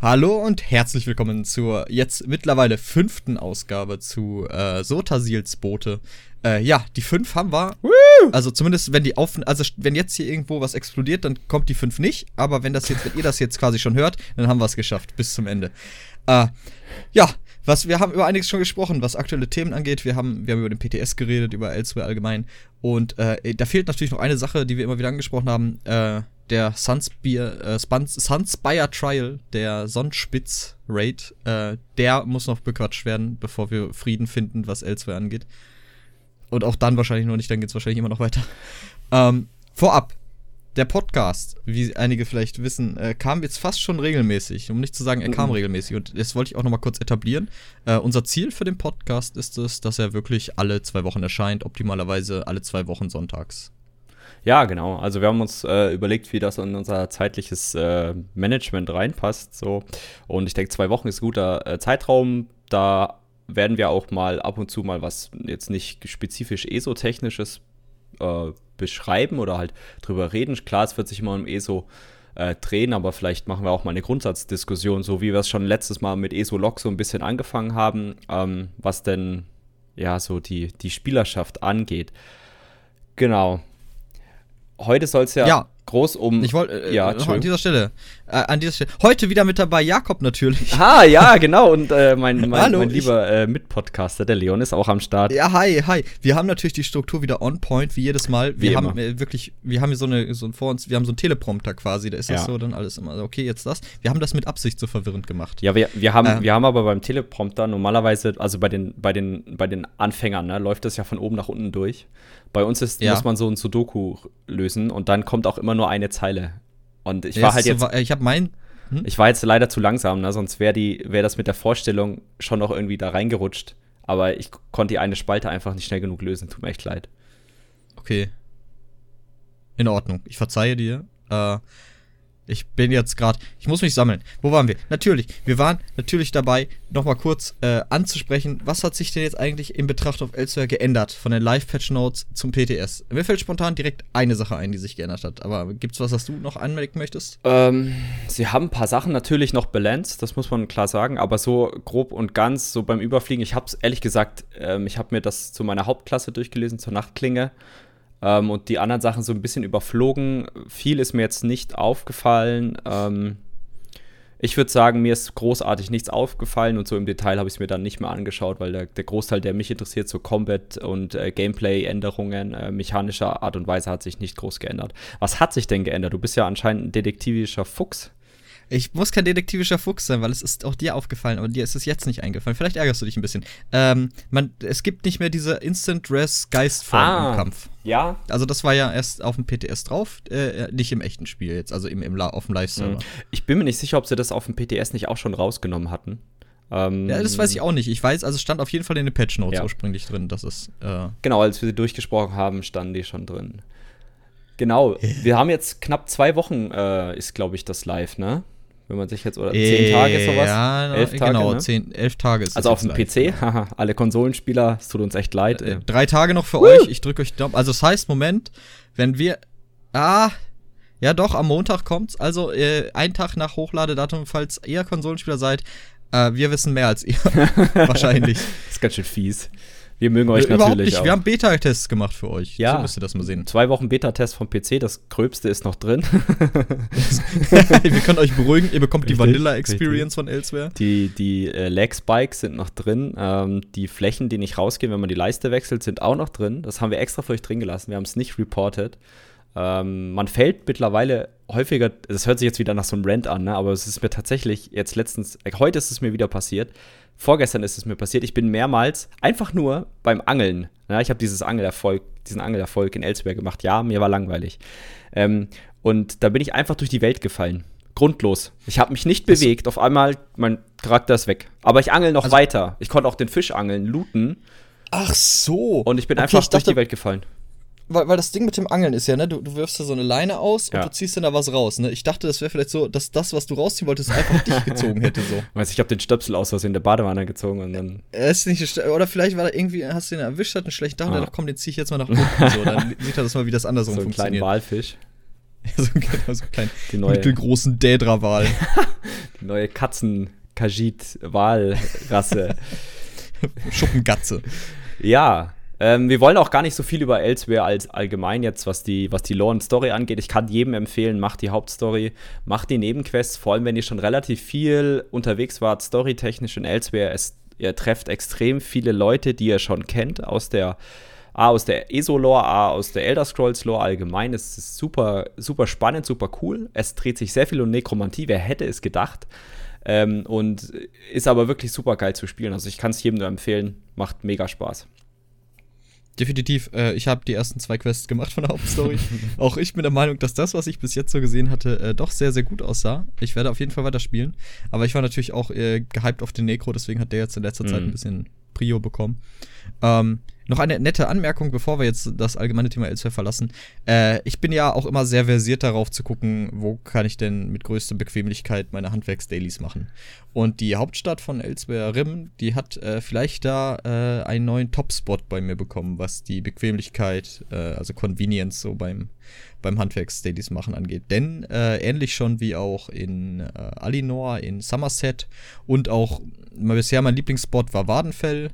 Hallo und herzlich willkommen zur jetzt mittlerweile fünften Ausgabe zu äh, Sotasils Boote. Äh, ja, die fünf haben wir. Woo! Also zumindest, wenn die auf, also wenn jetzt hier irgendwo was explodiert, dann kommt die fünf nicht. Aber wenn das jetzt, wenn ihr das jetzt quasi schon hört, dann haben wir es geschafft bis zum Ende. Äh, ja, was, wir haben über einiges schon gesprochen, was aktuelle Themen angeht. Wir haben, wir haben über den PTS geredet, über Elsewhere allgemein. Und äh, da fehlt natürlich noch eine Sache, die wir immer wieder angesprochen haben. Äh, der Sunspire, äh, Sunspire Trial, der Sonnenspitz Raid, äh, der muss noch bequatscht werden, bevor wir Frieden finden, was Elsewhere angeht. Und auch dann wahrscheinlich noch nicht, dann geht es wahrscheinlich immer noch weiter. Ähm, vorab, der Podcast, wie einige vielleicht wissen, äh, kam jetzt fast schon regelmäßig. Um nicht zu sagen, er kam mhm. regelmäßig. Und das wollte ich auch noch mal kurz etablieren. Äh, unser Ziel für den Podcast ist es, dass er wirklich alle zwei Wochen erscheint. Optimalerweise alle zwei Wochen sonntags. Ja, genau. Also wir haben uns äh, überlegt, wie das in unser zeitliches äh, Management reinpasst. So. Und ich denke, zwei Wochen ist ein guter äh, Zeitraum. Da werden wir auch mal ab und zu mal was jetzt nicht spezifisch ESO-technisches äh, beschreiben oder halt drüber reden. Klar, es wird sich immer um ESO äh, drehen, aber vielleicht machen wir auch mal eine Grundsatzdiskussion, so wie wir es schon letztes Mal mit ESO-Log so ein bisschen angefangen haben, ähm, was denn ja so die, die Spielerschaft angeht. Genau. Heute soll es ja, ja, groß um. Ich wollte äh, ja, an dieser Stelle. Äh, an dieser Stelle. Heute wieder mit dabei Jakob natürlich. Ah, ja, genau. Und äh, mein, mein, Hallo, mein lieber äh, Mitpodcaster, der Leon, ist auch am Start. Ja, hi, hi. Wir haben natürlich die Struktur wieder on point, wie jedes Mal. Wir wie haben äh, wirklich, wir haben hier so eine, so vor uns, wir haben so einen Teleprompter quasi, da ist das ja. so dann alles immer, okay, jetzt das. Wir haben das mit Absicht so verwirrend gemacht. Ja, wir, wir, haben, ähm. wir haben aber beim Teleprompter normalerweise, also bei den, bei den, bei den Anfängern, ne, läuft das ja von oben nach unten durch. Bei uns ist, ja. muss man so ein Sudoku lösen und dann kommt auch immer nur eine Zeile. Und ich ja, war halt jetzt. So, ich habe mein. Hm? Ich war jetzt leider zu langsam, ne? sonst wäre wär das mit der Vorstellung schon noch irgendwie da reingerutscht. Aber ich konnte die eine Spalte einfach nicht schnell genug lösen. Tut mir echt leid. Okay. In Ordnung. Ich verzeihe dir. Äh, ich bin jetzt gerade, ich muss mich sammeln. Wo waren wir? Natürlich, wir waren natürlich dabei, nochmal kurz äh, anzusprechen, was hat sich denn jetzt eigentlich in Betracht auf Elsewhere geändert von den Live-Patch-Notes zum PTS? Mir fällt spontan direkt eine Sache ein, die sich geändert hat. Aber gibt's was, was du noch anmerken möchtest? Ähm, sie haben ein paar Sachen natürlich noch balanced, das muss man klar sagen, aber so grob und ganz, so beim Überfliegen, ich hab's ehrlich gesagt, ähm, ich habe mir das zu meiner Hauptklasse durchgelesen, zur Nachtklinge. Ähm, und die anderen Sachen so ein bisschen überflogen. Viel ist mir jetzt nicht aufgefallen. Ähm, ich würde sagen, mir ist großartig nichts aufgefallen und so im Detail habe ich es mir dann nicht mehr angeschaut, weil der, der, Großteil, der mich interessiert, so Combat und äh, Gameplay-Änderungen äh, mechanischer Art und Weise hat sich nicht groß geändert. Was hat sich denn geändert? Du bist ja anscheinend ein detektivischer Fuchs. Ich muss kein detektivischer Fuchs sein, weil es ist auch dir aufgefallen, aber dir ist es jetzt nicht eingefallen. Vielleicht ärgerst du dich ein bisschen. Ähm, man, es gibt nicht mehr diese Instant Res Geistform ah, im Kampf. Ja. Also das war ja erst auf dem PTS drauf, äh, nicht im echten Spiel jetzt, also im, im auf dem Live-Server. Mhm. Ich bin mir nicht sicher, ob sie das auf dem PTS nicht auch schon rausgenommen hatten. Ähm, ja, das weiß ich auch nicht. Ich weiß, also es stand auf jeden Fall in den Patch Notes ja. ursprünglich drin, dass es. Äh genau, als wir sie durchgesprochen haben, standen die schon drin. Genau. Wir haben jetzt knapp zwei Wochen, äh, ist glaube ich das Live, ne? Wenn man sich jetzt, oder zehn Tage sowas? Ja, elf Tage, genau, ne? zehn, elf Tage ist Also auf dem PC, haha, alle Konsolenspieler, es tut uns echt leid. Äh, drei Tage noch für uh. euch, ich drücke euch Daumen. Also das heißt, Moment, wenn wir, ah, ja doch, am Montag kommt's, also äh, ein Tag nach Hochladedatum, falls ihr Konsolenspieler seid, äh, wir wissen mehr als ihr, wahrscheinlich. das ist ganz schön fies. Wir mögen euch Überhaupt natürlich nicht. Auch. Wir haben Beta-Tests gemacht für euch. Ja. So müsst ihr das mal sehen. Zwei Wochen Beta-Test vom PC, das Gröbste ist noch drin. wir können euch beruhigen, ihr bekommt richtig, die Vanilla-Experience von Elsewhere. Die, die äh, Lag-Spikes sind noch drin. Ähm, die Flächen, die nicht rausgehen, wenn man die Leiste wechselt, sind auch noch drin. Das haben wir extra für euch drin gelassen. Wir haben es nicht reported. Ähm, man fällt mittlerweile häufiger, das hört sich jetzt wieder nach so einem Rant an, ne? aber es ist mir tatsächlich jetzt letztens, äh, heute ist es mir wieder passiert, vorgestern ist es mir passiert, ich bin mehrmals einfach nur beim Angeln. Ja, ich habe dieses Angelerfolg, diesen Angelerfolg in Elsewhere gemacht. Ja, mir war langweilig. Ähm, und da bin ich einfach durch die Welt gefallen. Grundlos. Ich habe mich nicht bewegt. Auf einmal, mein Charakter ist weg. Aber ich angel noch also, weiter. Ich konnte auch den Fisch angeln, looten. Ach so. Und ich bin okay, einfach ich dachte, durch die Welt gefallen weil, weil das Ding mit dem Angeln ist ja, ne, du, du wirfst da so eine Leine aus ja. und du ziehst dann da was raus, ne? Ich dachte, das wäre vielleicht so, dass das, was du rausziehen wolltest, einfach dich gezogen hätte, so. Weißt ich habe den Stöpsel aus Versehen in der Badewanne gezogen und dann. ist nicht, oder vielleicht war da irgendwie, hast du den erwischt, hat einen schlechten Tag, ah. und dann komm, den zieh ich jetzt mal nach unten, so. Dann sieht er das mal, wie das andersrum so funktioniert. So einen kleinen Walfisch. so, genau, so einen kleinen mittelgroßen Dädra-Wal. die neue Katzen-Kajit-Wahlrasse. Schuppengatze. Ja, ähm, wir wollen auch gar nicht so viel über Elsewhere als allgemein jetzt, was die, was die Lore und Story angeht. Ich kann jedem empfehlen, macht die Hauptstory, macht die Nebenquests, vor allem wenn ihr schon relativ viel unterwegs wart, storytechnisch in Elsewhere. Es, ihr trefft extrem viele Leute, die ihr schon kennt aus der A aus der ESO-Lore, A aus der Elder Scrolls-Lore allgemein. Es ist super, super spannend, super cool. Es dreht sich sehr viel um Nekromantie, wer hätte es gedacht. Ähm, und ist aber wirklich super geil zu spielen. Also ich kann es jedem nur empfehlen. Macht mega Spaß. Definitiv. Äh, ich habe die ersten zwei Quests gemacht von der Hauptstory. Auch ich bin der Meinung, dass das, was ich bis jetzt so gesehen hatte, äh, doch sehr, sehr gut aussah. Ich werde auf jeden Fall weiterspielen. Aber ich war natürlich auch äh, gehypt auf den Necro, deswegen hat der jetzt in letzter mhm. Zeit ein bisschen Prio bekommen. Ähm, noch eine nette Anmerkung, bevor wir jetzt das allgemeine Thema Elsewhere verlassen. Äh, ich bin ja auch immer sehr versiert darauf zu gucken, wo kann ich denn mit größter Bequemlichkeit meine Handwerksdailies machen. Und die Hauptstadt von Elsewhere, Rim, die hat äh, vielleicht da äh, einen neuen Topspot bei mir bekommen, was die Bequemlichkeit, äh, also Convenience so beim, beim Handwerksdailies machen angeht. Denn äh, ähnlich schon wie auch in Alinor, in Somerset und auch bisher mein Lieblingsspot war Wadenfell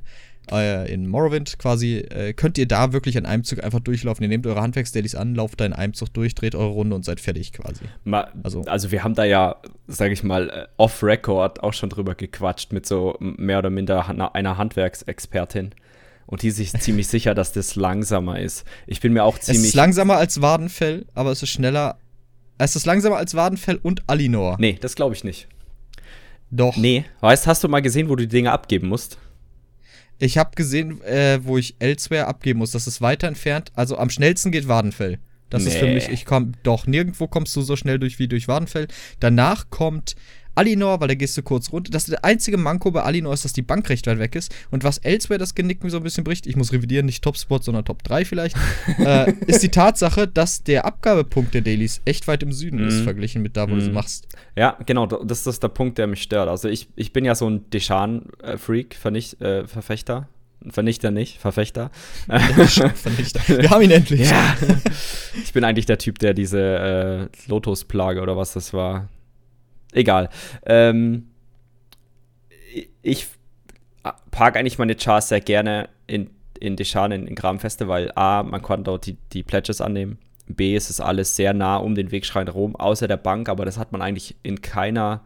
äh, in Morrowind quasi, äh, könnt ihr da wirklich an einem Zug einfach durchlaufen. Ihr nehmt eure Handwerksdailies an, lauft da in einem Zug durch, dreht eure Runde und seid fertig quasi. Mal, also, also wir haben da ja, sage ich mal, äh, off-Record auch schon drüber gequatscht mit so mehr oder minder einer Handwerksexpertin. Und die ist sich ziemlich sicher, dass das langsamer ist. Ich bin mir auch ziemlich. Es ist langsamer als Wadenfell, aber es ist schneller. Es ist langsamer als Wadenfell und Alinor. Nee, das glaube ich nicht. Doch. Nee. Weißt, hast du mal gesehen, wo du die Dinge abgeben musst? Ich habe gesehen, äh, wo ich Elsewhere abgeben muss. Das ist weiter entfernt. Also am schnellsten geht Wadenfell. Das nee. ist für mich, ich komme doch, nirgendwo kommst du so schnell durch wie durch Wadenfell. Danach kommt Alinor, weil da gehst du kurz runter. Das ist der einzige Manko bei Alinor ist, dass die Bank recht weit weg ist. Und was Elsewhere das Genick mir so ein bisschen bricht, ich muss revidieren, nicht Topspot, sondern Top 3 vielleicht, äh, ist die Tatsache, dass der Abgabepunkt der Dailies echt weit im Süden mhm. ist, verglichen mit da, wo mhm. du sie machst. Ja, genau, das ist der Punkt, der mich stört. Also ich, ich bin ja so ein Deshan-Freak, äh, Verfechter. Vernichter nicht, Verfechter. Vernichter. Wir haben ihn endlich. Ja. Ich bin eigentlich der Typ, der diese äh, Lotus-Plage oder was das war, Egal. Ähm, ich parke eigentlich meine Chars sehr gerne in, in Deschan, in, in Grabenfeste, weil A, man kann dort die, die Pledges annehmen. B, ist es alles sehr nah um den Wegschrein rum, außer der Bank, aber das hat man eigentlich in keiner,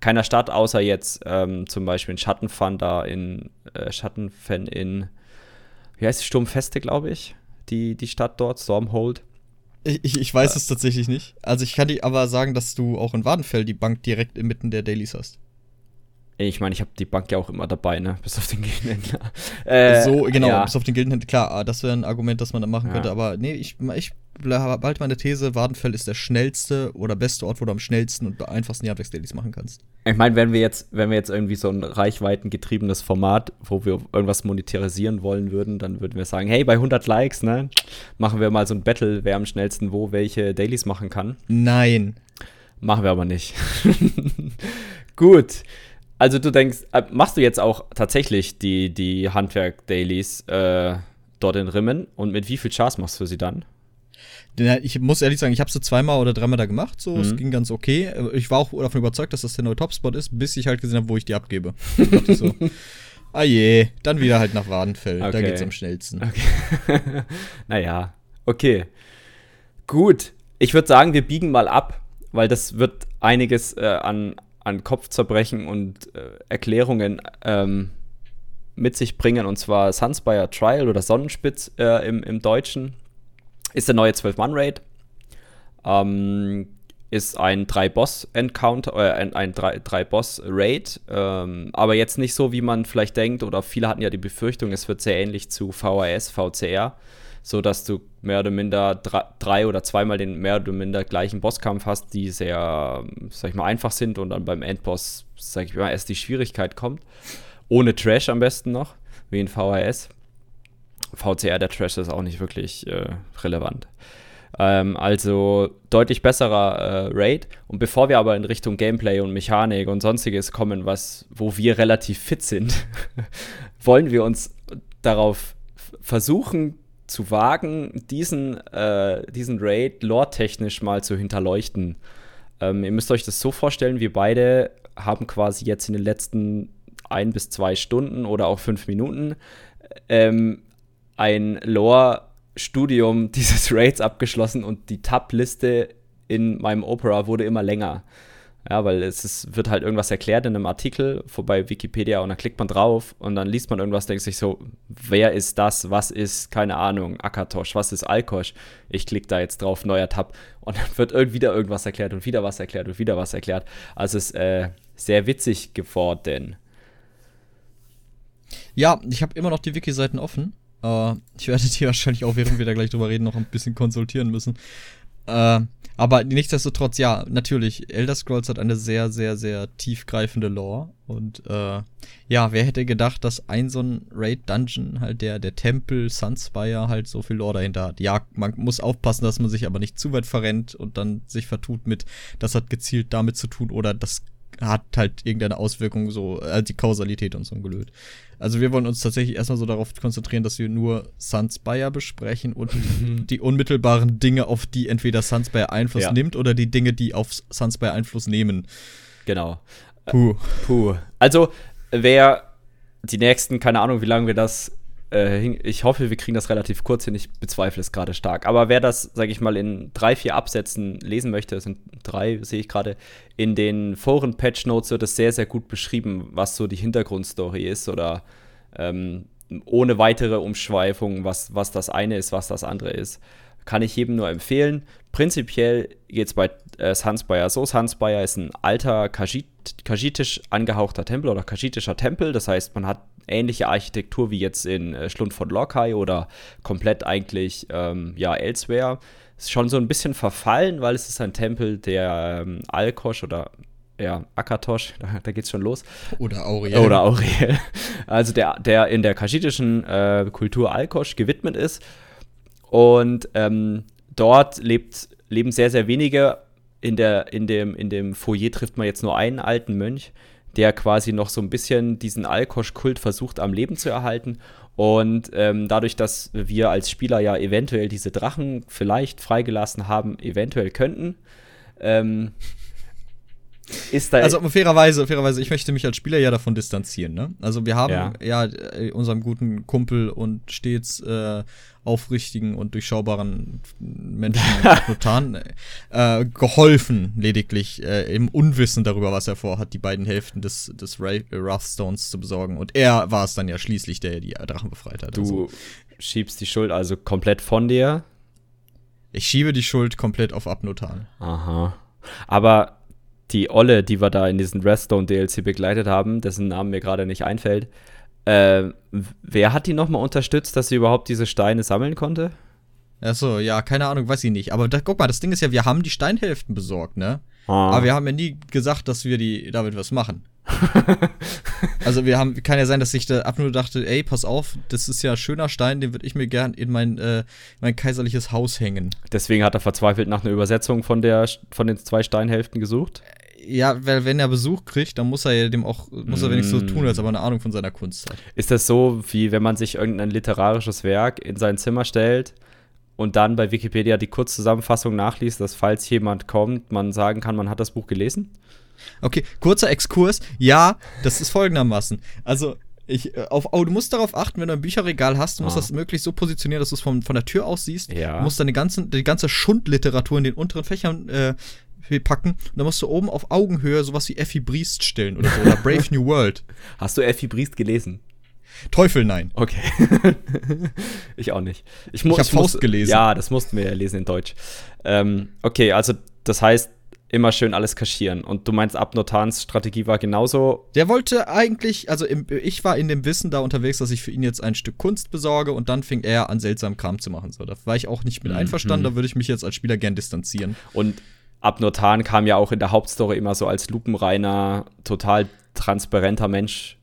keiner Stadt, außer jetzt ähm, zum Beispiel in Schattenfan da in äh, Schattenfen in, wie heißt es, Sturmfeste, glaube ich, die, die Stadt dort, Stormhold. Ich, ich weiß ja. es tatsächlich nicht. Also ich kann dir aber sagen, dass du auch in Wadenfeld die Bank direkt inmitten der Dailies hast. Ich meine, ich habe die Bank ja auch immer dabei, ne? Bis auf den Gildenhändler. Äh, so, genau, ja. bis auf den Gildenhändler. Klar, ah, das wäre ein Argument, das man da machen ja. könnte. Aber nee, ich, ich behalte meine These, Wadenfell ist der schnellste oder beste Ort, wo du am schnellsten und einfachsten Jahresdailies machen kannst. Ich meine, wenn wir jetzt, wenn wir jetzt irgendwie so ein reichweitengetriebenes Format, wo wir irgendwas monetarisieren wollen würden, dann würden wir sagen, hey, bei 100 Likes, ne, machen wir mal so ein Battle, wer am schnellsten wo welche Dailies machen kann. Nein. Machen wir aber nicht. Gut. Also du denkst, äh, machst du jetzt auch tatsächlich die, die Handwerk-Dailies äh, dort in Rimmen und mit wie viel Chars machst du sie dann? Ich muss ehrlich sagen, ich habe sie zweimal oder dreimal da gemacht, so, mhm. es ging ganz okay. Ich war auch davon überzeugt, dass das der neue Topspot ist, bis ich halt gesehen habe, wo ich die abgebe. dachte so, ah je, dann wieder halt nach Wadenfeld, okay. da geht's am schnellsten. Okay. naja, okay. Gut, ich würde sagen, wir biegen mal ab, weil das wird einiges äh, an an Kopfzerbrechen und äh, Erklärungen ähm, mit sich bringen. Und zwar Sunspire Trial oder Sonnenspitz äh, im, im Deutschen ist der neue 12-Mann-Raid. Ähm, ist ein Drei-Boss-Encounter, äh, ein, ein Drei-Boss-Raid, ähm, aber jetzt nicht so, wie man vielleicht denkt, oder viele hatten ja die Befürchtung, es wird sehr ähnlich zu VHS, VCR so dass du mehr oder minder drei oder zweimal den mehr oder minder gleichen Bosskampf hast, die sehr, sag ich mal, einfach sind und dann beim Endboss, sag ich mal, erst die Schwierigkeit kommt. Ohne Trash am besten noch, wie in VHS. VCR, der Trash ist auch nicht wirklich äh, relevant. Ähm, also deutlich besserer äh, Raid. Und bevor wir aber in Richtung Gameplay und Mechanik und sonstiges kommen, was, wo wir relativ fit sind, wollen wir uns darauf versuchen, zu wagen, diesen, äh, diesen Raid lore-technisch mal zu hinterleuchten. Ähm, ihr müsst euch das so vorstellen, wir beide haben quasi jetzt in den letzten ein bis zwei Stunden oder auch fünf Minuten ähm, ein Lore-Studium dieses Raids abgeschlossen und die Tab-Liste in meinem Opera wurde immer länger. Ja, weil es ist, wird halt irgendwas erklärt in einem Artikel vorbei Wikipedia und dann klickt man drauf und dann liest man irgendwas, denkt sich so, wer ist das? Was ist, keine Ahnung, Akatosh? Was ist Alkosch? Ich klicke da jetzt drauf, neuer Tab und dann wird irgendwie wieder irgendwas erklärt und wieder was erklärt und wieder was erklärt. Also es ist äh, sehr witzig geworden. Ja, ich habe immer noch die Wiki-Seiten offen. Uh, ich werde die wahrscheinlich auch, während wir da gleich drüber reden, noch ein bisschen konsultieren müssen. Uh, aber nichtsdestotrotz, ja, natürlich, Elder Scrolls hat eine sehr, sehr, sehr tiefgreifende Lore. Und uh, ja, wer hätte gedacht, dass ein so ein Raid-Dungeon, halt der, der Tempel, Sunspire, halt so viel Lore dahinter hat. Ja, man muss aufpassen, dass man sich aber nicht zu weit verrennt und dann sich vertut mit, das hat gezielt damit zu tun oder das hat halt irgendeine Auswirkung, so, äh, die Kausalität und so ein Gelöt. Also wir wollen uns tatsächlich erstmal so darauf konzentrieren, dass wir nur Sunspire besprechen und die unmittelbaren Dinge, auf die entweder Sunspire Einfluss ja. nimmt oder die Dinge, die auf Sunspire Einfluss nehmen. Genau. Puh. Puh. Also, wer die nächsten, keine Ahnung, wie lange wir das ich hoffe, wir kriegen das relativ kurz hin. Ich bezweifle es gerade stark. Aber wer das, sage ich mal, in drei, vier Absätzen lesen möchte, sind drei, sehe ich gerade, in den Foren-Patch-Notes wird es sehr, sehr gut beschrieben, was so die Hintergrundstory ist oder ähm, ohne weitere Umschweifungen, was, was das eine ist, was das andere ist. Kann ich jedem nur empfehlen. Prinzipiell geht es bei äh, Sunspire so. Sunspire ist ein alter Kajit, kajitisch angehauchter Tempel oder kajitischer Tempel. Das heißt, man hat ähnliche Architektur wie jetzt in äh, Schlund von Lokai oder komplett eigentlich ähm, ja elsewhere. Ist schon so ein bisschen verfallen, weil es ist ein Tempel der ähm, Alkosch oder ja, Akatosh, da, da geht's schon los. Oder Auriel. Oder Auriel. Also der, der in der kaschitischen äh, Kultur Alkosch gewidmet ist. Und ähm, dort lebt, leben sehr, sehr wenige. In, der, in, dem, in dem Foyer trifft man jetzt nur einen alten Mönch, der quasi noch so ein bisschen diesen Alkosch-Kult versucht am Leben zu erhalten. Und ähm, dadurch, dass wir als Spieler ja eventuell diese Drachen vielleicht freigelassen haben, eventuell könnten, ähm, ist da also fairerweise, fairerweise, ich möchte mich als Spieler ja davon distanzieren. Ne? Also wir haben ja, ja äh, unserem guten Kumpel und stets äh, aufrichtigen und durchschaubaren Menschen Notan äh, geholfen, lediglich äh, im Unwissen darüber, was er vorhat, die beiden Hälften des, des Wrathstones zu besorgen. Und er war es dann ja schließlich, der die Drachen befreit hat. Du also. schiebst die Schuld also komplett von dir? Ich schiebe die Schuld komplett auf Abnotan. Aha. Aber die Olle, die wir da in diesen Redstone DLC begleitet haben, dessen Namen mir gerade nicht einfällt, äh, wer hat die nochmal unterstützt, dass sie überhaupt diese Steine sammeln konnte? Achso, ja, keine Ahnung, weiß ich nicht. Aber da, guck mal, das Ding ist ja, wir haben die Steinhälften besorgt, ne? Ah. Aber wir haben ja nie gesagt, dass wir die damit was machen. also wir haben, kann ja sein, dass ich da ab nur dachte, ey, pass auf, das ist ja schöner Stein, den würde ich mir gern in mein, äh, mein kaiserliches Haus hängen. Deswegen hat er verzweifelt nach einer Übersetzung von der von den zwei Steinhälften gesucht ja, weil wenn er Besuch kriegt, dann muss er ja dem auch, muss er wenigstens so tun, als ob er eine Ahnung von seiner Kunst hat. Ist das so, wie wenn man sich irgendein literarisches Werk in sein Zimmer stellt und dann bei Wikipedia die Kurzzusammenfassung nachliest, dass falls jemand kommt, man sagen kann, man hat das Buch gelesen? Okay, kurzer Exkurs. Ja, das ist folgendermaßen. Also, ich, äh, auf, oh, du musst darauf achten, wenn du ein Bücherregal hast, du musst ah. das möglichst so positionieren, dass du es von, von der Tür aus siehst. Ja. Du musst deine ganzen, die ganze Schundliteratur in den unteren Fächern äh, packen. Und dann musst du oben auf Augenhöhe sowas wie Effi Briest stellen oder so. Oder Brave New World. Hast du Effi Briest gelesen? Teufel, nein. Okay. ich auch nicht. Ich, ich habe Faust gelesen. Ja, das mussten wir ja lesen in Deutsch. Ähm, okay, also das heißt, immer schön alles kaschieren. Und du meinst, Abnotans Strategie war genauso? Der wollte eigentlich, also im, ich war in dem Wissen da unterwegs, dass ich für ihn jetzt ein Stück Kunst besorge und dann fing er an, seltsamen Kram zu machen. So, da war ich auch nicht mit mhm. einverstanden, da würde ich mich jetzt als Spieler gern distanzieren. Und Abnotan kam ja auch in der Hauptstory immer so als lupenreiner, total transparenter Mensch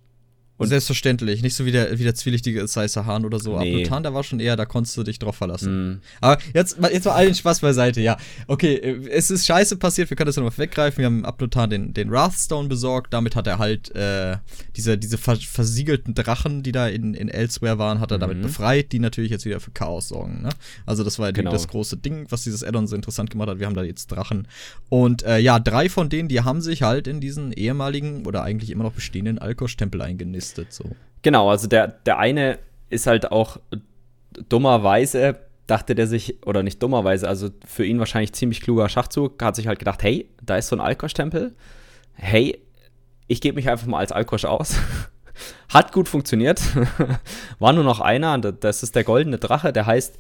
Und Selbstverständlich, nicht so wie der, wie der zwielichtige Saisahan oder so. Nee. Abnotan, da war schon eher, da konntest du dich drauf verlassen. Mm. Aber jetzt, jetzt mal allen Spaß beiseite, ja. Okay, äh, es ist scheiße passiert, wir können das ja noch weggreifen. Wir haben Abnotan den, den Wrathstone besorgt, damit hat er halt äh, diese, diese ver versiegelten Drachen, die da in, in Elsewhere waren, hat er damit befreit, die natürlich jetzt wieder für Chaos sorgen. Ne? Also das war Genau. das große Ding, was dieses Addon so interessant gemacht hat. Wir haben da jetzt Drachen. Und äh, ja, drei von denen, die haben sich halt in diesen ehemaligen oder eigentlich immer noch bestehenden Alkosch-Tempel eingenistet. So. Genau, also der, der eine ist halt auch dummerweise, dachte der sich, oder nicht dummerweise, also für ihn wahrscheinlich ziemlich kluger Schachzug, hat sich halt gedacht, hey, da ist so ein Alkosch-Tempel. Hey, ich gebe mich einfach mal als Alkosch aus. Hat gut funktioniert. War nur noch einer, das ist der goldene Drache, der heißt,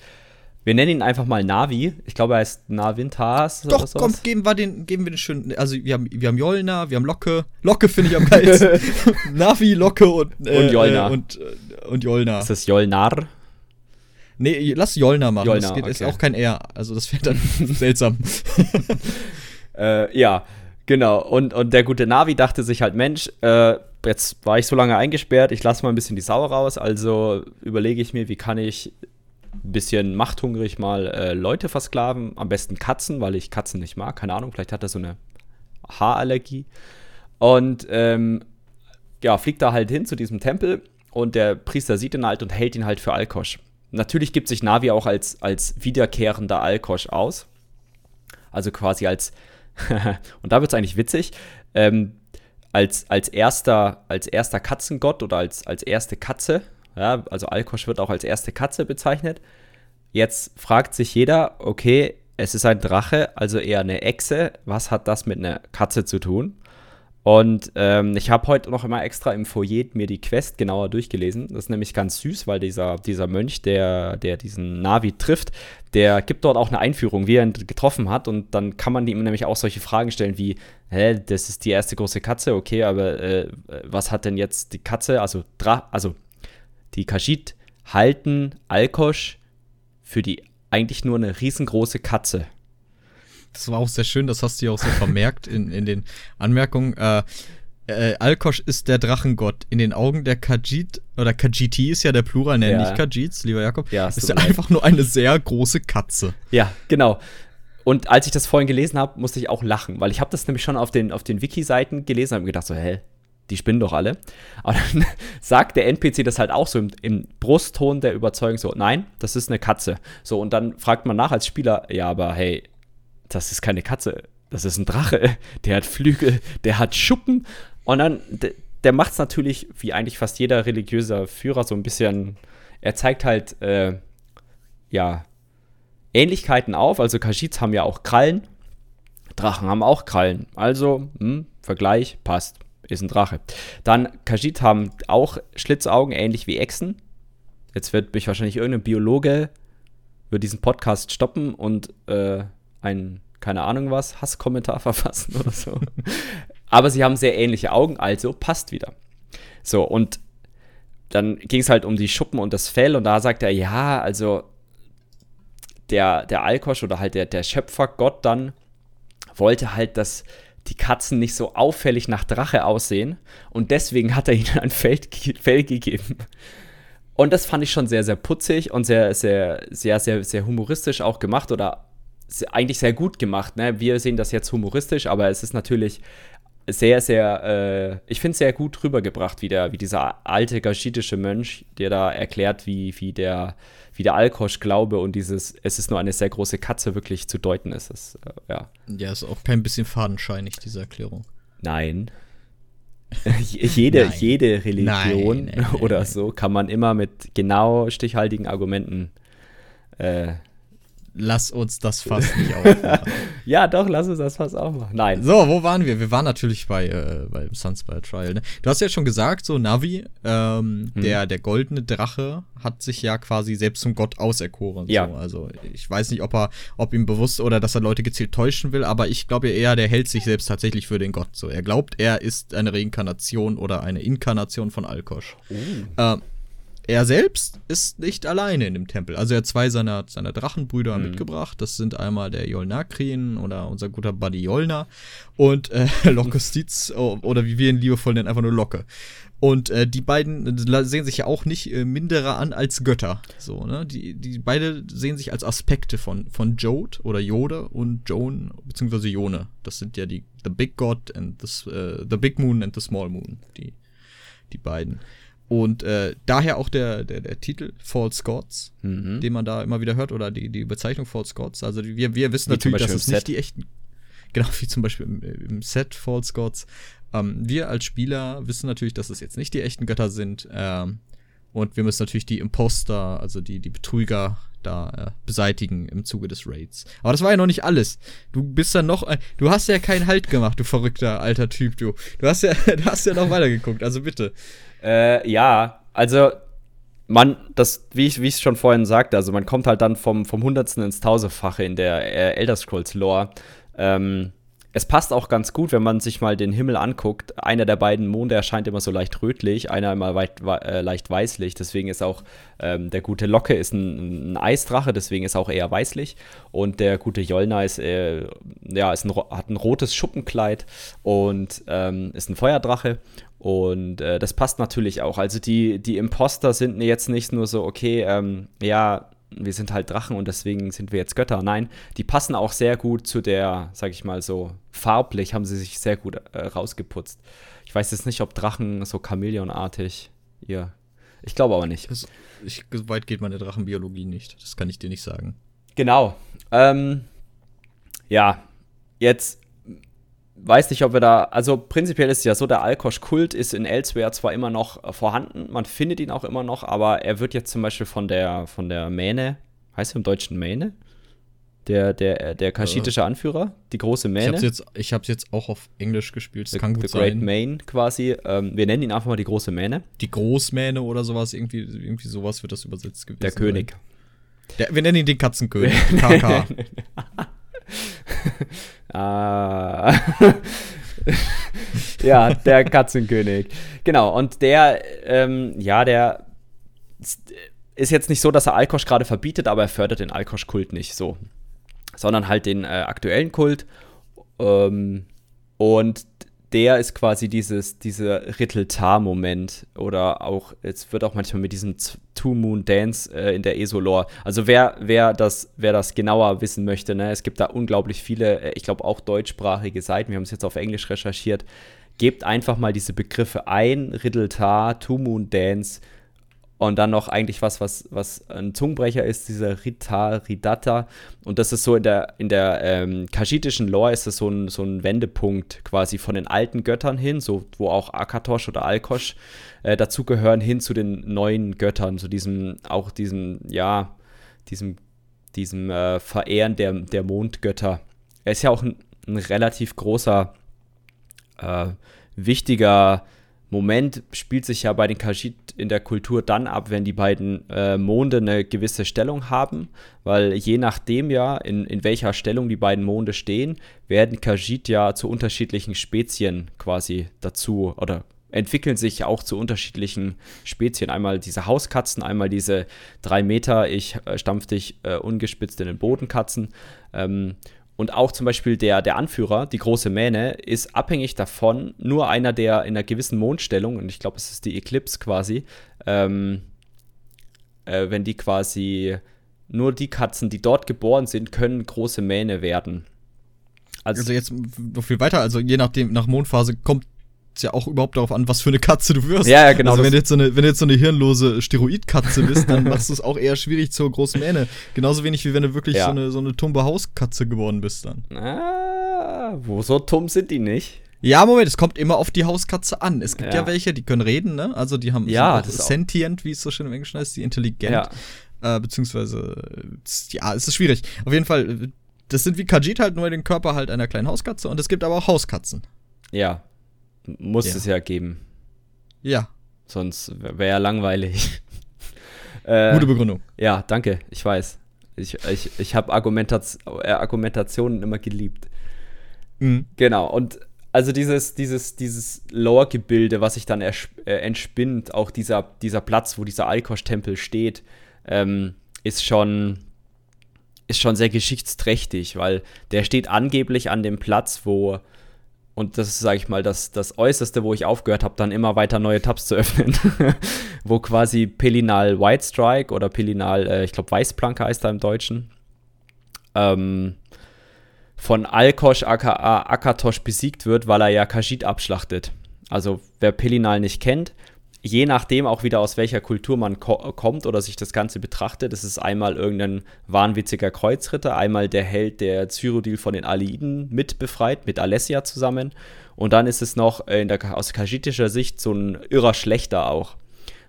wir nennen ihn einfach mal Navi. Ich glaube, er heißt Navintas Doch, komm, geben wir den, geben wir den schönen. Also wir haben, wir haben Jolna, wir haben Locke. Locke finde ich am geilsten. Navi, Locke und, äh, Und Jolna. Äh, und, äh, und Jolna. Ist das Jolnar? Nee, lass Jolna machen. Jolna, das geht, ist okay. auch kein R. Also das wäre dann seltsam. Äh, ja, genau. Und, und der gute Navi dachte sich halt, Mensch, äh, jetzt war ich so lange eingesperrt, ich lasse mal ein bisschen die Sau raus, also überlege ich mir, wie kann ich bisschen machthungrig mal äh, Leute versklaven, am besten Katzen, weil ich Katzen nicht mag, keine Ahnung, vielleicht hat er so eine Haarallergie. Und ähm, ja, fliegt da halt hin zu diesem Tempel und der Priester sieht ihn halt und hält ihn halt für Alkosch. Natürlich gibt sich Navi auch als, als wiederkehrender Alkosch aus. Also quasi als, und da wird es eigentlich witzig, ähm, als, als, erster, als erster Katzengott oder als, als erste Katze, ja, also Alkosch wird auch als erste Katze bezeichnet. Jetzt fragt sich jeder, okay, es ist ein Drache, also eher eine Echse, was hat das mit einer Katze zu tun? Und ähm, ich habe heute noch immer extra im Foyer mir die Quest genauer durchgelesen. Das ist nämlich ganz süß, weil dieser, dieser Mönch, der, der diesen Navi trifft, der gibt dort auch eine Einführung, wie er ihn getroffen hat. Und dann kann man ihm nämlich auch solche Fragen stellen wie, hä, das ist die erste große Katze, okay, aber äh, was hat denn jetzt die Katze, also, Dra also die Khajiit halten Alkosch für die eigentlich nur eine riesengroße Katze. Das war auch sehr schön, das hast du ja auch so vermerkt in, in den Anmerkungen. Äh, äh, Alkosch ist der Drachengott. In den Augen der Khajiit, oder Khajiiti ist ja der Plural, nenn Ja. nicht Khajiits, lieber Jakob, Ja, es ist er einfach nur eine sehr große Katze. Ja, genau. Und als ich das vorhin gelesen habe, musste ich auch lachen, weil ich habe das nämlich schon auf den, auf den Wiki-Seiten gelesen und habe gedacht so, hä, die spinnen doch alle. Aber dann sagt der NPC das halt auch so im, im Brustton der Überzeugung so, nein, das ist eine Katze. So, und dann fragt man nach als Spieler, ja, aber hey, das ist keine Katze, das ist ein Drache, der hat Flügel, der hat Schuppen. Und dann, der, der macht es natürlich, wie eigentlich fast jeder religiöser Führer, so ein bisschen, er zeigt halt, äh, ja, Ähnlichkeiten auf. Also Khajiits haben ja auch Krallen. Drachen haben auch Krallen. Also, hm, Vergleich, passt. Ist ein Drache. Dann Khajiit haben auch Schlitzaugen, ähnlich wie Echsen. Jetzt wird mich wahrscheinlich irgendein Biologe wird diesen Podcast stoppen und äh, ein, keine Ahnung was, Hasskommentar verfassen oder so. Aber sie haben sehr ähnliche Augen, also passt wieder. So, und dann ging es halt um die Schuppen und das Fell und da sagt er, ja, also der, der Alkosch oder halt der, der Schöpfergott dann wollte halt, dass die Katzen nicht so auffällig nach Drache aussehen und deswegen hat er ihnen ein Fell, Fell gegeben. Und das fand ich schon sehr, sehr putzig und sehr, sehr, sehr, sehr, sehr humoristisch auch gemacht oder eigentlich sehr gut gemacht. Ne? Wir sehen das jetzt humoristisch, aber es ist natürlich sehr, sehr, äh, ich finde es sehr gut rübergebracht, wie, der, wie dieser alte gaschitische Mönch, der da erklärt, wie, wie der, wie der Alkosch-Glaube und dieses, es ist nur eine sehr große Katze wirklich zu deuten ist. Das, äh, ja. Ja, ist auch kein bisschen fadenscheinig, diese Erklärung. Nein. jede, Nein. jede Religion Nein, nein, oder so kann man immer mit genau stichhaltigen Argumenten. Äh, Lass uns das fast nicht aufmachen. ja, doch, lass uns das fast auch machen. Nein. So, wo waren wir? Wir waren natürlich bei, äh, beim Sunspire Trial. Ne? Du hast ja schon gesagt, so Navi, ähm, Hm. der, der goldene Drache, hat sich ja quasi selbst zum Gott auserkoren. Ja. So. Also ich weiß nicht, ob er, ob ihm bewusst oder dass er Leute gezielt täuschen will, aber ich glaube eher, der hält sich selbst tatsächlich für den Gott. So, er glaubt, er ist eine Reinkarnation oder eine Inkarnation von Alkosch. Ähm, er selbst ist nicht alleine in dem Tempel. Also er hat zwei seiner, seiner Drachenbrüder mhm. mitgebracht. Das sind einmal der Jolnakrin oder unser guter Buddy Jolna und äh, Lokostiz oder wie wir ihn liebevoll nennen, einfach nur Locke. Und äh, die beiden sehen sich ja auch nicht äh, minderer an als Götter. So, ne? Die, die beide sehen sich als Aspekte von, von Jode oder Jode und Joan, beziehungsweise Jone. Das sind ja die The Big God and the, uh, the Big Moon and the Small Moon, die, die beiden. Und äh, daher auch der, der, der Titel False Gods, mhm. den man da immer wieder hört, oder die, die Bezeichnung False Gods. Also wir, wir wissen wie natürlich, dass es nicht die echten, genau wie zum Beispiel im, im Set False Gods. Ähm, wir als Spieler wissen natürlich, dass es jetzt nicht die echten Götter sind. Ähm, und wir müssen natürlich die Imposter, also die, die Betrüger, da äh, beseitigen im Zuge des Raids. Aber das war ja noch nicht alles. Du bist dann noch, äh, du hast ja keinen Halt gemacht, du verrückter alter Typ, du. Du hast ja, du hast ja noch weitergeguckt, also bitte. Äh, ja, also man, das, wie ich es schon vorhin sagte, also man kommt halt dann vom, vom Hundertsten ins Tausenfache in der äh, Elder Scrolls Lore. Ähm, es passt auch ganz gut, wenn man sich mal den Himmel anguckt. Einer der beiden Monde erscheint immer so leicht rötlich, einer immer weit, äh, leicht weißlich. Deswegen ist auch ähm, der gute Locke ist ein, ein, Eisdrache, deswegen ist auch eher weißlich. Und der gute Jolna ist, äh, ja, ist ein, hat ein rotes Schuppenkleid und ähm, ist ein Feuerdrache. Und äh, das passt natürlich auch. Also die, die Imposter sind jetzt nicht nur so, okay, ähm, ja, wir sind halt Drachen und deswegen sind wir jetzt Götter. Nein, die passen auch sehr gut zu der, sag ich mal so, farblich haben sie sich sehr gut äh, rausgeputzt. Ich weiß jetzt nicht, ob Drachen so Chamäleonartig ihr. Ich glaube aber nicht. Das, ich, so weit geht meine Drachenbiologie nicht. Das kann ich dir nicht sagen. Genau. Ähm, ja, jetzt weiß nicht, ob wir da, also prinzipiell ist es ja so, der Alkosch-Kult ist in Elsewhere zwar immer noch äh, vorhanden, man findet ihn auch immer noch, aber er wird jetzt zum Beispiel von der, von der Mähne, heißt er im Deutschen Mähne? Der, der, äh, der kaschitische Anführer, die große Mähne. Ich habe es jetzt, jetzt auch auf Englisch gespielt, das the, kann gut the sein. Great Maine quasi. Ähm, wir nennen ihn einfach mal die große Mähne. Die Großmähne oder sowas, irgendwie, irgendwie sowas wird das übersetzt gewesen. Der König. Der, wir nennen ihn den Katzenkönig. KK. Ah. ja, der Katzenkönig. Genau, und der, ähm, ja, der ist jetzt nicht so, dass er Alkosch gerade verbietet, aber er fördert den Alkosch-Kult nicht so. Sondern halt den äh, aktuellen Kult. Ähm, und der ist quasi dieses, dieser Ritteltar-Moment oder auch, es wird auch manchmal mit diesem Two-Moon-Dance äh, in der ESO-Lore. Also wer, wer, das, wer das genauer wissen möchte, ne, es gibt da unglaublich viele, äh, ich glaube auch deutschsprachige Seiten, wir haben es jetzt auf Englisch recherchiert, gebt einfach mal diese Begriffe ein, Ritteltar, Two-Moon-Dance, und dann noch eigentlich was, was, was ein Zungenbrecher ist, dieser Rita, Ridata. Und das ist so in der, in der ähm, kaschitischen Lore ist das so ein, so ein Wendepunkt quasi von den alten Göttern hin, so wo auch Akatosh oder Alkosh äh, dazugehören, hin zu den neuen Göttern, zu diesem, auch diesem, ja, diesem, diesem äh, Verehren der, der Mondgötter. Er ist ja auch ein, ein relativ großer, äh, wichtiger Moment spielt sich ja bei den Khajiit in der Kultur dann ab, wenn die beiden äh, Monde eine gewisse Stellung haben, weil je nachdem ja, in, in welcher Stellung die beiden Monde stehen, werden Khajiit ja zu unterschiedlichen Spezien quasi dazu oder entwickeln sich auch zu unterschiedlichen Spezien. Einmal diese Hauskatzen, einmal diese drei Meter, ich äh, stampf dich äh, ungespitzt in den Boden Katzen. Ähm, und auch zum Beispiel der, der Anführer, die große Mähne, ist abhängig davon, nur einer, der in einer gewissen Mondstellung, und ich glaube, es ist die Eclipse quasi, ähm, äh, wenn die quasi nur die Katzen, die dort geboren sind, können große Mähne werden. Also, also jetzt noch viel weiter, also je nachdem, nach Mondphase kommt es ja auch überhaupt darauf an, was für eine Katze du wirst. Ja, ja genau. Also wenn du jetzt so eine, wenn du jetzt so eine hirnlose Steroidkatze bist, dann machst du es auch eher schwierig zur großen Mähne. Genauso wenig wie wenn du wirklich ja. so eine, so eine tumbe Hauskatze geworden bist dann. Ah, wo so tumm sind die nicht? Ja, Moment, es kommt immer auf die Hauskatze an. Es gibt ja, ja welche, die können reden, ne? Also die haben ja, das sentient, wie es so schön im Englischen heißt, die intelligent. Ja. Äh, beziehungsweise, ja, es ist schwierig. Auf jeden Fall, das sind wie Kajit halt nur den Körper halt einer kleinen Hauskatze und es gibt aber auch Hauskatzen. Ja, muss ja. es ja geben. Ja. Sonst wäre ja langweilig. äh, Gute Begründung. Ja, danke, ich weiß. Ich, ich, ich habe Argumentation, äh, Argumentationen immer geliebt. Mhm. Genau, und also dieses, dieses, dieses Lore-Gebilde, was sich dann äh, entspinnt, auch dieser, dieser Platz, wo dieser Alkosch-Tempel steht, ähm, ist schon ist schon sehr geschichtsträchtig, weil der steht angeblich an dem Platz, wo und das ist, sage ich mal, das, das Äußerste, wo ich aufgehört habe, dann immer weiter neue Tabs zu öffnen. wo quasi Pelinal White Strike oder Pelinal, äh, ich glaube, Weißplanke heißt er im Deutschen, ähm, von Alkosch aka Akatosh besiegt wird, weil er ja Kajit abschlachtet. Also wer Pelinal nicht kennt, je nachdem auch wieder aus welcher Kultur man ko kommt oder sich das Ganze betrachtet, das ist einmal irgendein wahnwitziger Kreuzritter, einmal der Held, der Cyrodiil von den Aliden mit befreit, mit Alessia zusammen. Und dann ist es noch äh, der, aus kajitischer Sicht so ein irrer Schlechter auch.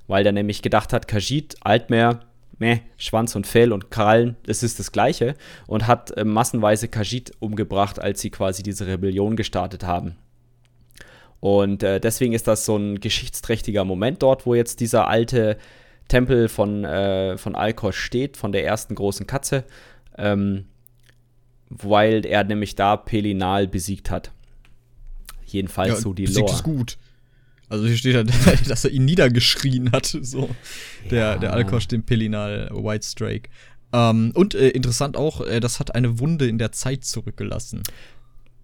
Weil der nämlich gedacht hat, Kajit, Altmeer, meh, Schwanz und Fell und Krallen, das ist das Gleiche. Und hat äh, massenweise Kajit umgebracht, als sie quasi diese Rebellion gestartet haben. Und äh, deswegen ist das so ein geschichtsträchtiger Moment dort, wo jetzt dieser alte Tempel von, äh, von Alkos steht, von der ersten großen Katze, ähm, weil er nämlich da Pelinal besiegt hat. Jedenfalls ja, so die besiegt Lore. ist gut. Also hier steht ja, dass er ihn niedergeschrien hat, so ja. der, der Alkosch, den Pelinal White Strake. Ähm, und äh, interessant auch, äh, das hat eine Wunde in der Zeit zurückgelassen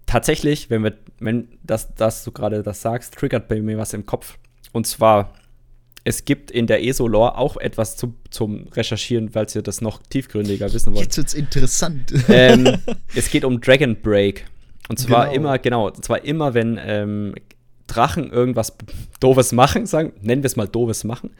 tatsächlich, wenn wir, wenn das, das du gerade das sagst, triggert bei mir was im Kopf. Und zwar, es gibt in der ESO-Lore auch etwas zu, zum Recherchieren, falls ihr das noch tiefgründiger wissen wollt. Jetzt wird's interessant. Ähm, es geht um Dragon Break. Und zwar genau. immer, genau, und zwar immer, wenn ähm, Drachen irgendwas Doofes machen, sagen, nennen wir es mal Doofes machen,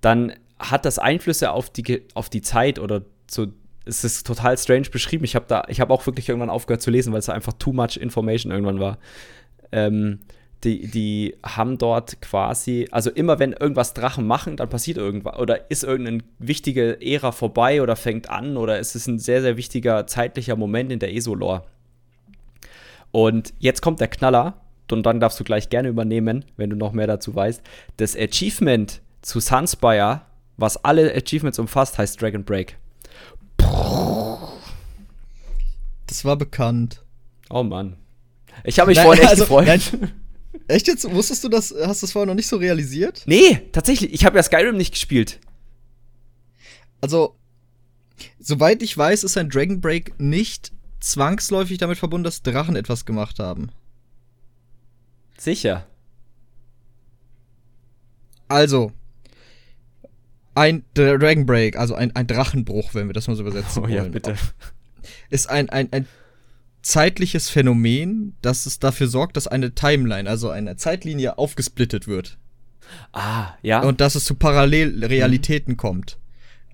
dann hat das Einflüsse auf die, auf die Zeit oder so es ist total strange beschrieben. Ich habe da, ich habe auch wirklich irgendwann aufgehört zu lesen, weil es einfach too much information irgendwann war. Ähm, die, die haben dort quasi, also immer wenn irgendwas Drachen machen, dann passiert irgendwas oder ist irgendeine wichtige Ära vorbei oder fängt an oder es ist ein sehr, sehr wichtiger zeitlicher Moment in der ESO-Lore. Und jetzt kommt der Knaller und dann darfst du gleich gerne übernehmen, wenn du noch mehr dazu weißt. Das Achievement zu Sunspire, was alle Achievements umfasst, heißt Dragon Break. Das war bekannt. Oh Mann. Ich habe mich nein, vorhin echt also, gefreut. Nein, echt jetzt? Wusstest du das? Hast du das vorher noch nicht so realisiert? Nee, tatsächlich. Ich habe ja Skyrim nicht gespielt. Also, soweit ich weiß, ist ein Dragon Break nicht zwangsläufig damit verbunden, dass Drachen etwas gemacht haben. Sicher. Also, ein Dragon Break, also ein, ein Drachenbruch, wenn wir das mal so übersetzen oh, wollen. Ja, bitte. Ist ein, ein, ein zeitliches Phänomen, das es dafür sorgt, dass eine Timeline, also eine Zeitlinie, aufgesplittet wird. Ah, ja. Und dass es zu Parallelrealitäten mhm. kommt.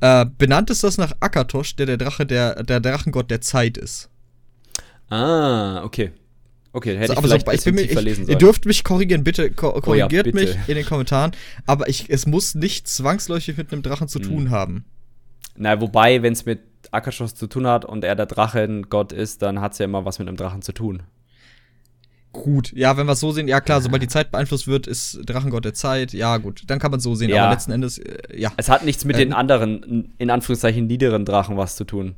Äh, benannt ist das nach Akatosh, der der Drache, der, der Drachengott der Zeit ist. Ah, okay. Okay, hätte so, ich aber vielleicht so, ich bin mir, verlesen sollen. Ihr dürft mich korrigieren, bitte ko korrigiert oh ja, bitte. mich in den Kommentaren. Aber ich, es muss nicht zwangsläufig mit einem Drachen zu hm. tun haben. Na, wobei, wenn es mit Akashos zu tun hat und er der Drachengott ist, dann hat es ja immer was mit einem Drachen zu tun. Gut, ja, wenn wir es so sehen, ja klar, sobald die Zeit beeinflusst wird, ist Drachengott der Zeit, ja gut, dann kann man es so sehen, ja. aber letzten Endes, äh, ja. Es hat nichts mit ähm, den anderen, in Anführungszeichen, niederen Drachen was zu tun.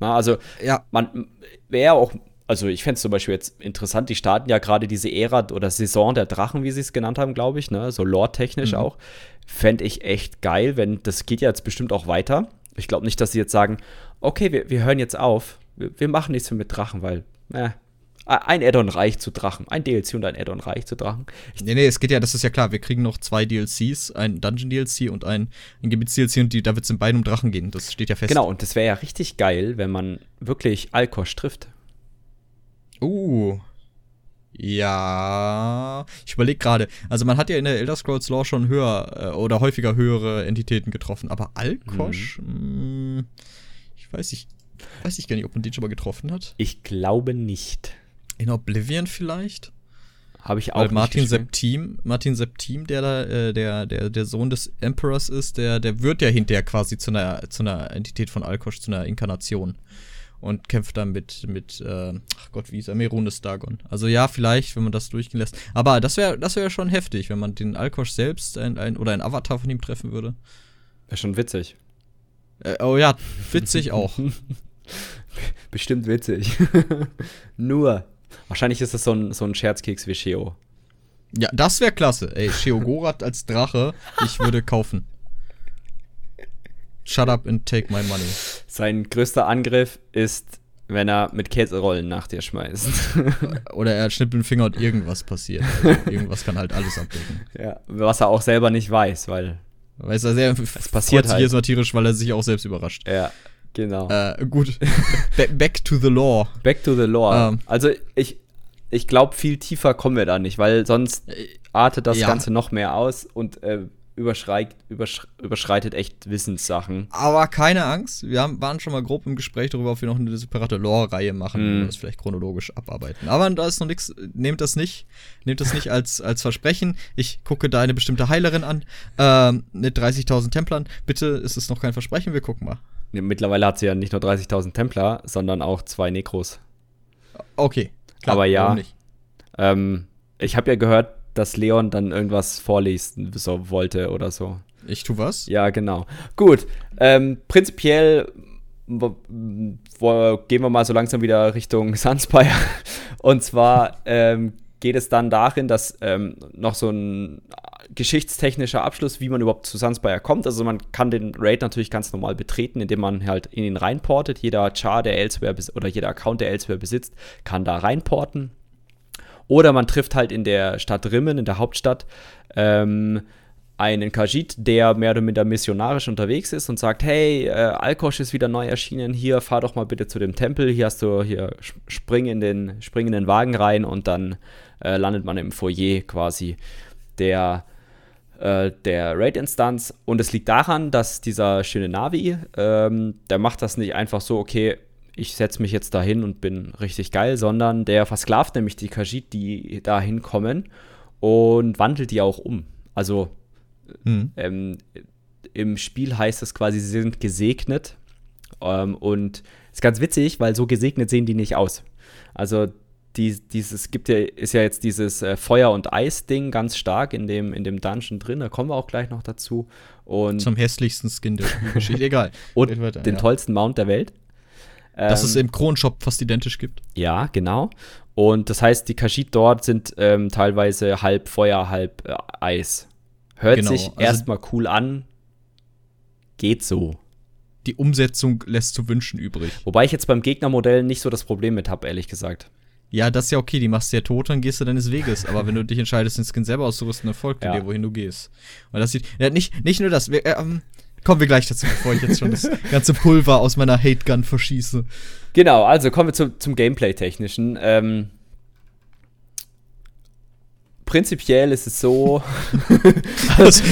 Na, also, ja. man wäre auch also ich fände es zum Beispiel jetzt interessant, die starten ja gerade diese Ära oder Saison der Drachen, wie sie es genannt haben, glaube ich, ne? so lore-technisch mhm. auch. Fände ich echt geil, wenn, das geht ja jetzt bestimmt auch weiter. Ich glaube nicht, dass sie jetzt sagen, okay, wir, wir hören jetzt auf, wir, wir machen nichts mehr mit Drachen, weil, äh, ein Addon reicht zu Drachen. Ein DLC und ein Addon reicht zu Drachen. Ich nee, nee, es geht ja, das ist ja klar, wir kriegen noch zwei DLCs, ein Dungeon-DLC und ein, ein Gebiets-DLC und die, da wird es in beiden um Drachen gehen. Das steht ja fest. Genau, und das wäre ja richtig geil, wenn man wirklich Alkosch trifft. Uh. Ja, ich überlege gerade. Also man hat ja in der Elder Scrolls Lore schon höher äh, oder häufiger höhere Entitäten getroffen, aber Alkosch, mhm. mh, hm, ich weiß nicht, weiß ich gar nicht, ob man den schon mal getroffen hat. Ich glaube nicht. In Oblivion vielleicht? Habe ich auch Weil Martin Septim, Martin Septim, der da, äh, der, der, der Sohn des Emperors ist, der, der wird ja hinterher quasi zu einer, zu einer Entität von Alkosch, zu einer Inkarnation und kämpft dann mit, mit äh, ach Gott, wie ist er, Merunes Dagon. Also ja, vielleicht, wenn man das durchgehen lässt. Aber das wäre das wär schon heftig, wenn man den Alkosch selbst ein, ein, oder ein Avatar von ihm treffen würde. Wäre schon witzig. Äh, oh ja, witzig auch. Bestimmt witzig. Nur. Wahrscheinlich ist das so ein, so ein Scherzkeks wie Sheo. Ja, das wäre klasse. Ey, Sheogorath als Drache, ich würde kaufen. Shut up and take my money. Sein größter Angriff ist, wenn er mit Käserollen nach dir schmeißt. Oder er schnippt den Finger und irgendwas passiert. Also irgendwas kann halt alles abdecken. Ja, was er auch selber nicht weiß, weil. Weiß er sehr. Es passiert halt. hier satirisch, weil er sich auch selbst überrascht. Ja, genau. Äh, gut. back to the law. Back to the law. Ähm. Also ich, ich glaube, viel tiefer kommen wir da nicht, weil sonst artet das ja. Ganze noch mehr aus und äh, überschreit, übersch überschreitet echt Wissenssachen. Aber keine Angst, wir haben, waren schon mal grob im Gespräch darüber, ob wir noch eine separate Lore-Reihe machen mm. und das vielleicht chronologisch abarbeiten. Aber da ist noch nichts, nehmt das nicht, nehmt das nicht als, als Versprechen. Ich gucke da eine bestimmte Heilerin an, ähm, mit 30.000 Templern. Bitte ist es noch kein Versprechen, wir gucken mal. Mittlerweile hat sie ja nicht nur 30.000 Templer, sondern auch zwei Nekros. Okay, klar, Aber ja, ähm, ich habe ja gehört, dass Leon dann irgendwas vorlesen so wollte oder so. Ich tu was? Ja, genau. Gut. Ähm, prinzipiell wo, wo, gehen wir mal so langsam wieder Richtung Sunspire. Und zwar ähm, geht es dann darin, dass ähm, noch so ein geschichtstechnischer Abschluss, wie man überhaupt zu Sunspire kommt. Also man kann den Raid natürlich ganz normal betreten, indem man halt in ihn reinportet. Jeder Char, der Elsewhere oder jeder Account, der Elsewhere besitzt, kann da reinporten. Oder man trifft halt in der Stadt Rimmen, in der Hauptstadt, ähm, einen Kajit, der mehr oder minder missionarisch unterwegs ist und sagt, hey, äh, Alkosch ist wieder neu erschienen, hier fahr doch mal bitte zu dem Tempel, hier hast du, hier spring in den, spring in den Wagen rein und dann äh, landet man im Foyer quasi der, äh, der Raid-Instanz. Und es liegt daran, dass dieser schöne Navi, ähm, der macht das nicht einfach so, okay, ich setze mich jetzt dahin und bin richtig geil, sondern der versklavt nämlich die Kajit, die da hinkommen und wandelt die auch um. Also mhm. ähm, im Spiel heißt es quasi, sie sind gesegnet. Ähm, und ist ganz witzig, weil so gesegnet sehen die nicht aus. Also die, dieses gibt ja, ist ja jetzt dieses äh, Feuer- und Eis-Ding ganz stark in dem, in dem Dungeon drin. Da kommen wir auch gleich noch dazu. Und Zum hässlichsten Skin der Geschichte, egal. und weiter, den ja. tollsten Mount der Welt. Dass ähm, es im Kronshop fast identisch gibt. Ja, genau. Und das heißt, die Kajit dort sind ähm, teilweise halb Feuer, halb äh, Eis. Hört genau, sich also erstmal cool an. Geht so. Die Umsetzung lässt zu wünschen übrig. Wobei ich jetzt beim Gegnermodell nicht so das Problem mit habe, ehrlich gesagt. Ja, das ist ja okay, die machst du ja tot, dann gehst du deines Weges. Aber wenn du dich entscheidest, den Skin selber auszurüsten, dann folgt ja. dir, wohin du gehst. Und das sieht. Ja, nicht, nicht nur das. Wir, äh, ähm, Kommen wir gleich dazu, bevor ich jetzt schon das ganze Pulver aus meiner Hate Gun verschieße. Genau, also kommen wir zu, zum Gameplay-Technischen. Ähm, prinzipiell ist es so. hast,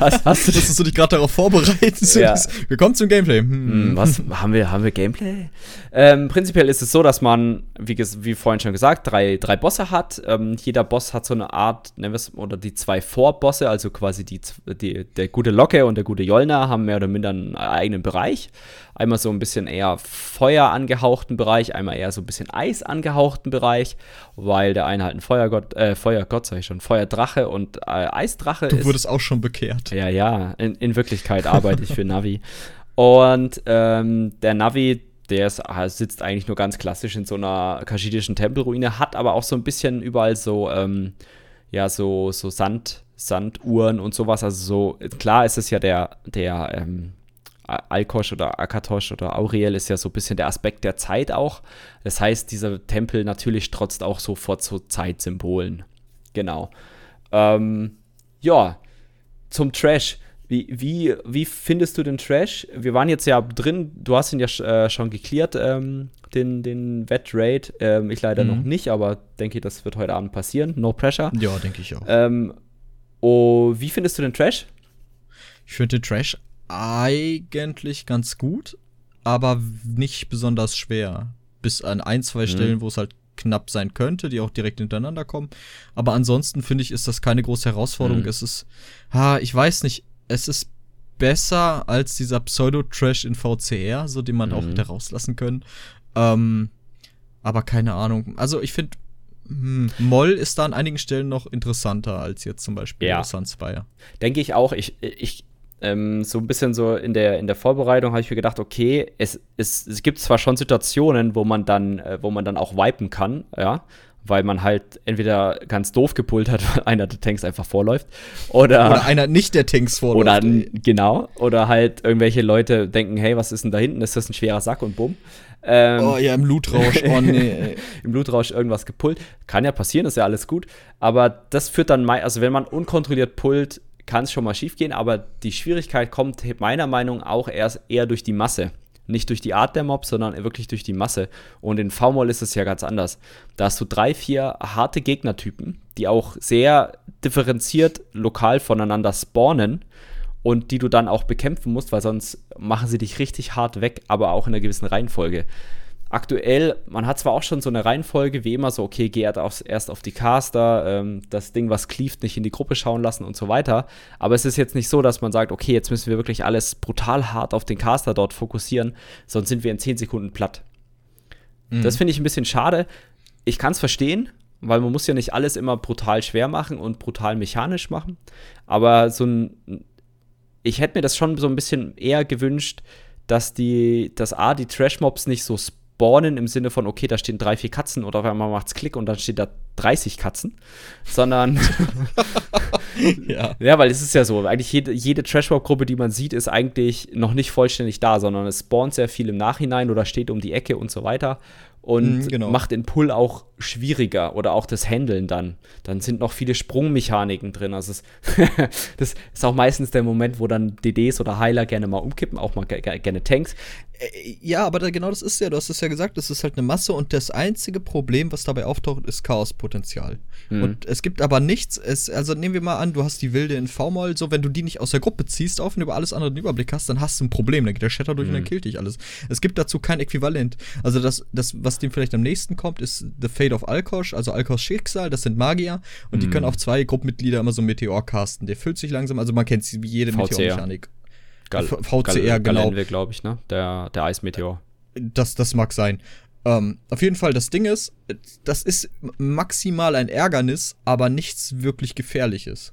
hast, hast, du, Musstest du dich gerade darauf vorbereiten? Ja. Wir kommen zum Gameplay. Hm. hm. Was haben wir? Haben wir Gameplay? Ähm, prinzipiell ist es so, dass man, wie, wie vorhin schon gesagt, drei, drei Bosse hat. Ähm, jeder Boss hat so eine Art, nennen wir es, oder die zwei Vorbosse, also quasi die, die, der gute Locke und der gute Jolner, haben mehr oder minder einen eigenen Bereich. Einmal so ein bisschen eher Feuer angehauchten Bereich, einmal eher so ein bisschen Eis angehauchten Bereich, weil der eine halt ein Feuergott, äh, Feuergott, sag ich schon, Feuerdrache und äh, Eisdrache du ist. Du wurdest auch schon bekehrt. Ja, ja, in, in Wirklichkeit arbeite ich für Navi. Und ähm, der Navi, der ist, sitzt eigentlich nur ganz klassisch in so einer kaschidischen Tempelruine, hat aber auch so ein bisschen überall so, ähm, ja, so, so Sand, Sanduhren und sowas. Also so, klar ist es ja der, der, ähm, Alkosch oder Akatosch oder Auriel ist ja so ein bisschen der Aspekt der Zeit auch. Das heißt, dieser Tempel natürlich trotzt auch sofort zu Zeitsymbolen. Genau. Ähm, ja, zum Trash. Wie, wie, wie findest du den Trash? Wir waren jetzt ja drin, du hast ihn ja äh, schon geklärt, ähm, den, den Wet-Raid. Ähm, ich leider mhm. noch nicht, aber denke, das wird heute Abend passieren. No pressure. Ja, denke ich auch. Ähm, oh, wie findest du den Trash? Ich finde den Trash eigentlich ganz gut, aber nicht besonders schwer. Bis an ein, zwei mhm. Stellen, wo es halt knapp sein könnte, die auch direkt hintereinander kommen. Aber ansonsten finde ich, ist das keine große Herausforderung. Mhm. Es ist, ha, ich weiß nicht, es ist besser als dieser Pseudo-Trash in VCR, so den man mhm. auch hätte rauslassen können. Ähm, aber keine Ahnung. Also ich finde, hm, Moll ist da an einigen Stellen noch interessanter als jetzt zum Beispiel ja. Sunspire. Denke ich auch. Ich, ich ähm, so ein bisschen so in der, in der Vorbereitung habe ich mir gedacht, okay, es, es, es gibt zwar schon Situationen, wo man dann, äh, wo man dann auch wipen kann, ja, weil man halt entweder ganz doof gepult hat, weil einer der Tanks einfach vorläuft. Oder, oder einer nicht der Tanks vorläuft. Oder genau. Oder halt irgendwelche Leute denken, hey, was ist denn da hinten? Ist das ein schwerer Sack und bumm. Ähm, oh ja, im Blutrausch. Oh nee. Im Blutrausch irgendwas gepullt. Kann ja passieren, ist ja alles gut. Aber das führt dann, also wenn man unkontrolliert pullt, kann es schon mal schief gehen. Aber die Schwierigkeit kommt meiner Meinung nach auch erst eher durch die Masse. Nicht durch die Art der Mobs, sondern wirklich durch die Masse. Und in V-Moll ist es ja ganz anders. Da hast du drei, vier harte Gegnertypen, die auch sehr differenziert lokal voneinander spawnen und die du dann auch bekämpfen musst, weil sonst machen sie dich richtig hart weg, aber auch in einer gewissen Reihenfolge. Aktuell, man hat zwar auch schon so eine Reihenfolge, wie immer, so, okay, geh erst auf die Caster, ähm, das Ding, was cleaved, nicht in die Gruppe schauen lassen und so weiter. Aber es ist jetzt nicht so, dass man sagt, okay, jetzt müssen wir wirklich alles brutal hart auf den Caster dort fokussieren, sonst sind wir in 10 Sekunden platt. Mhm. Das finde ich ein bisschen schade. Ich kann es verstehen, weil man muss ja nicht alles immer brutal schwer machen und brutal mechanisch machen. Aber so ein ich hätte mir das schon so ein bisschen eher gewünscht, dass die, dass A, die Trash-Mobs nicht so spawnen im Sinne von, okay, da stehen drei, vier Katzen oder auf einmal macht's Klick und dann steht da 30 Katzen, sondern ja. ja, weil es ist ja so, eigentlich jede, jede Trash-Mob-Gruppe, die man sieht, ist eigentlich noch nicht vollständig da, sondern es spawnt sehr viel im Nachhinein oder steht um die Ecke und so weiter und mhm, genau. macht den Pull auch schwieriger oder auch das Handeln dann. Dann sind noch viele Sprungmechaniken drin. Also es, das ist auch meistens der Moment, wo dann DDs oder Heiler gerne mal umkippen, auch mal gerne Tanks. Äh, ja, aber da, genau das ist ja, du hast es ja gesagt, das ist halt eine Masse und das einzige Problem, was dabei auftaucht, ist Chaospotenzial. Mhm. Und es gibt aber nichts, es, also nehmen wir mal an, du hast die Wilde in V-Moll, so wenn du die nicht aus der Gruppe ziehst auf und über alles andere den Überblick hast, dann hast du ein Problem, dann geht der Shatter durch mhm. und dann mhm. killt dich alles. Es gibt dazu kein Äquivalent. Also das, das, was dem vielleicht am nächsten kommt, ist The Fate of Alkosch, also Alkosch Schicksal, das sind Magier und mhm. die können auch zwei Gruppenmitglieder immer so Meteor casten. Der füllt sich langsam, also man kennt wie jede Meteor-Mechanik. Gal VCR, Gal genau. glaube ich, ne? Der, der Eismeteor. Das, das mag sein. Ähm, auf jeden Fall, das Ding ist, das ist maximal ein Ärgernis, aber nichts wirklich Gefährliches.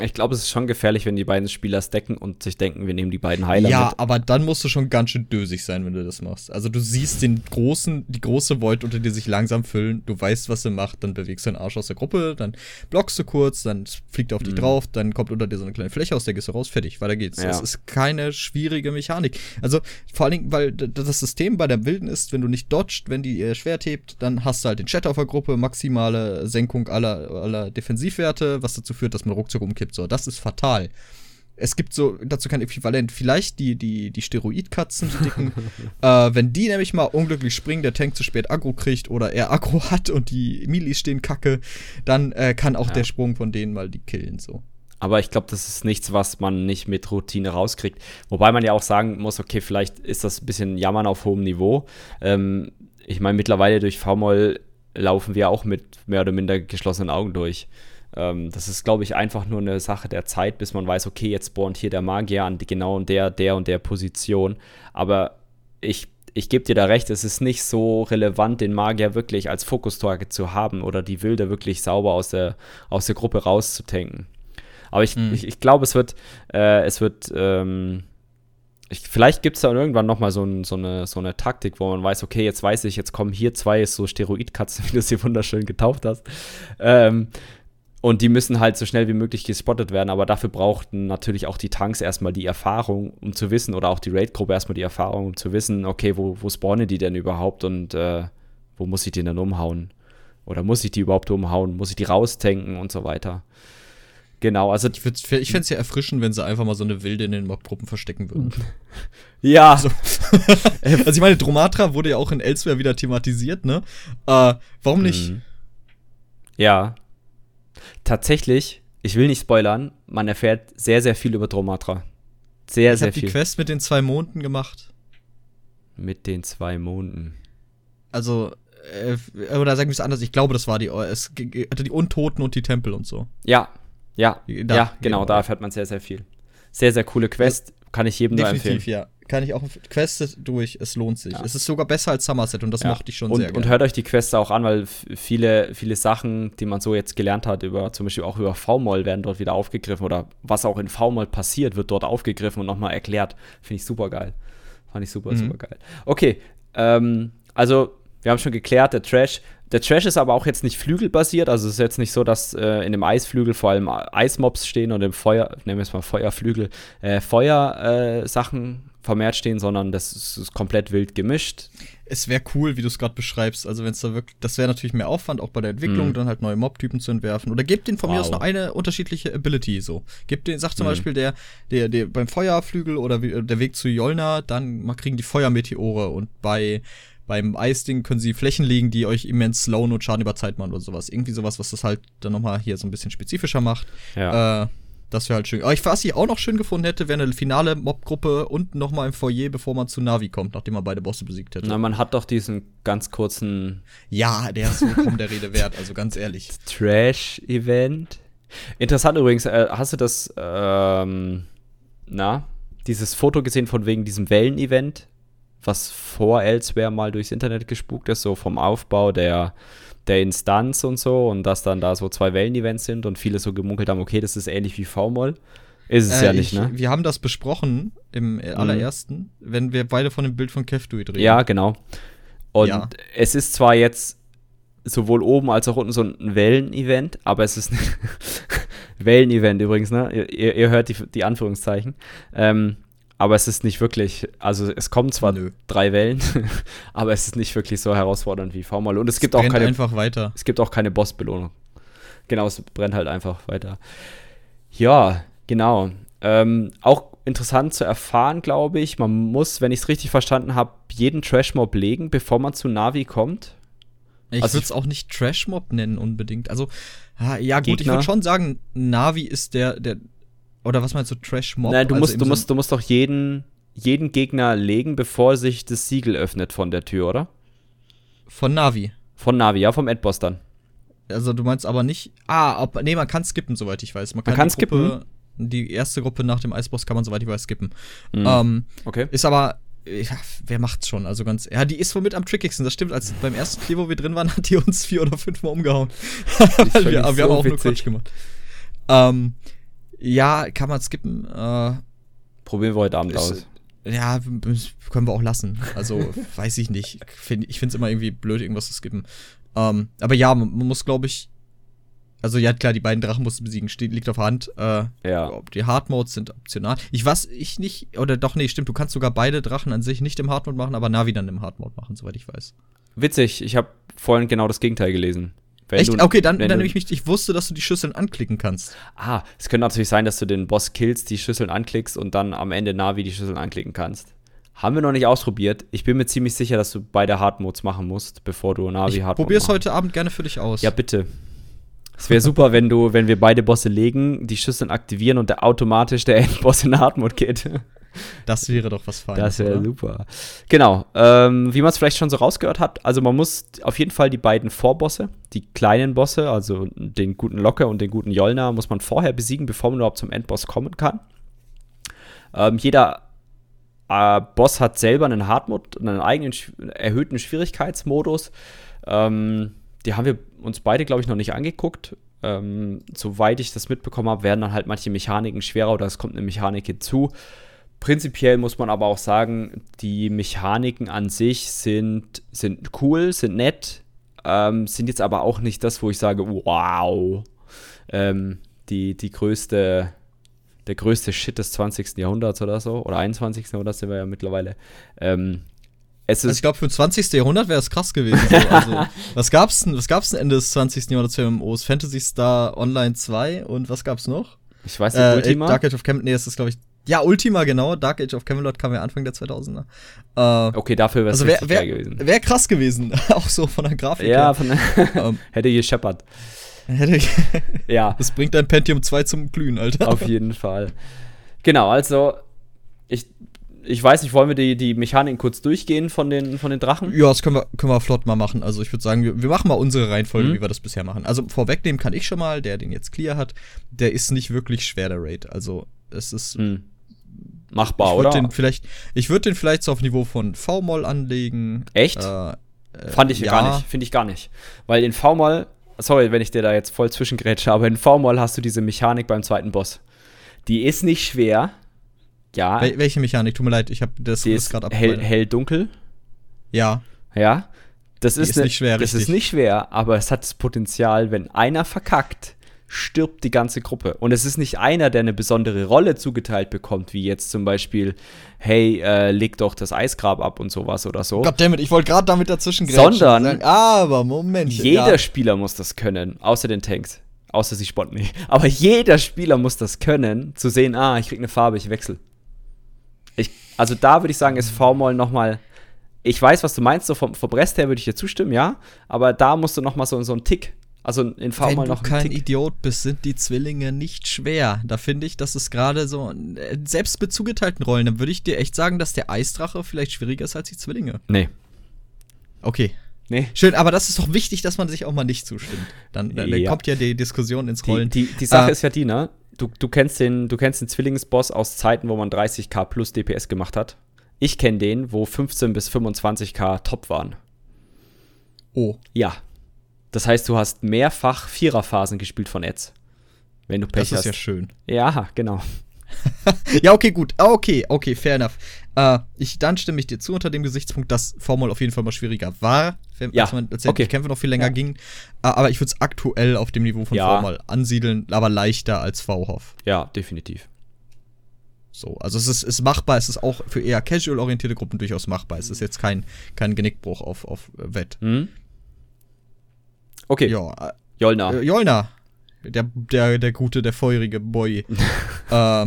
Ich glaube, es ist schon gefährlich, wenn die beiden Spieler stacken und sich denken, wir nehmen die beiden Heiler ja, mit. aber dann musst du schon ganz schön dösig sein, wenn du das machst. Also du siehst den großen, die große Void unter dir sich langsam füllen, du weißt, was er macht, dann bewegst du den Arsch aus der Gruppe, dann blockst du kurz, dann fliegt er auf dich mhm. drauf, dann kommt unter dir so eine kleine Fläche aus, der gehst du raus, fertig, weiter geht's. Ja. Das ist keine schwierige Mechanik. Also vor allen Dingen, weil das System bei der Wilden ist, wenn du nicht dodgst, wenn die ihr Schwert hebt, dann hast du halt den Chat auf der Gruppe, maximale Senkung aller, aller Defensivwerte, was dazu führt, dass man ruckzuck umkippt umkippt. So, das ist fatal. Es gibt so dazu kein Äquivalent. Vielleicht die, die, die Steroidkatzen, die dicken. äh, wenn die nämlich mal unglücklich springen, der Tank zu spät Aggro kriegt oder er Aggro hat und die Milis stehen kacke, dann äh, kann auch ja. der Sprung von denen mal die killen. So. Aber ich glaube, das ist nichts, was man nicht mit Routine rauskriegt. Wobei man ja auch sagen muss, okay, vielleicht ist das ein bisschen Jammern auf hohem Niveau. Ähm, ich meine, mittlerweile durch V-Moll laufen wir auch mit mehr oder minder geschlossenen Augen durch. Ähm, das ist, glaube ich, einfach nur eine Sache der Zeit, bis man weiß, okay, jetzt spawnt hier der Magier an genau der, der und der Position. Aber ich, ich gebe dir da recht, es ist nicht so relevant, den Magier wirklich als Fokus-Target zu haben oder die Wilde wirklich sauber aus der, aus der Gruppe rauszutanken. Aber ich, mhm. ich, ich glaube, es wird, äh, es wird, ähm, ich, vielleicht gibt es dann irgendwann nochmal so, ein, so, eine, so eine Taktik, wo man weiß, okay, jetzt weiß ich, jetzt kommen hier zwei so Steroidkatzen, wie du sie wunderschön getauft hast. Ähm, und die müssen halt so schnell wie möglich gespottet werden, aber dafür brauchten natürlich auch die Tanks erstmal die Erfahrung, um zu wissen, oder auch die Raid-Gruppe erstmal die Erfahrung, um zu wissen, okay, wo, wo spawnen die denn überhaupt und äh, wo muss ich die denn umhauen? Oder muss ich die überhaupt umhauen? Muss ich die raustanken und so weiter? Genau, also. Ich, ich fände es ja erfrischend, wenn sie einfach mal so eine Wilde in den Mob-Gruppen verstecken würden. ja. Also, also, ich meine, Dromatra wurde ja auch in Elsewhere wieder thematisiert, ne? Äh, warum nicht? Mhm. Ja, tatsächlich, ich will nicht spoilern, man erfährt sehr, sehr viel über Dromatra. Sehr, ich sehr viel. Ich habe die Quest mit den zwei Monden gemacht. Mit den zwei Monden. Also, äh, oder sagen wir es anders, ich glaube, das war die, es hatte die Untoten und die Tempel und so. Ja, ja, da, ja, genau, da erfährt man sehr, sehr viel. Sehr, sehr coole Quest, kann ich jedem nur empfehlen. ja. Kann ich auch questet durch, es lohnt sich. Ja. Es ist sogar besser als Somerset und das Ja. mochte ich schon und, sehr Und gerne. hört euch die Quests auch an, weil viele, viele Sachen, die man so jetzt gelernt hat, über zum Beispiel auch über V-Moll, werden dort wieder aufgegriffen oder was auch in V-Moll passiert, wird dort aufgegriffen und nochmal erklärt. Finde ich super geil. Fand ich super, Mhm. super geil. Okay, ähm, also wir haben schon geklärt, der Trash. Der Trash ist aber auch jetzt nicht flügelbasiert, also es ist jetzt nicht so, dass äh, in dem Eisflügel vor allem Eismobs stehen und im Feuer, nehmen wir es mal Feuerflügel, äh, Feuersachen äh, vermehrt stehen, sondern das ist, ist komplett wild gemischt. es wäre cool, wie du es gerade beschreibst. Also, wenn es da wirklich, das wäre natürlich mehr Aufwand, auch bei der Entwicklung, Mhm. dann halt neue Mob-Typen zu entwerfen. Oder gebt den von mir Wow. aus nur eine unterschiedliche Ability so. Gebt den, sagt zum Mhm. Beispiel der, der, der beim Feuerflügel oder der Weg zu Jolna, dann kriegen die Feuermeteore und bei beim Eisding können sie Flächen legen, die euch immens slowen und Schaden über Zeit machen oder sowas. Irgendwie sowas, was das halt dann nochmal hier so ein bisschen spezifischer macht. Ja. Äh, das wäre halt schön. Aber ich, was ich auch noch schön gefunden hätte, wäre eine finale Mob-Gruppe und nochmal im Foyer, bevor man zu Navi kommt, nachdem man beide Bosse besiegt hätte. Na, man hat doch diesen ganz kurzen Ja, der ist vollkommen der Rede wert, also ganz ehrlich. Trash-Event. Interessant übrigens, äh, hast du das, ähm, na, dieses Foto gesehen von wegen diesem Wellen-Event, was vor Elsewhere mal durchs Internet gespukt ist, so vom Aufbau der, der Instanz und so und dass dann da so zwei Wellen-Events sind und viele so gemunkelt haben, okay, das ist ähnlich wie V-Moll. Ist es Äh, ja nicht, ich, ne? Wir haben das besprochen im äh, allerersten, wenn wir beide von dem Bild von Kevdui reden. Ja, genau. Und Ja. es ist zwar jetzt sowohl oben als auch unten so ein Wellen-Event, aber es ist ein Wellen-Event übrigens, ne? Ihr, ihr hört die, die Anführungszeichen. Ähm, aber es ist nicht wirklich, also es kommen zwar Nö. drei Wellen, aber es ist nicht wirklich so herausfordernd wie V-Mal. Und es gibt auch Brennt keine, einfach weiter. es gibt auch keine Bossbelohnung. Genau, es brennt halt einfach weiter. Ja, genau. Ähm, auch interessant zu erfahren, glaube ich. Man muss, wenn ich es richtig verstanden habe, jeden Trash-Mob legen, bevor man zu Navi kommt. Ich Also würde ich- es auch nicht Trash-Mob nennen unbedingt. Also, ja, gut, ich Gegner? würde schon sagen, Navi ist der, der, oder was meinst du, Trash-Mob? Nein, du Also musst, du musst, du musst doch jeden, jeden Gegner legen, bevor sich das Siegel öffnet von der Tür, oder? Von Navi. Von Navi, ja, vom Endboss dann. Also du meinst aber nicht. Ah, ob, nee, man kann skippen, soweit ich weiß. Man kann, kann die Gruppe, Die erste Gruppe nach dem Eisboss kann man, soweit ich weiß, skippen. Mhm. Ähm, Okay. ist aber. Ja, wer macht's schon? Also ganz. Ja, die ist womit am trickigsten. Das stimmt. Als beim ersten Spiel, wo wir drin waren, hat die uns vier oder fünfmal umgehauen. Wir, aber wir haben so auch nur witzig. Quatsch gemacht. Ähm, ja, kann man skippen. Äh, Probieren wir heute Abend Ist- aus. ja, können wir auch lassen. Also, weiß ich nicht. Find, ich finde es immer irgendwie blöd, irgendwas zu skippen. Ähm, aber ja, man, man muss, glaube ich. Also, ja, klar, die beiden Drachen musst du besiegen, steht, liegt auf der Hand. Äh, Ja. Die Hard Modes sind optional. Ich weiß, ich nicht, oder doch, nee, stimmt, du kannst sogar beide Drachen an sich nicht im Hard Mode machen, aber Navi dann im Hard Mode machen, soweit ich weiß. Witzig, ich habe vorhin genau das Gegenteil gelesen. Echt? du- okay, dann, dann nehme ich mich, ich wusste, dass du die Schüsseln anklicken kannst. Ah, es könnte natürlich sein, dass du den Boss killst, die Schüsseln anklickst und dann am Ende Navi die Schüsseln anklicken kannst. Haben wir noch nicht ausprobiert. Ich bin mir ziemlich sicher, dass du beide Hard Modes machen musst, bevor du Navi Ich Hard Mode probier's heute Abend gerne für dich aus. Ja, bitte. Es wäre super, wenn du, wenn wir beide Bosse legen, die Schüsseln aktivieren und der automatisch der Endboss in Hard Mode geht. Das wäre doch was Feines. Das wäre super. Genau. Ähm, wie man es vielleicht schon so rausgehört hat, also man muss auf jeden Fall die beiden Vorbosse, die kleinen Bosse, also den guten Locke und den guten Jolna, muss man vorher besiegen, bevor man überhaupt zum Endboss kommen kann. Ähm, jeder äh, Boss hat selber einen Hardmode, einen eigenen erhöhten Schwierigkeitsmodus. Ähm, die haben wir uns beide, glaube ich, noch nicht angeguckt. Ähm, soweit ich das mitbekommen habe, werden dann halt manche Mechaniken schwerer oder es kommt eine Mechanik hinzu. Prinzipiell muss man aber auch sagen, die Mechaniken an sich sind, sind cool, sind nett, ähm, sind jetzt aber auch nicht das, wo ich sage, wow, ähm, die, die größte, der größte Shit des 20. Jahrhunderts oder so, oder 21. Jahrhunderts sind wir ja mittlerweile. Ähm, es Also ich glaube, für 20. Jahrhundert wäre es krass gewesen. So. Also, was gab's denn, was gab's denn Ende des 20. Jahrhunderts für MMOs? Fantasy Star Online 2 und was gab's noch? ich weiß nicht, Äh, Ultima? Dark Age of Camelot, nee, das ist glaube ich, ja, Ultima, genau. Dark Age of Camelot kam ja Anfang der 2000er. Äh, okay, dafür wäre es also wäre wär, geil gewesen. wär krass gewesen, auch so von der Grafik Ja, her. von, Ähm, hätte gescheppert. hätte- Ja. das bringt dein Pentium 2 zum Glühen, Alter. Auf jeden Fall. Genau, also ich, ich weiß nicht, wollen wir die, die Mechaniken kurz durchgehen von den, von den Drachen? Ja, das können wir, können wir flott mal machen. Also ich würde sagen, wir, wir machen mal unsere Reihenfolge, Mhm. wie wir das bisher machen. Also vorwegnehmen kann ich schon mal, der den jetzt clear hat, der ist nicht wirklich schwer, der Raid. Also es ist Hm. Machbar, ich oder? Den vielleicht, ich würde den vielleicht so auf Niveau von V-Moll anlegen. Echt? Äh, Fand ich ja. gar nicht, finde ich gar nicht. Weil in V-Moll, sorry, wenn ich dir da jetzt voll zwischengrätsche, aber in V-Moll hast du diese Mechanik beim zweiten Boss. Die ist nicht schwer. Ja, Wel welche Mechanik? Tut mir leid, ich habe das ist gerade hell, abgefallen. hell dunkel. Ja, Ja. Das ist, ist ne- nicht schwer, Das richtig. ist nicht schwer, aber es hat das Potenzial, wenn einer verkackt, stirbt die ganze Gruppe. Und es ist nicht einer, der eine besondere Rolle zugeteilt bekommt, wie jetzt zum Beispiel, hey, äh, leg doch das Eisgrab ab und sowas oder so. Goddammit, ich wollte gerade damit dazwischen Sondern- sagen, aber Moment. Jeder ja. Spieler muss das können, außer den Tanks. Außer sie spotten nicht. Aber jeder Spieler muss das können, zu sehen, ah, ich krieg eine Farbe, ich wechsle. Ich, also da würde ich sagen, ist V-Moll noch mal ich weiß, was du meinst, so vom, vom Rest her würde ich dir zustimmen, ja, aber da musst du noch mal so, so einen Tick, also in Wenn V-Moll du noch einen kein Tick. Idiot bist, sind die Zwillinge nicht schwer. Da finde ich, das ist gerade so, äh, selbst mit zugeteilten Rollen, dann würde ich dir echt sagen, dass der Eisdrache vielleicht schwieriger ist als die Zwillinge. Nee, Okay. nee. Schön, aber das ist doch wichtig, dass man sich auch mal nicht zustimmt. Dann, dann Ja. kommt ja die Diskussion ins Die, Rollen. die, die Sache Äh, ist ja die, ne? Du, du, kennst den, du kennst den Zwillingsboss aus Zeiten, wo man 30k plus DPS gemacht hat. Ich kenne den, wo 15 bis 25k top waren. oh, Ja. Das heißt, du hast mehrfach Viererphasen gespielt von Ads. Wenn du Pech das ist hast. ja schön. ja, genau. Ja, okay, gut. Ah, Okay, okay, fair enough. Äh, ich, dann stimme ich dir zu unter dem Gesichtspunkt, dass Formel auf jeden Fall mal schwieriger war, wenn, Ja, als, man, als okay. die Kämpfe noch viel länger Ja. gingen. Äh, aber ich würde es aktuell auf dem Niveau von Ja. Formel ansiedeln, aber leichter als V-Hoff. Ja, definitiv. So, also es ist, ist machbar, es ist auch für eher casual-orientierte Gruppen durchaus machbar. Es ist jetzt kein, kein Genickbruch auf, auf äh, Wett. Hm? Okay, Ja, Jolna. Äh, Jolna. Der, der, der gute, der feurige Boy. äh,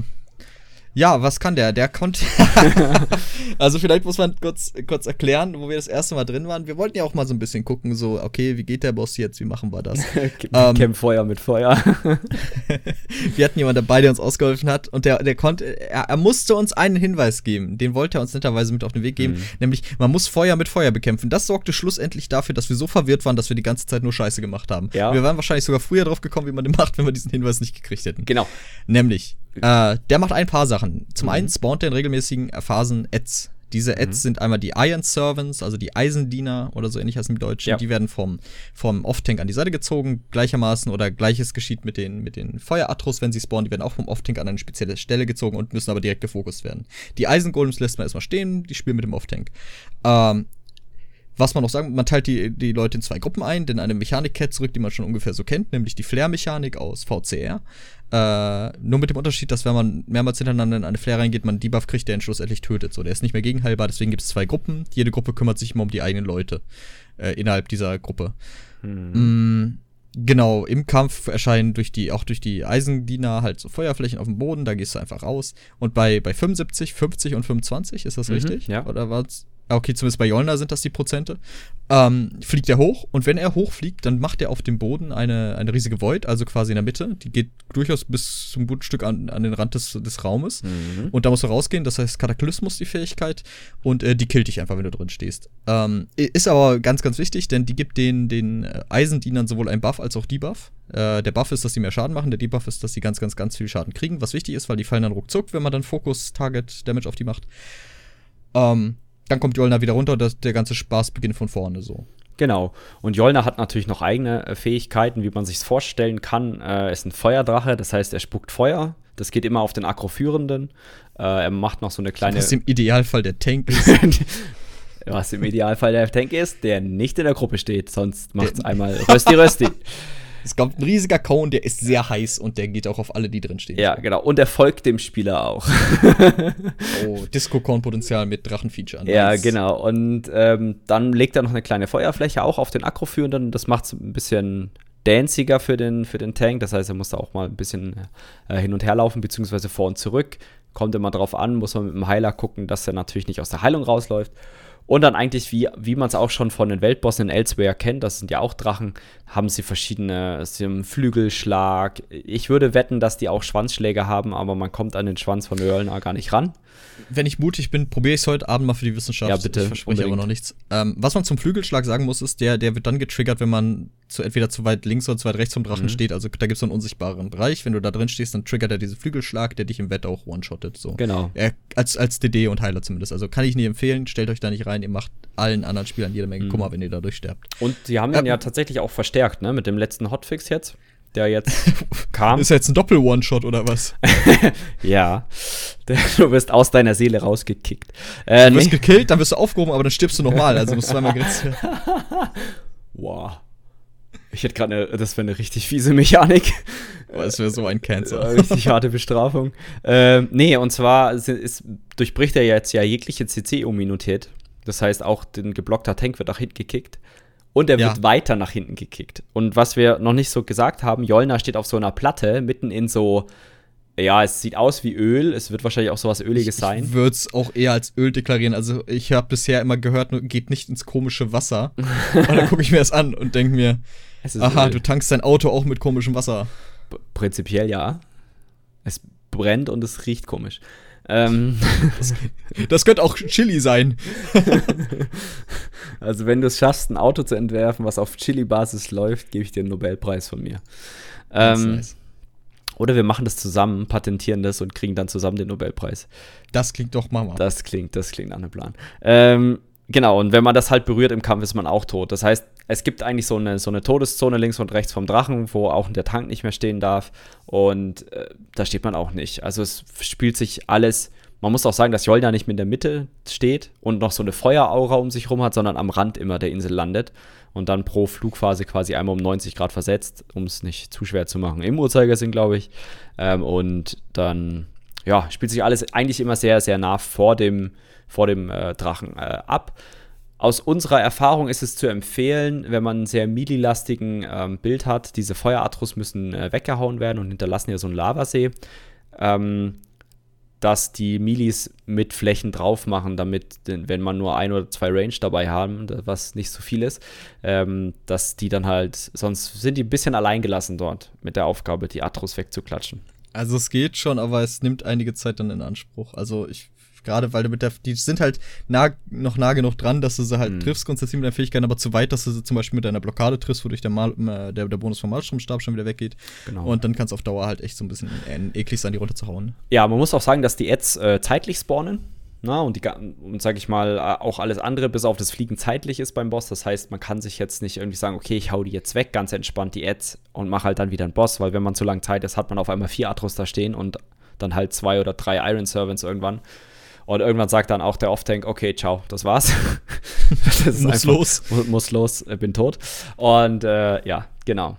ja, was kann der? Der konnte. also, vielleicht muss man kurz, kurz erklären, wo wir das erste Mal drin waren. Wir wollten ja auch mal so ein bisschen gucken, so, okay, wie geht der Boss jetzt? Wie machen wir das? ähm, Kämpf Feuer mit Feuer. wir hatten jemanden dabei, der uns ausgeholfen hat und der, der konnte, er, er musste uns einen Hinweis geben. Den wollte er uns netterweise mit auf den Weg geben. Mhm. Nämlich, man muss Feuer mit Feuer bekämpfen. Das sorgte schlussendlich dafür, dass wir so verwirrt waren, dass wir die ganze Zeit nur Scheiße gemacht haben. Ja. Wir wären wahrscheinlich sogar früher drauf gekommen, wie man den macht, wenn wir diesen Hinweis nicht gekriegt hätten. genau. Nämlich, äh, der macht ein paar Sachen. Zum Mhm. einen spawnt er in regelmäßigen Phasen Ads. Diese Ads sind einmal die Iron Servants, also die Eisendiener oder so ähnlich heißt im Deutschen. Ja. Die werden vom, vom Off-Tank an die Seite gezogen, gleichermaßen oder gleiches geschieht mit den, mit den Feueratros, wenn sie spawnen. Die werden auch vom Off-Tank an eine spezielle Stelle gezogen und müssen aber direkt gefokust werden. Die Eisengolems lässt man erstmal stehen, die spielen mit dem Off-Tank. Ähm, was man noch sagen, man teilt die, die Leute in zwei Gruppen ein, denn eine Mechanik kehrt zurück, die man schon ungefähr so kennt, nämlich die Flare-Mechanik aus VCR. Äh, nur mit dem Unterschied, dass wenn man mehrmals hintereinander in eine Flare reingeht, man einen Debuff kriegt, der ihn schlussendlich tötet. So, der ist nicht mehr gegenheilbar, deswegen gibt es zwei Gruppen. Jede Gruppe kümmert sich immer um die eigenen Leute äh, innerhalb dieser Gruppe. Mm, Genau, im Kampf erscheinen durch die, auch durch die Eisendiener halt so Feuerflächen auf dem Boden, da gehst du einfach raus. Und bei, bei 75, 50 und 25, ist das Mhm, richtig? ja. Oder was? Okay, zumindest bei Jolna sind das die Prozente. Ähm, fliegt er hoch und wenn er hochfliegt, dann macht er auf dem Boden eine, eine riesige Void, also quasi in der Mitte. Die geht durchaus bis zum guten Stück an, an den Rand des, des Raumes. Mhm. Und da musst du rausgehen, das heißt Kataklysmus die Fähigkeit und äh, die killt dich einfach, wenn du drin stehst. Ähm, ist aber ganz, ganz wichtig, denn die gibt den, den äh, Eisendienern sowohl einen Buff als auch Debuff. Äh, der Buff ist, dass sie mehr Schaden machen, der Debuff ist, dass sie ganz, ganz, ganz viel Schaden kriegen, was wichtig ist, weil die fallen dann ruckzuck, wenn man dann Fokus-Target-Damage auf die macht. Ähm, dann kommt Jolna wieder runter und das, der ganze Spaß beginnt von vorne so. Genau. Und Jolna hat natürlich noch eigene äh, Fähigkeiten, wie man sich vorstellen kann. Äh, Er ist ein Feuerdrache, das heißt, er spuckt Feuer. Das geht immer auf den Aggro-Führenden. Äh, er macht noch so eine kleine. Was im Idealfall der Tank ist. Was im Idealfall der Tank ist, der nicht in der Gruppe steht, sonst macht's Der- einmal Rösti Rösti. Es kommt ein riesiger Cone, der ist sehr heiß und der geht auch auf alle, die drin stehen. ja, genau. Und er folgt dem Spieler auch. Oh, Disco-Cone-Potenzial mit Drachenfeature. Ja, Nice. genau. Und ähm, dann legt er noch eine kleine Feuerfläche auch auf den Aggro-Führenden. Das macht es ein bisschen danciger für den, für den Tank. Das heißt, er muss da auch mal ein bisschen äh, hin und her laufen, beziehungsweise vor und zurück. Kommt immer drauf an, muss man mit dem Heiler gucken, dass er natürlich nicht aus der Heilung rausläuft. Und dann eigentlich, wie, wie man es auch schon von den Weltbossen in Elsewhere kennt, das sind ja auch Drachen, haben sie verschiedene, sie haben Flügelschlag. Ich würde wetten, dass die auch Schwanzschläge haben, aber man kommt an den Schwanz von Jörlner gar nicht ran. Wenn ich mutig bin, probiere ich es heute Abend mal für die Wissenschaft. Ja, bitte, Ich verspreche aber unbedingt. noch nichts. Ähm, was man zum Flügelschlag sagen muss, ist, der, der wird dann getriggert, wenn man zu, entweder zu weit links oder zu weit rechts vom Drachen mhm. steht. Also da gibt es so einen unsichtbaren Bereich. Wenn du da drin stehst, dann triggert er diesen Flügelschlag, der dich im Wett auch one-shottet. So. Genau. Er, als, als DD und Heiler zumindest. Also kann ich nicht empfehlen, stellt euch da nicht rein. Ihr macht allen anderen Spielern jede Menge mhm. Kummer, wenn ihr dadurch sterbt. Und sie haben ihn ja tatsächlich auch verstärkt, ne? Mit dem letzten Hotfix jetzt der jetzt kam. Ist jetzt ein Doppel-One-Shot oder was? ja. Du wirst aus deiner Seele rausgekickt. Äh, du wirst nee. gekillt, dann wirst du aufgehoben, aber dann stirbst du nochmal. Also musst du zweimal geritzt werden. wow. Ich hätte gerade eine, das wäre eine richtig fiese Mechanik. Das wäre so ein Cancer. Richtig harte Bestrafung. Ähm, nee, und zwar ist, ist, durchbricht er jetzt ja jegliche CC-Immunität. Das heißt, auch ein geblockter Tank wird nach hinten gekickt. Und er ja. wird weiter nach hinten gekickt. Und was wir noch nicht so gesagt haben, Jolna steht auf so einer Platte, mitten in so, ja, es sieht aus wie Öl. Es wird wahrscheinlich auch sowas Öliges sein. Ich würde es auch eher als Öl deklarieren. Also ich habe bisher immer gehört, geht nicht ins komische Wasser. und dann gucke ich mir das an und denke mir, aha, Öl. du tankst dein Auto auch mit komischem Wasser. P prinzipiell ja. Es brennt und es riecht komisch. Ähm. Das, das, könnte auch Chili sein. also, wenn du es schaffst, ein Auto zu entwerfen, was auf Chili-Basis läuft, gebe ich dir einen Nobelpreis von mir. Ähm, nice. Oder wir machen das zusammen, patentieren das und kriegen dann zusammen den Nobelpreis. Das klingt doch Mama. Das klingt, das klingt an einem Plan. Ähm, genau, und wenn man das halt berührt im Kampf, ist man auch tot. Das heißt, es gibt eigentlich so eine, so eine Todeszone links und rechts vom Drachen, wo auch der Tank nicht mehr stehen darf. Und äh, da steht man auch nicht. Also es spielt sich alles. Man muss auch sagen, dass Jolda nicht mehr in der Mitte steht und noch so eine Feueraura um sich rum hat, sondern am Rand immer der Insel landet und dann pro Flugphase quasi einmal um 90 Grad versetzt, um es nicht zu schwer zu machen. Im Uhrzeigersinn, glaube ich. Ähm, und dann, ja, spielt sich alles eigentlich immer sehr, sehr nah vor dem, vor dem äh, Drachen äh, ab aus unserer Erfahrung ist es zu empfehlen, wenn man einen sehr mililastigen ähm, Bild hat, diese Feueratros müssen äh, weggehauen werden und hinterlassen ja so einen Lavasee, ähm, dass die Milis mit Flächen drauf machen, damit, wenn man nur ein oder zwei Range dabei haben, was nicht so viel ist, ähm, dass die dann halt, sonst sind die ein bisschen alleingelassen dort mit der Aufgabe, die Atros wegzuklatschen. Also es geht schon, aber es nimmt einige Zeit dann in Anspruch. Also ich Gerade weil du mit der, die sind halt nah, noch nah genug dran, dass du sie halt mhm. triffst, grundsätzlich mit deinen Fähigkeiten, aber zu weit, dass du sie zum Beispiel mit deiner Blockade triffst, wodurch der, Mal, äh, der, der Bonus vom Malstromstab schon wieder weggeht. Genau. Und dann kann es auf Dauer halt echt so ein bisschen äh, eklig sein, die runterzuhauen. Ja, man muss auch sagen, dass die Ads äh, zeitlich spawnen. Na, und, die, und sag ich mal, auch alles andere, bis auf das Fliegen zeitlich ist beim Boss. Das heißt, man kann sich jetzt nicht irgendwie sagen, okay, ich hau die jetzt weg, ganz entspannt die Ads und mach halt dann wieder einen Boss, weil wenn man zu lange Zeit ist, hat man auf einmal vier Atros da stehen und dann halt zwei oder drei Iron Servants irgendwann. Und irgendwann sagt dann auch der Off-Tank, okay, ciao, das war's. das muss einfach, los. Muss, muss los, bin tot. Und äh, ja, genau.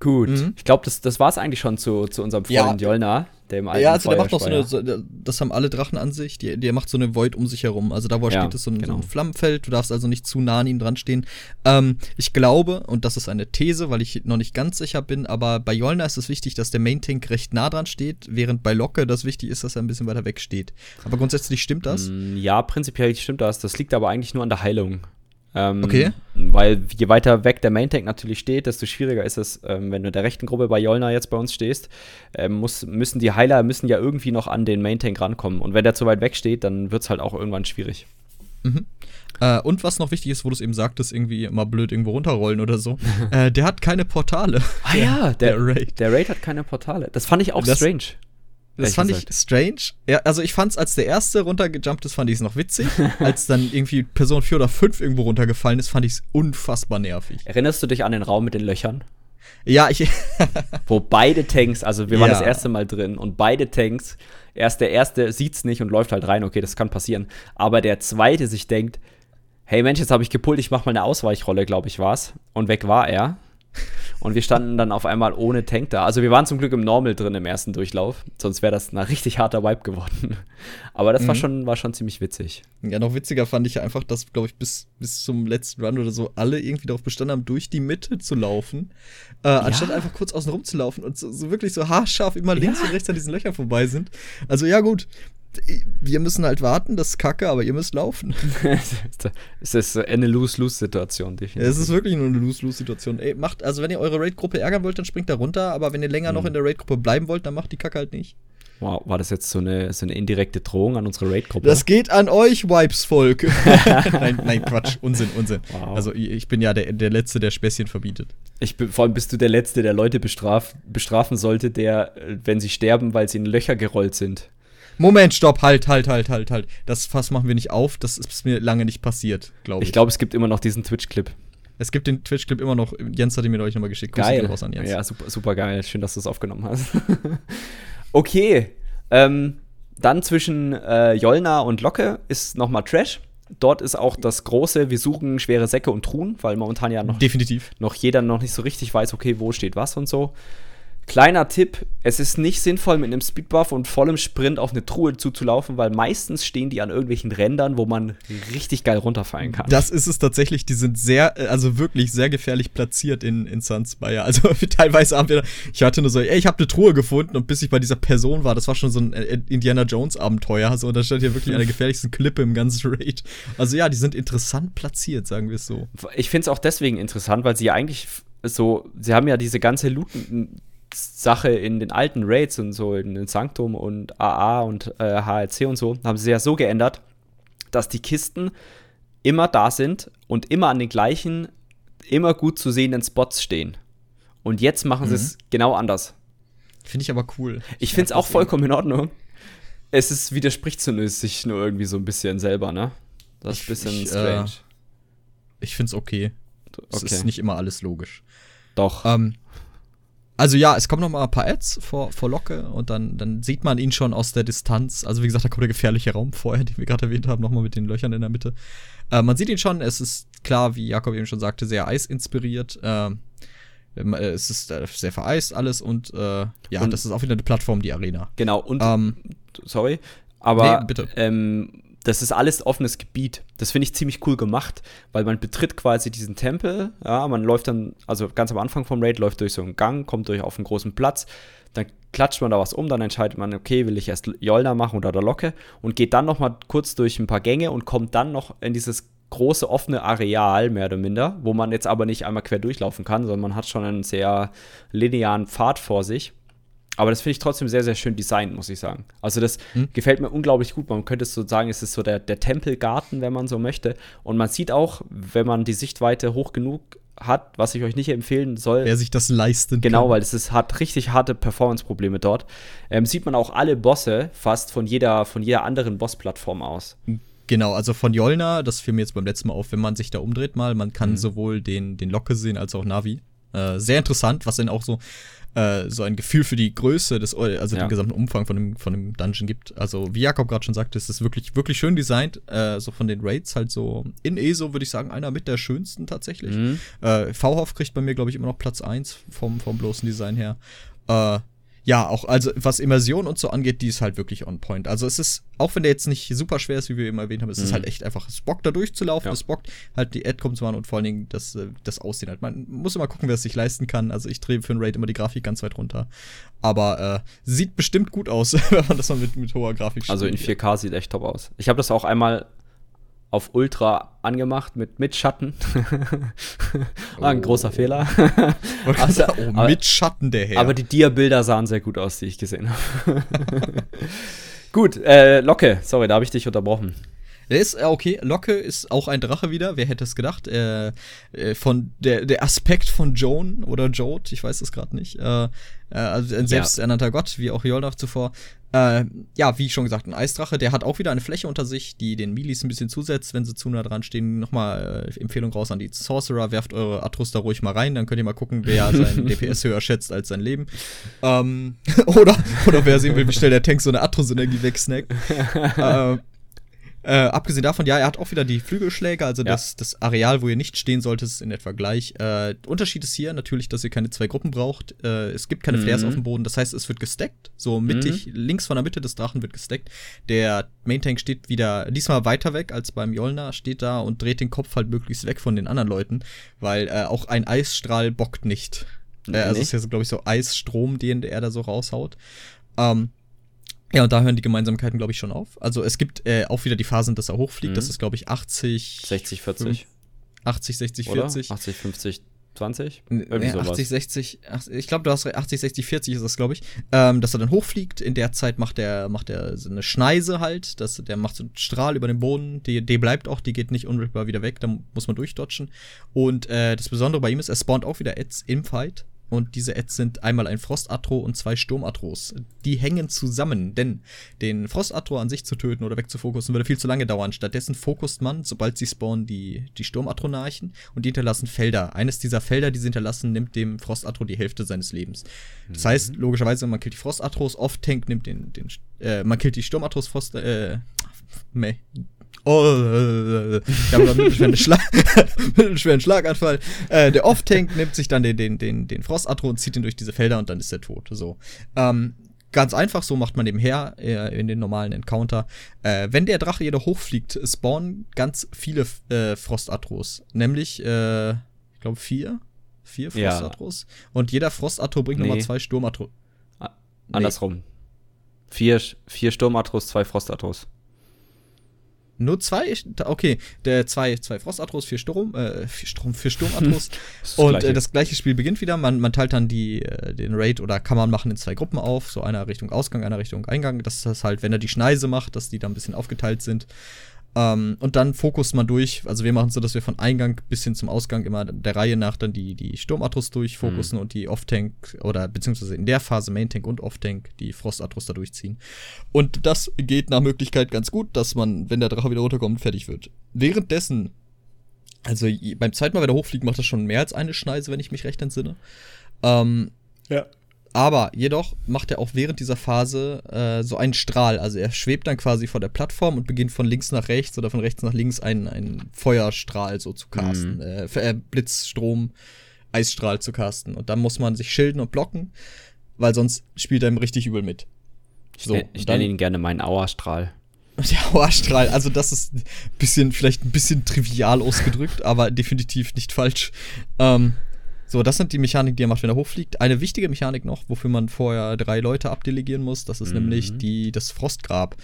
Gut. Mhm. Ich glaube, das, das war es eigentlich schon zu, zu unserem Freund ja. Jolna der im alten Ja, also der macht auch so eine, so, das haben alle Drachen an sich, die, der macht so eine Void um sich herum. Also da, wo er ja, steht, ist so ein, genau. so ein, Flammenfeld, du darfst also nicht zu nah an ihm dran stehen. Ähm, ich glaube, und das ist eine These, weil ich noch nicht ganz sicher bin, aber bei Jolna ist es wichtig, dass der Main Tank recht nah dran steht, während bei Locke das wichtig ist, dass er ein bisschen weiter weg steht. Aber grundsätzlich stimmt das? Mm, ja, prinzipiell stimmt das. Das liegt aber eigentlich nur an der Heilung. Ähm, okay. Weil je weiter weg der Main Tank natürlich steht, desto schwieriger ist es, ähm, wenn du in der rechten Gruppe bei Jolna jetzt bei uns stehst, ähm, muss, müssen die Heiler müssen ja irgendwie noch an den Main Tank rankommen. Und wenn der zu weit weg steht, dann wird es halt auch irgendwann schwierig. Mhm. Äh, und was noch wichtig ist, wo du es eben sagtest, irgendwie mal blöd irgendwo runterrollen oder so. äh, der hat keine Portale. Ah ja, der, der, Raid. Der Raid hat keine Portale. Das fand ich auch das, strange. Das fand gesagt. ich strange. Ja, also ich fand's, als der erste runtergejumpt ist, fand ich es noch witzig. als dann irgendwie Person 4 oder 5 irgendwo runtergefallen ist, fand ich es unfassbar nervig. Erinnerst du dich an den Raum mit den Löchern? Ja, ich. Wo beide Tanks, also wir waren ja. das erste Mal drin und beide Tanks, erst der erste sieht's nicht und läuft halt rein, okay, das kann passieren. Aber der zweite sich denkt, hey Mensch, jetzt habe ich gepult, ich mach mal eine Ausweichrolle, glaube ich, war's. Und weg war er. Und wir standen dann auf einmal ohne Tank da. Also wir waren zum Glück im Normal drin im ersten Durchlauf. Sonst wäre das ein richtig harter Vibe geworden. Aber das mhm. war, schon, war schon ziemlich witzig. Ja, noch witziger fand ich ja einfach, dass, glaube ich, bis, bis zum letzten Run oder so alle irgendwie darauf bestanden haben, durch die Mitte zu laufen. Äh, ja. Anstatt einfach kurz außen rum zu laufen und so, so wirklich so haarscharf immer links ja. und rechts an diesen Löchern vorbei sind. Also ja, gut wir müssen halt warten, das ist kacke, aber ihr müsst laufen. es ist eine Lose-Lose-Situation, definitiv. Es ist wirklich nur eine Lose-Lose-Situation. Ey, macht, also wenn ihr eure Raid-Gruppe ärgern wollt, dann springt da runter, aber wenn ihr länger mhm. noch in der Raid-Gruppe bleiben wollt, dann macht die Kacke halt nicht. Wow, war das jetzt so eine, so eine indirekte Drohung an unsere Raid-Gruppe? Das geht an euch, Wipes-Volk. nein, nein, Quatsch. Unsinn, Unsinn. Wow. Also ich bin ja der, der Letzte, der Späßchen verbietet. Ich bin, vor allem bist du der Letzte, der Leute bestraf, bestrafen sollte, der, wenn sie sterben, weil sie in Löcher gerollt sind. Moment, stopp, halt, halt, halt, halt, halt. Das Fass machen wir nicht auf. Das ist mir lange nicht passiert, glaube ich. Ich glaube, es gibt immer noch diesen Twitch-Clip. Es gibt den Twitch-Clip immer noch. Jens hat ihn mir euch nochmal geschickt. Geil. Raus an Jens. Ja, super, super geil. Schön, dass du es aufgenommen hast. okay. Ähm, dann zwischen äh, Jolna und Locke ist nochmal Trash. Dort ist auch das große, wir suchen schwere Säcke und Truhen, weil momentan ja noch, Definitiv. noch jeder noch nicht so richtig weiß, okay, wo steht was und so. Kleiner Tipp, es ist nicht sinnvoll, mit einem Speedbuff und vollem Sprint auf eine Truhe zuzulaufen, weil meistens stehen die an irgendwelchen Rändern, wo man richtig geil runterfallen kann. Das ist es tatsächlich, die sind sehr, also wirklich sehr gefährlich platziert in, in Sunspire. Also teilweise haben wir, ich hatte nur so, ey, ich habe eine Truhe gefunden und bis ich bei dieser Person war, das war schon so ein äh, Indiana Jones Abenteuer, so, da stand hier wirklich eine gefährlichsten Klippe im ganzen Raid. Also ja, die sind interessant platziert, sagen wir es so. Ich finde es auch deswegen interessant, weil sie ja eigentlich so, sie haben ja diese ganze Loot Sache in den alten Raids und so, in den Sanctum und AA und äh, HLC und so, haben sie ja so geändert, dass die Kisten immer da sind und immer an den gleichen, immer gut zu sehenden Spots stehen. Und jetzt machen mhm. sie es genau anders. Finde ich aber cool. Ich, ich finde es auch vollkommen in Ordnung. Es ist, widerspricht zu sich nur irgendwie so ein bisschen selber, ne? Das ist ein bisschen ich, strange. Äh, ich finde es okay. Es okay. ist nicht immer alles logisch. Doch. Ähm, also ja, es kommen noch mal ein paar Ads vor, vor Locke und dann, dann sieht man ihn schon aus der Distanz. Also wie gesagt, da kommt der gefährliche Raum vorher, den wir gerade erwähnt haben, nochmal mit den Löchern in der Mitte. Äh, man sieht ihn schon, es ist klar, wie Jakob eben schon sagte, sehr eisinspiriert. Äh, es ist äh, sehr vereist alles und äh, ja, und das ist auch wieder eine Plattform, die Arena. Genau, und ähm, sorry, aber nee, bitte. Ähm, das ist alles offenes Gebiet. Das finde ich ziemlich cool gemacht, weil man betritt quasi diesen Tempel. Ja, man läuft dann, also ganz am Anfang vom Raid, läuft durch so einen Gang, kommt durch auf einen großen Platz. Dann klatscht man da was um, dann entscheidet man, okay, will ich erst Jolna machen oder der Locke und geht dann noch mal kurz durch ein paar Gänge und kommt dann noch in dieses große offene Areal, mehr oder minder, wo man jetzt aber nicht einmal quer durchlaufen kann, sondern man hat schon einen sehr linearen Pfad vor sich. Aber das finde ich trotzdem sehr, sehr schön designt, muss ich sagen. Also das hm. gefällt mir unglaublich gut. Man könnte es so sagen, es ist so der, der Tempelgarten, wenn man so möchte. Und man sieht auch, wenn man die Sichtweite hoch genug hat, was ich euch nicht empfehlen soll. Wer sich das leisten Genau, kann. weil es ist, hat richtig harte Performance-Probleme dort. Ähm, sieht man auch alle Bosse fast von jeder, von jeder anderen Boss-Plattform aus. Genau, also von Jolna, das fiel mir jetzt beim letzten Mal auf, wenn man sich da umdreht mal, man kann mhm. sowohl den, den Locke sehen als auch Navi. Äh, sehr interessant, was dann auch so äh, so ein Gefühl für die Größe des, also ja. den gesamten Umfang von dem, von dem Dungeon gibt. Also, wie Jakob gerade schon sagte, ist es wirklich, wirklich schön designt. Äh, so von den Raids halt so in ESO würde ich sagen, einer mit der schönsten tatsächlich. Mhm. Äh, V-Hoff kriegt bei mir, glaube ich, immer noch Platz 1 vom, vom bloßen Design her. Äh, ja, auch, also was Immersion und so angeht, die ist halt wirklich on point. Also es ist, auch wenn der jetzt nicht super schwer ist, wie wir eben erwähnt haben, es mhm. ist halt echt einfach, es bockt da durchzulaufen, ja. es bockt halt die Adcom zu machen und vor allen Dingen das, äh, das Aussehen halt. Man muss immer gucken, wer es sich leisten kann. Also ich drehe für ein Raid immer die Grafik ganz weit runter. Aber äh, sieht bestimmt gut aus, wenn man das mal mit, mit hoher Grafik spielt. Also in 4K sieht echt top aus. Ich habe das auch einmal auf Ultra angemacht mit, mit Schatten. War ein oh. großer Fehler. also, oh, aber, mit Schatten der Herr. Aber die Dia-Bilder sahen sehr gut aus, die ich gesehen habe. gut, äh, Locke, sorry, da habe ich dich unterbrochen. Der ist äh, okay. Locke ist auch ein Drache wieder. Wer hätte es gedacht? Äh, äh, von der, der Aspekt von Joan oder Jode, ich weiß es gerade nicht. Äh, äh, also ein selbsternannter ja. Gott, wie auch Yolnaf zuvor. Äh, ja, wie schon gesagt, ein Eisdrache. Der hat auch wieder eine Fläche unter sich, die den Milis ein bisschen zusetzt, wenn sie zu nah dran stehen. Nochmal Empfehlung raus an die Sorcerer. Werft eure Atrus da ruhig mal rein, dann könnt ihr mal gucken, wer sein DPS höher schätzt als sein Leben. Ähm, oder, oder wer sehen will, wie schnell der Tank so eine Atrus-Energie wegsnackt. äh, äh, abgesehen davon, ja, er hat auch wieder die Flügelschläge, also ja. das, das Areal, wo ihr nicht stehen solltet, ist in etwa gleich. Äh, Unterschied ist hier natürlich, dass ihr keine zwei Gruppen braucht. Äh, es gibt keine mhm. Flares auf dem Boden, das heißt, es wird gestackt. So mittig, mhm. links von der Mitte des Drachen wird gestackt. Der Main Tank steht wieder, diesmal weiter weg als beim Jolna, steht da und dreht den Kopf halt möglichst weg von den anderen Leuten, weil äh, auch ein Eisstrahl bockt nicht. Äh, also es ist ja, so, glaube ich, so Eisstrom, den er da so raushaut. Ähm, ja, und da hören die Gemeinsamkeiten, glaube ich, schon auf. Also es gibt äh, auch wieder die Phasen, dass er hochfliegt. Mhm. Das ist, glaube ich, 80. 60, 40. 80, 60, Oder? 40. 80, 50. 20? Irgendwie sowas. 80, 60, ich glaube, du hast 80, 60, 40 ist das, glaube ich. Ähm, dass er dann hochfliegt. In der Zeit macht er macht er so eine Schneise halt. Dass, der macht so einen Strahl über den Boden. Die, die bleibt auch, die geht nicht unmittelbar wieder weg. Da muss man durchdodgen. Und äh, das Besondere bei ihm ist, er spawnt auch wieder Ads im Fight. Und diese Ads sind einmal ein Frostatro und zwei Sturmatros. Die hängen zusammen, denn den Frostatro an sich zu töten oder wegzufokussen würde viel zu lange dauern. Stattdessen fokust man, sobald sie spawnen, die, die Sturmatronarchen und die hinterlassen Felder. Eines dieser Felder, die sie hinterlassen, nimmt dem Frostatro die Hälfte seines Lebens. Das mhm. heißt, logischerweise, man killt die Frostatros, Off-Tank nimmt den, den äh, man killt die Sturmatros, Frost, äh, meh, Oh, ich habe einen mittelschweren, Schlag, mittelschweren Schlaganfall. Äh, der Off-Tank nimmt sich dann den, den, den, den Frostatro und zieht ihn durch diese Felder und dann ist er tot. So. Ähm, ganz einfach, so macht man nebenher äh, in den normalen Encounter. Äh, wenn der Drache jedoch hochfliegt, spawnen ganz viele äh, Frostatros. Nämlich, äh, ich glaube, vier. Vier Frostatros. Ja. Und jeder Frostatro bringt nee. nochmal zwei Sturmatros. Andersrum. Nee. Vier, vier Sturmatros, zwei Frostatros. Nur zwei? Okay, der zwei, zwei Frostatros, vier Sturm, äh, vier Sturm, vier Sturmatros. und äh, das gleiche Spiel beginnt wieder. Man, man teilt dann die, äh, den Raid oder kann man machen in zwei Gruppen auf. So einer Richtung Ausgang, einer Richtung Eingang. Das ist halt, wenn er die Schneise macht, dass die da ein bisschen aufgeteilt sind. Ähm, und dann fokust man durch. Also wir machen es so, dass wir von Eingang bis hin zum Ausgang immer der Reihe nach dann die, die Sturmatros durchfokussen mhm. und die Off-Tank oder beziehungsweise in der Phase Main-Tank und Off-Tank die Frostatros da durchziehen. Und das geht nach Möglichkeit ganz gut, dass man, wenn der Drache wieder runterkommt, fertig wird. Währenddessen, also beim zweiten Mal, wenn er hochfliegt, macht das schon mehr als eine Schneise, wenn ich mich recht entsinne. Ähm, ja. Aber jedoch macht er auch während dieser Phase äh, so einen Strahl. Also er schwebt dann quasi vor der Plattform und beginnt von links nach rechts oder von rechts nach links einen, einen Feuerstrahl so zu casten. Mhm. Äh, äh, Blitzstrom, Eisstrahl zu casten. Und dann muss man sich schilden und blocken, weil sonst spielt er ihm richtig übel mit. So, ich, ich nenne ihn gerne meinen Auerstrahl. Der Auerstrahl, also das ist ein bisschen, vielleicht ein bisschen trivial ausgedrückt, aber definitiv nicht falsch. Ähm, so, das sind die Mechaniken, die er macht, wenn er hochfliegt. Eine wichtige Mechanik noch, wofür man vorher drei Leute abdelegieren muss, das ist mhm. nämlich die, das Frostgrab.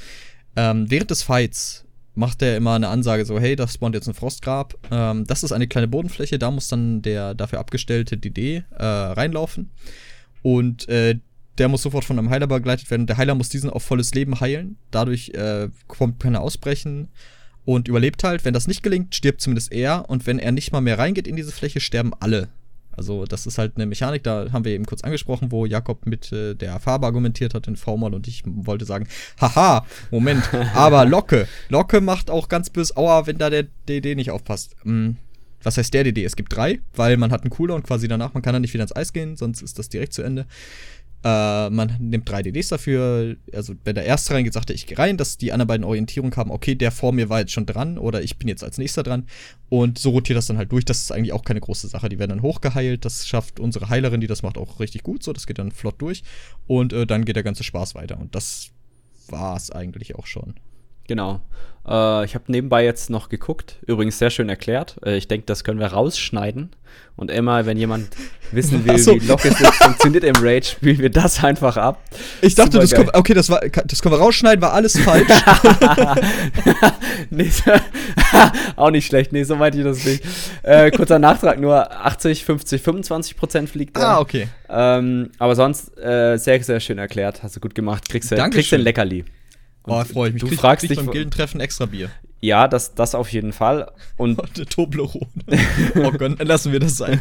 Ähm, während des Fights macht er immer eine Ansage so, hey, da spawnt jetzt ein Frostgrab. Ähm, das ist eine kleine Bodenfläche, da muss dann der dafür abgestellte DD äh, reinlaufen. Und äh, der muss sofort von einem Heiler begleitet werden. Der Heiler muss diesen auf volles Leben heilen. Dadurch äh, kommt keiner ausbrechen und überlebt halt. Wenn das nicht gelingt, stirbt zumindest er. Und wenn er nicht mal mehr reingeht in diese Fläche, sterben alle. Also das ist halt eine Mechanik, da haben wir eben kurz angesprochen, wo Jakob mit äh, der Farbe argumentiert hat in V-Mal und ich wollte sagen, haha, Moment, aber Locke. Locke macht auch ganz böse Aua, wenn da der DD nicht aufpasst. Hm, was heißt der DD? Es gibt drei, weil man hat einen Cooldown quasi danach, man kann dann nicht wieder ins Eis gehen, sonst ist das direkt zu Ende. Äh, man nimmt drei DDs dafür. Also, wenn der erste reingeht, sagt er, ich gehe rein, dass die anderen beiden Orientierung haben, okay, der vor mir war jetzt schon dran oder ich bin jetzt als nächster dran. Und so rotiert das dann halt durch. Das ist eigentlich auch keine große Sache. Die werden dann hochgeheilt. Das schafft unsere Heilerin, die das macht, auch richtig gut. So, das geht dann flott durch. Und äh, dann geht der ganze Spaß weiter. Und das war es eigentlich auch schon. Genau. Äh, ich habe nebenbei jetzt noch geguckt. Übrigens sehr schön erklärt. Äh, ich denke, das können wir rausschneiden. Und immer, wenn jemand wissen will, so. wie Lockes funktioniert im Raid, spielen wir das einfach ab. Ich dachte, das kommt, okay, das, war, das können wir rausschneiden, war alles falsch. nee, auch nicht schlecht. Nee, so meinte ich das nicht. Äh, kurzer Nachtrag, nur 80, 50, 25 Prozent fliegt er. Ah, okay. Ähm, aber sonst äh, sehr, sehr schön erklärt. Hast du gut gemacht. Kriegst du ein Leckerli. Oh, freue ich mich. Du krieg, fragst krieg dich beim Gildentreffen extra Bier. Ja, das, das auf jeden Fall. Und der Toblerone. oh Gott, lassen wir das sein.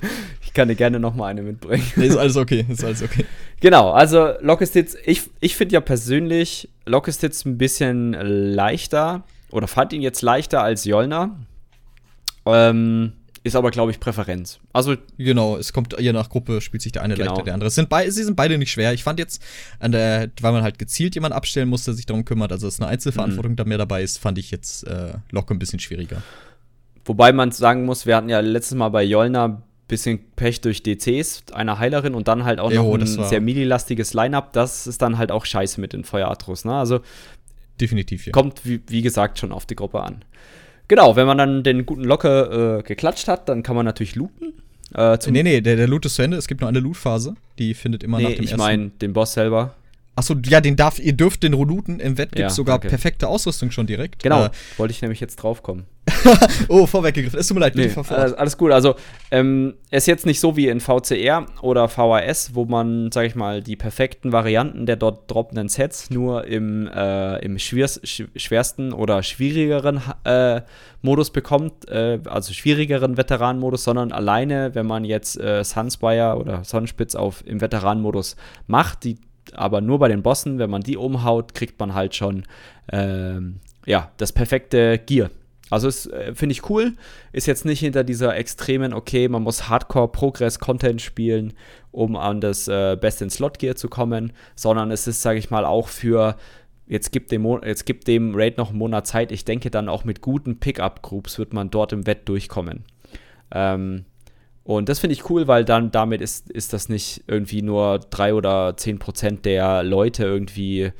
ich kann dir gerne noch mal eine mitbringen. Nee, ist alles okay, ist alles okay. Genau, also Lockestitz, ich, ich finde ja persönlich Lockestitz ein bisschen leichter oder fand ihn jetzt leichter als Jolner. Ähm, ist aber, glaube ich, Präferenz. Also genau, es kommt je nach Gruppe spielt sich der eine genau. leichter, der andere. Es sind beide, sie sind beide nicht schwer. Ich fand jetzt, an der, weil man halt gezielt jemanden abstellen musste, der sich darum kümmert, also dass eine Einzelverantwortung mhm. da mehr dabei ist, fand ich jetzt äh, Locke ein bisschen schwieriger. Wobei man sagen muss, wir hatten ja letztes Mal bei Jolna bisschen Pech durch DCs, einer Heilerin und dann halt auch jo, noch ein sehr mini-lastiges Line-Up. Das ist dann halt auch scheiße mit den Feueratros. Ne? Also definitiv, ja. Kommt, wie, wie gesagt, schon auf die Gruppe an. Genau, wenn man dann den guten Locke äh, geklatscht hat, dann kann man natürlich looten. Äh, nee, nee, der, der Loot ist zu Ende. Es gibt nur eine Loot-Phase. Die findet immer nee, nach dem ich ersten. Ich meine den Boss selber. Achso, ja, den darf, ihr dürft den looten. Im Wett gibt es ja, sogar okay. perfekte Ausrüstung schon direkt. Genau, äh, wollte ich nämlich jetzt drauf kommen. oh, vorweggegriffen. Es tut mir leid, nee, alles, alles gut. Also, ähm, es ist jetzt nicht so wie in VCR oder VHS, wo man, sag ich mal, die perfekten Varianten der dort droppenden Sets nur im, äh, im schwersten oder schwierigeren äh, Modus bekommt, äh, also schwierigeren Veteranenmodus, sondern alleine, wenn man jetzt äh, Sunspire oder Sonnenspitz auf im Veteranenmodus macht, die aber nur bei den Bossen, wenn man die umhaut, kriegt man halt schon ähm, ja, das perfekte Gear. Also äh, finde ich cool, ist jetzt nicht hinter dieser extremen, okay, man muss Hardcore-Progress-Content spielen, um an das äh, Best in Slot Gear zu kommen, sondern es ist, sage ich mal, auch für jetzt gibt dem, jetzt gibt dem Raid noch einen Monat Zeit. Ich denke dann auch mit guten Pickup-Groups wird man dort im Wett durchkommen. Ähm, und das finde ich cool, weil dann damit ist, ist das nicht irgendwie nur 3 oder 10 Prozent der Leute irgendwie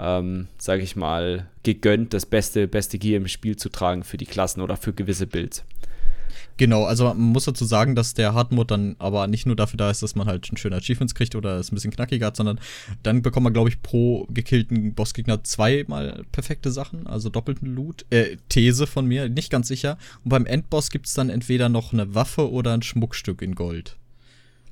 ähm, sage ich mal, gegönnt, das beste, beste Gear im Spiel zu tragen für die Klassen oder für gewisse Builds. Genau, also man muss dazu sagen, dass der Hardmode dann aber nicht nur dafür da ist, dass man halt schon schöne Achievements kriegt oder es ein bisschen knackiger hat, sondern dann bekommt man, glaube ich, pro gekillten Bossgegner zweimal perfekte Sachen, also doppelten Loot. Äh, These von mir, nicht ganz sicher. Und beim Endboss gibt es dann entweder noch eine Waffe oder ein Schmuckstück in Gold.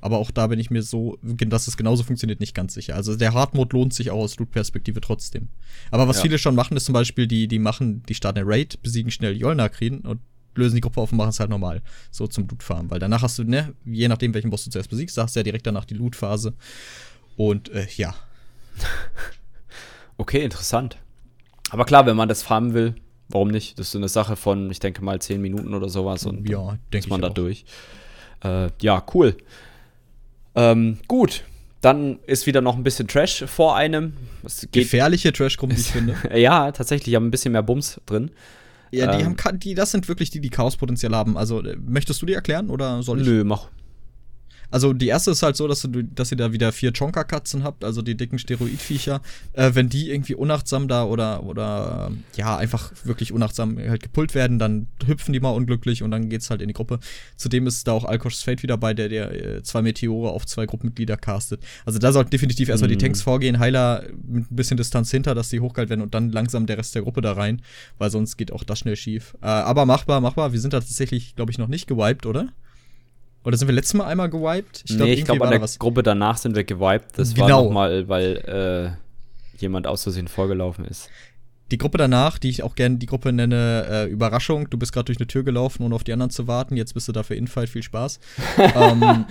Aber auch da bin ich mir so, dass es genauso funktioniert, nicht ganz sicher. Also der Hard-Mode lohnt sich auch aus Loot-Perspektive trotzdem. Aber was ja. viele schon machen, ist zum Beispiel, die, die machen, die starten eine Raid, besiegen schnell Jolnakrin und lösen die Gruppe auf und machen es halt normal. So zum Loot-Farm. Weil danach hast du, ne, je nachdem, welchen Boss du zuerst besiegst, sagst du ja direkt danach die Loot-Phase. Und äh, ja. okay, interessant. Aber klar, wenn man das farmen will, warum nicht? Das ist eine Sache von, ich denke mal, 10 Minuten oder sowas und ja, denke man da durch. Äh, ja, cool. Ähm, gut, dann ist wieder noch ein bisschen Trash vor einem. Gefährliche Trash-Gruppen, ich finde. ja, tatsächlich, haben ein bisschen mehr Bums drin. Ja, die ähm, haben die, das sind wirklich die, die Chaospotenzial haben. Also, äh, möchtest du die erklären oder soll ich? Nö, mach. Also die erste ist halt so, dass, du, dass ihr da wieder vier Chonka-Katzen habt, also die dicken Steroidviecher. Äh, wenn die irgendwie unachtsam da oder, oder ja, einfach wirklich unachtsam halt gepult werden, dann hüpfen die mal unglücklich und dann geht's halt in die Gruppe. Zudem ist da auch Alkosh's Fate wieder bei, der, der äh, zwei Meteore auf zwei Gruppenmitglieder castet. Also da sollten definitiv mhm. erstmal die mhm. Tanks vorgehen, Heiler mit ein bisschen Distanz hinter, dass die hochgehalten werden und dann langsam der Rest der Gruppe da rein, weil sonst geht auch das schnell schief. Äh, aber machbar, machbar. Wir sind da tatsächlich, glaube ich, noch nicht gewiped, oder? Oder sind wir letztes Mal einmal gewiped? Ich glaube, nee, glaub, an der was. Gruppe danach sind wir gewiped. Das genau. war nochmal, weil äh, jemand aus Versehen vorgelaufen ist die Gruppe danach, die ich auch gerne die Gruppe nenne, äh, Überraschung. Du bist gerade durch eine Tür gelaufen, ohne auf die anderen zu warten. Jetzt bist du dafür Infight. Viel Spaß. ähm,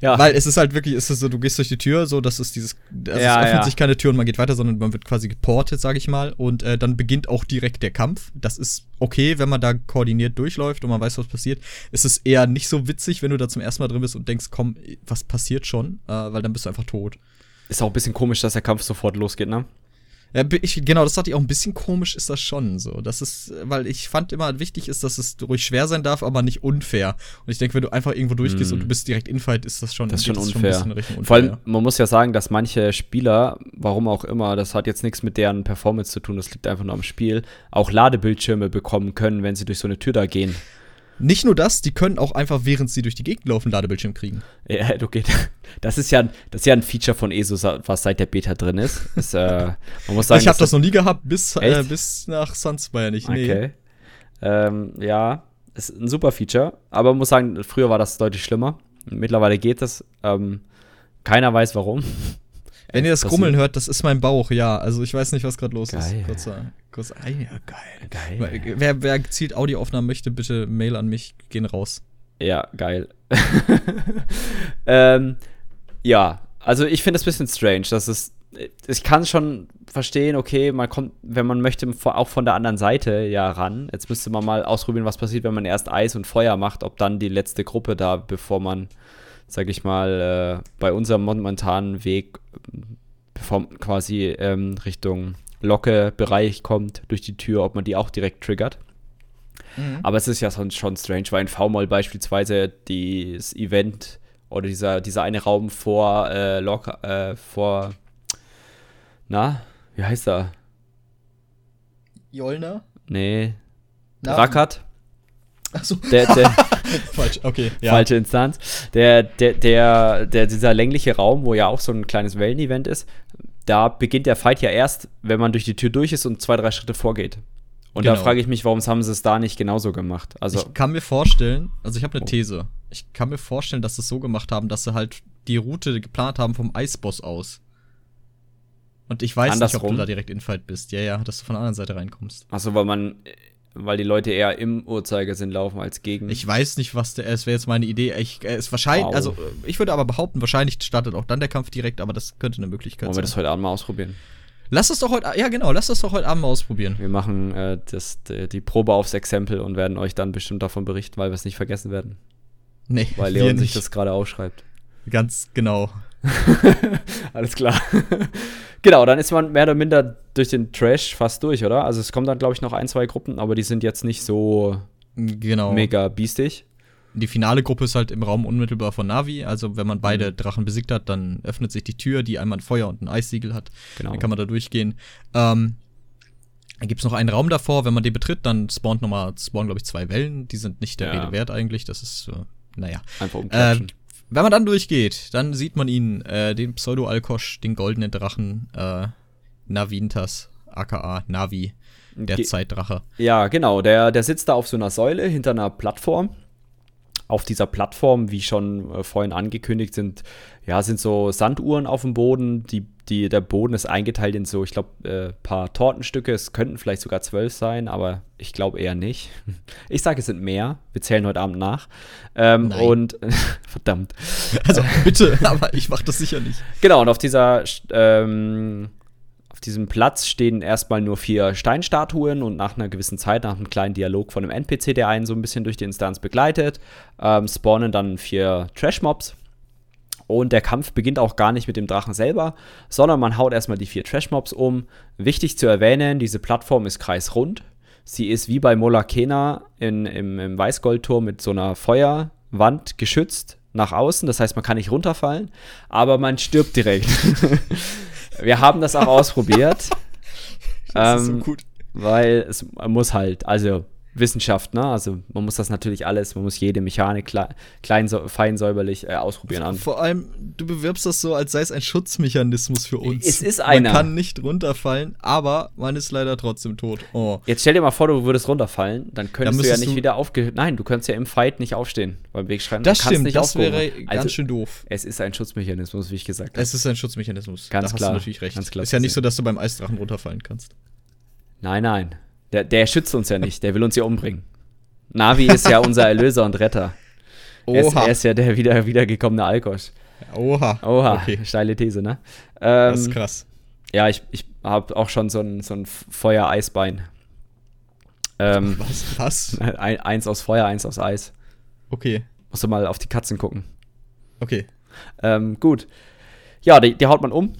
ja. Weil es ist halt wirklich, ist es so, du gehst durch die Tür, so, das ist dieses, also ja, es öffnet ja. sich keine Tür und man geht weiter, sondern man wird quasi geportet, sage ich mal. Und äh, dann beginnt auch direkt der Kampf. Das ist okay, wenn man da koordiniert durchläuft und man weiß, was passiert. Es ist eher nicht so witzig, wenn du da zum ersten Mal drin bist und denkst, komm, was passiert schon? Äh, weil dann bist du einfach tot. Ist auch ein bisschen komisch, dass der Kampf sofort losgeht, ne? Ja, ich, genau, das dachte ich auch ein bisschen komisch ist das schon so. Das ist, weil ich fand immer wichtig ist, dass es ruhig schwer sein darf, aber nicht unfair. Und ich denke, wenn du einfach irgendwo durchgehst mm. und du bist direkt infight, ist das schon, das ist schon unfair. Schon unfair. Vor allem, man muss ja sagen, dass manche Spieler, warum auch immer, das hat jetzt nichts mit deren Performance zu tun, das liegt einfach nur am Spiel, auch Ladebildschirme bekommen können, wenn sie durch so eine Tür da gehen. Nicht nur das, die können auch einfach, während sie durch die Gegend laufen, Ladebildschirm kriegen. Ja, okay. Das ist ja, das ist ja ein Feature von ESO, was seit der Beta drin ist. Das, äh, man muss sagen, ich habe das noch nie gehabt, bis, äh, bis nach Sunspire nicht. Nee. Okay. Ähm, ja, ist ein super Feature, aber man muss sagen, früher war das deutlich schlimmer. Mittlerweile geht das. Ähm, keiner weiß warum. Wenn ihr das Grummeln hört, das ist mein Bauch, ja. Also ich weiß nicht, was gerade los geil. ist. Kurzer, kurzer, ah, ja, geil. geil. Wer, wer gezielt Audioaufnahmen möchte, bitte Mail an mich, gehen raus. Ja, geil. ähm, ja, also ich finde es ein bisschen strange, dass es. Ich kann schon verstehen, okay, man kommt, wenn man möchte, auch von der anderen Seite ja ran. Jetzt müsste man mal ausprobieren, was passiert, wenn man erst Eis und Feuer macht, ob dann die letzte Gruppe da, bevor man sag ich mal, äh, bei unserem momentanen Weg bevor quasi ähm, Richtung Locke-Bereich kommt, durch die Tür, ob man die auch direkt triggert. Mhm. Aber es ist ja schon, schon strange, weil in V-Mall beispielsweise das Event oder dieser, dieser eine Raum vor äh, Lock, äh, vor, na, wie heißt er? Jolner? Nee. Rackert. Achso. Der, der, Falsch, okay. Ja. Falsche Instanz. Der, der, der, der, dieser längliche Raum, wo ja auch so ein kleines Wellen-Event ist, da beginnt der Fight ja erst, wenn man durch die Tür durch ist und zwei, drei Schritte vorgeht. Und Genau. da frage ich mich, warum haben sie es da nicht genauso gemacht? Also, ich kann mir vorstellen, also ich habe eine Oh. These. Ich kann mir vorstellen, dass sie es so gemacht haben, dass sie halt die Route geplant haben vom Eisboss aus. Und ich weiß nicht, ob Andersrum? du da direkt in Fight bist. Ja, ja, dass du von der anderen Seite reinkommst. also weil man, weil die Leute eher im Uhrzeigersinn laufen als gegen. Ich weiß nicht, was der ist. Wäre jetzt meine Idee. Ich, äh, ist wahrscheinlich, Wow. also ich würde aber behaupten, wahrscheinlich startet auch dann der Kampf direkt, aber das könnte eine Möglichkeit Wollen wir sein. das heute Abend mal ausprobieren? lass das doch heute, ja genau, lass das doch heute Abend mal ausprobieren. Wir machen äh, das, die, Probe aufs Exempel und werden euch dann bestimmt davon berichten, weil wir es nicht vergessen werden. Nee, Weil wir Leon sich das gerade aufschreibt. Ganz genau. Alles klar. genau, dann ist man mehr oder minder durch den Trash fast durch, oder? Also es kommen dann, glaube ich, noch ein, zwei Gruppen, aber die sind jetzt nicht so Genau. mega biestig. Die finale Gruppe ist halt im Raum unmittelbar von Navi. Also, wenn man Mhm. beide Drachen besiegt hat, dann öffnet sich die Tür, die einmal ein Feuer und ein Eissiegel hat. Genau. Dann kann man da durchgehen. Ähm, dann gibt es noch einen Raum davor. Wenn man den betritt, dann spawnt nochmal, spawnen, glaube ich, zwei Wellen. Die sind nicht der Ja. Rede wert eigentlich. Das ist, äh, naja. Einfach Äh, umklatschen. Wenn man dann durchgeht, dann sieht man ihn, äh, den Pseudo-Alkosch, den goldenen Drachen, äh, Navintas, aka Navi, der Ge- Zeitdrache. Ja, genau. Der, der sitzt da auf so einer Säule hinter einer Plattform. Auf dieser Plattform, wie schon äh, vorhin angekündigt, sind, ja, sind so Sanduhren auf dem Boden. Die, die, der Boden ist eingeteilt in so, ich glaube, äh, paar Tortenstücke. Es könnten vielleicht sogar zwölf sein, aber ich glaube eher nicht. Ich sage, es sind mehr. Wir zählen heute Abend nach. Ähm, Nein. und verdammt. Also, bitte, aber ich mach das sicher nicht. Genau, und auf dieser ähm, auf diesem Platz stehen erstmal nur vier Steinstatuen und nach einer gewissen Zeit, nach einem kleinen Dialog von einem NPC, der einen so ein bisschen durch die Instanz begleitet, ähm, spawnen dann vier Trash-Mobs. Und der Kampf beginnt auch gar nicht mit dem Drachen selber, sondern man haut erstmal die vier Trash-Mobs um. Wichtig zu erwähnen, diese Plattform ist kreisrund. Sie ist wie bei Molakena in, im, im Weißgoldturm mit so einer Feuerwand geschützt nach außen. Das heißt, man kann nicht runterfallen, aber man stirbt direkt. Wir haben das auch ausprobiert. Das ist so Ähm, gut. weil es muss halt, also Wissenschaft, ne? Also man muss das natürlich alles, man muss jede Mechanik kle klein, so, fein säuberlich äh, ausprobieren. An. Vor allem, du bewirbst das so, als sei es ein Schutzmechanismus für uns. Es ist einer. Man kann nicht runterfallen, aber man ist leider trotzdem tot. Oh. Jetzt stell dir mal vor, du würdest runterfallen, dann könntest du ja nicht du- wieder aufge... Nein, du könntest ja im Fight nicht aufstehen beim Wegschreiben. Das stimmt, nicht das aufgehoben wäre werden. ganz also, schön doof. Es ist ein Schutzmechanismus, wie ich gesagt habe. Es ist ein Schutzmechanismus. Ganz da klar, hast du natürlich recht. ganz klar ist ja nicht so, dass du beim Eisdrachen runterfallen kannst. Nein, nein. Der, der schützt uns ja nicht, der will uns ja umbringen. Navi ist ja unser Erlöser und Retter. Er ist, er ist ja der wieder, wiedergekommene Alkosch. Oha. Oha, Okay. steile These, ne? Ähm, Das ist krass. Ja, ich, ich habe auch schon so ein, so ein Feuer-Eisbein. Ähm, Was? Was? ein, eins aus Feuer, eins aus Eis. Okay. Musst du mal auf die Katzen gucken. Okay. Ähm, gut. Ja, die, die haut man um.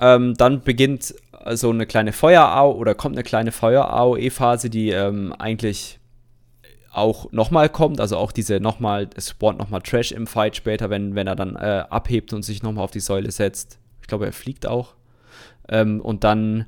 Ähm, dann beginnt so eine kleine Feuerau oder kommt eine kleine Feuerau-E-Phase, die ähm, eigentlich auch nochmal kommt. Also auch diese nochmal, es spawnt nochmal Trash im Fight später, wenn, wenn er dann äh, abhebt und sich nochmal auf die Säule setzt. Ich glaube, er fliegt auch. Ähm, und dann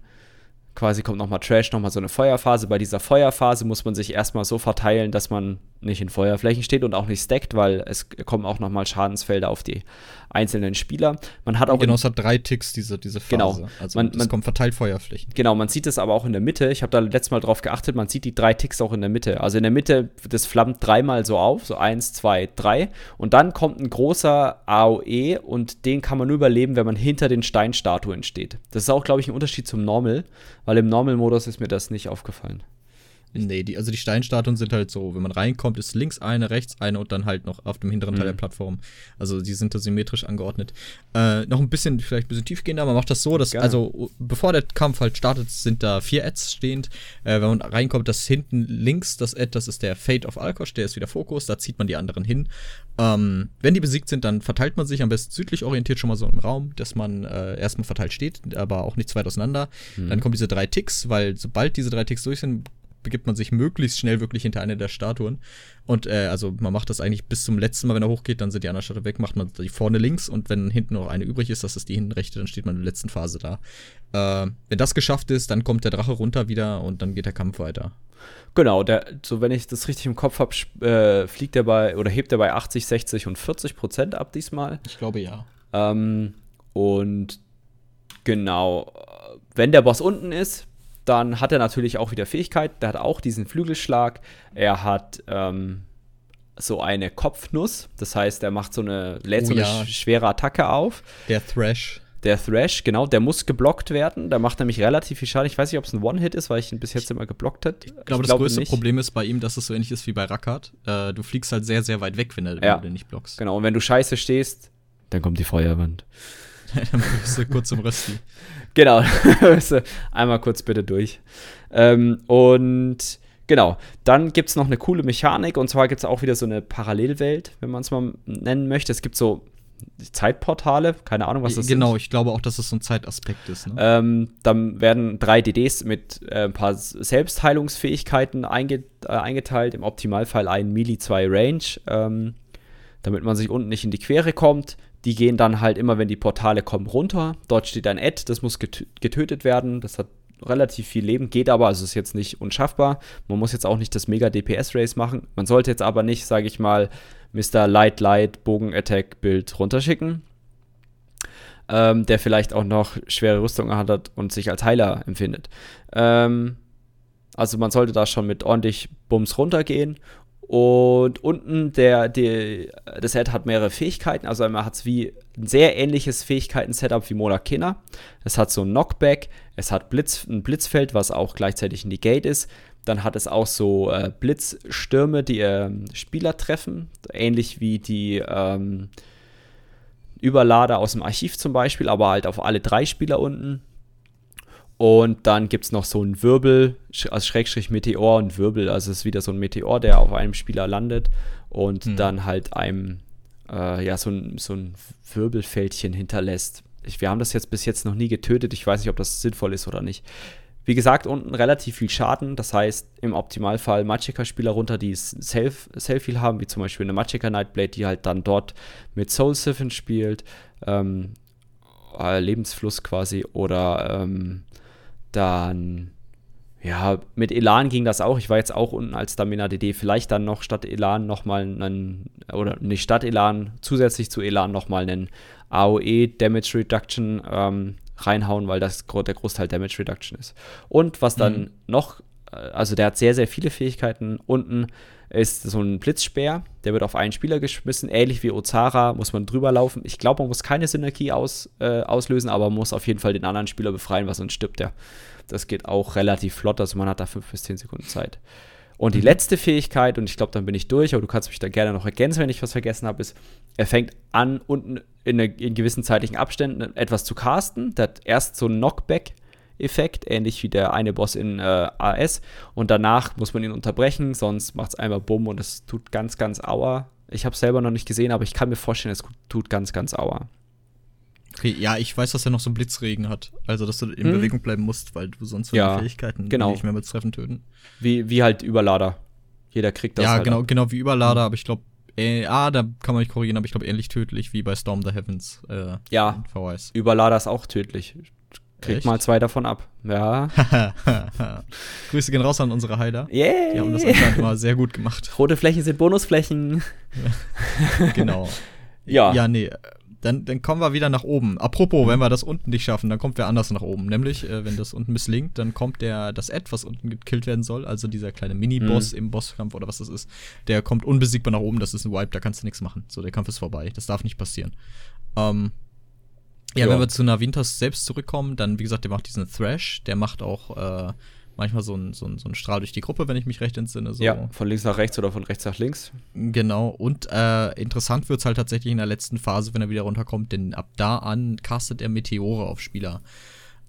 quasi kommt nochmal Trash, nochmal so eine Feuerphase. Bei dieser Feuerphase muss man sich erstmal so verteilen, dass man nicht in Feuerflächen steht und auch nicht stackt, weil es kommen auch nochmal Schadensfelder auf die einzelnen Spieler. Man hat auch genau, es hat drei Ticks, diese, diese Phase. Genau. Also Man- es man- kommt verteilt Feuerflächen. Genau, man sieht es aber auch in der Mitte. Ich habe da letztes Mal drauf geachtet, man sieht die drei Ticks auch in der Mitte. Also in der Mitte, das flammt dreimal so auf, so eins, zwei, drei. Und dann kommt ein großer AOE und den kann man nur überleben, wenn man hinter den Steinstatuen steht. Das ist auch, glaube ich, ein Unterschied zum Normal, weil im Normal-Modus ist mir das nicht aufgefallen. Nee, die, also die Steinstatuen sind halt so, wenn man reinkommt, ist links eine, rechts eine und dann halt noch auf dem hinteren Teil Mhm. der Plattform. Also die sind da symmetrisch angeordnet. Äh, noch ein bisschen, vielleicht ein bisschen tiefgehender, man macht das so, dass, Gerne. also bevor der Kampf halt startet, sind da vier Ads stehend. Äh, wenn man reinkommt, das hinten links, das Ad, das ist der Fate of Alkosch, der ist wieder Fokus, da zieht man die anderen hin. Ähm, wenn die besiegt sind, dann verteilt man sich am besten südlich orientiert schon mal so im Raum, dass man äh, erstmal verteilt steht, aber auch nicht zu weit auseinander. Mhm. Dann kommen diese drei Ticks, weil sobald diese drei Ticks durch sind, begibt man sich möglichst schnell wirklich hinter eine der Statuen. Und äh, also man macht das eigentlich bis zum letzten Mal, wenn er hochgeht, dann sind die anderen Statuen weg, macht man die vorne links und wenn hinten noch eine übrig ist, das ist die hinten rechte, dann steht man in der letzten Phase da. Äh, wenn das geschafft ist, dann kommt der Drache runter wieder und dann geht der Kampf weiter. Genau, der, so wenn ich das richtig im Kopf habe, äh, fliegt er bei oder hebt er bei 80, 60 und 40 Prozent ab diesmal. Ich glaube ja. Ähm, und genau, wenn der Boss unten ist, dann hat er natürlich auch wieder Fähigkeit. Der hat auch diesen Flügelschlag. Er hat ähm, so eine Kopfnuss. Das heißt, er macht so eine, lädt Oh so eine ja. sch- schwere Attacke auf. Der Thrash. Der Thrash, genau, der muss geblockt werden. Der macht nämlich relativ viel Schaden. Ich weiß nicht, ob es ein One-Hit ist, weil ich ihn bis jetzt immer geblockt hat. Ich glaube, das größte Problem ist bei ihm, dass es so ähnlich ist wie bei Rackard. Äh, du fliegst halt sehr, sehr weit weg, wenn, er, Ja. du den nicht blockst. Genau, und wenn du scheiße stehst, dann kommt die Feuerwand. Dann bist du kurz im Rösti. Genau. Einmal kurz bitte durch. Ähm, und genau, dann gibt es noch eine coole Mechanik und zwar gibt es auch wieder so eine Parallelwelt, wenn man es mal nennen möchte. Es gibt so Zeitportale, keine Ahnung, was das genau, sind. ich glaube auch, dass es so ein Zeitaspekt ist. Ne? Ähm, dann werden drei DDs mit äh, ein paar Selbstheilungsfähigkeiten einge äh, eingeteilt. Im Optimalfall ein Melee, zwei Range, ähm, damit man sich unten nicht in die Quere kommt. Die gehen dann halt immer, wenn die Portale kommen, runter. Dort steht ein Ad, das muss getö getötet werden. Das hat relativ viel Leben, geht aber, also ist jetzt nicht unschaffbar. Man muss jetzt auch nicht das mega DPS-Race machen. Man sollte jetzt aber nicht, sage ich mal, Mr. Light Light Bogen Attack Bild runterschicken ähm, der vielleicht auch noch schwere Rüstung hat und sich als Heiler empfindet. Ähm, also man sollte da schon mit ordentlich Bums runtergehen. Und unten der, der, das Set hat mehrere Fähigkeiten. Also man hat es wie ein sehr ähnliches Fähigkeiten-Setup wie Mona Kinner. Es hat so ein Knockback, es hat Blitz, ein Blitzfeld, was auch gleichzeitig ein Negate ist. Dann hat es auch so äh, Blitzstürme, die ähm, Spieler treffen. Ähnlich wie die ähm, Überlader aus dem Archiv zum Beispiel, aber halt auf alle drei Spieler unten. Und dann gibt es noch so einen Wirbel, also Schrägstrich Meteor und Wirbel. Also es ist wieder so ein Meteor, der auf einem Spieler landet und Hm. dann halt einem, äh, ja, so ein, so ein Wirbelfältchen hinterlässt. Ich, wir haben das jetzt bis jetzt noch nie getötet. Ich weiß nicht, ob das sinnvoll ist oder nicht. Wie gesagt, unten relativ viel Schaden. Das heißt, im Optimalfall Magicka-Spieler runter, die Self- Selfie haben, wie zum Beispiel eine Magicka Nightblade, die halt dann dort mit Soul Siphon spielt. Ähm, äh, Lebensfluss quasi. Oder ähm, dann, ja, mit Elan ging das auch. Ich war jetzt auch unten als Stamina DD. Vielleicht dann noch statt Elan nochmal einen, oder nicht statt Elan, zusätzlich zu Elan nochmal einen AOE Damage Reduction ähm, reinhauen, weil das der Großteil Damage Reduction ist. Und was dann Mhm. noch, äh, also der hat sehr, sehr viele Fähigkeiten. Unten ist so ein Blitzspeer, der wird auf einen Spieler geschmissen, ähnlich wie Ozara, muss man drüber laufen. Ich glaube, man muss keine Synergie aus, äh, auslösen, aber man muss auf jeden Fall den anderen Spieler befreien, weil sonst stirbt der. Das geht auch relativ flott, also man hat da 5 bis 10 Sekunden Zeit. Und die letzte Fähigkeit, und ich glaube, dann bin ich durch, aber du kannst mich da gerne noch ergänzen, wenn ich was vergessen habe, ist, er fängt an, unten in, eine, in gewissen zeitlichen Abständen etwas zu casten. Der hat erst so einen Knockback-Effekt, ähnlich wie der eine Boss in äh, AS. Und danach muss man ihn unterbrechen, sonst macht es einmal Bumm und es tut ganz, ganz Aua. Ich habe es selber noch nicht gesehen, aber ich kann mir vorstellen, es tut ganz, ganz Aua. Okay, ja, ich weiß, dass er noch so einen Blitzregen hat. Also, dass du in Hm. Bewegung bleiben musst, weil du sonst Ja, den Fähigkeiten genau. nicht mehr mit Treffen töten. Wie, wie halt Überlader. Jeder kriegt das ja, halt genau, ab. genau wie Überlader, aber ich glaube, äh, ah, da kann man mich korrigieren, aber ich glaube ähnlich tödlich wie bei Storm the Heavens. Äh, Ja. VS. Überlader ist auch tödlich. Kriegt Echt? mal zwei davon ab. Ja. Grüße gehen raus an unsere Heiler. Yeah. Die haben das anscheinend immer sehr gut gemacht. Rote Flächen sind Bonusflächen. Genau. Ja. Ja, nee. Dann, dann kommen wir wieder nach oben. Apropos, wenn wir das unten nicht schaffen, dann kommt wer anders nach oben. Nämlich, äh, wenn das unten misslingt, dann kommt der, das Ad, was unten gekillt werden soll, also dieser kleine Mini-Boss Mhm. im Bosskampf oder was das ist, der kommt unbesiegbar nach oben, das ist ein Wipe, da kannst du nichts machen. So, der Kampf ist vorbei. Das darf nicht passieren. Ähm, ja, Ja. wenn wir zu Navintas selbst zurückkommen, dann, wie gesagt, der macht diesen Thrash, der macht auch äh, manchmal so einen so so einen Strahl durch die Gruppe, wenn ich mich recht entsinne. So. Ja, von links nach rechts oder von rechts nach links. Genau, und äh, interessant wird es halt tatsächlich in der letzten Phase, wenn er wieder runterkommt, denn ab da an castet er Meteore auf Spieler.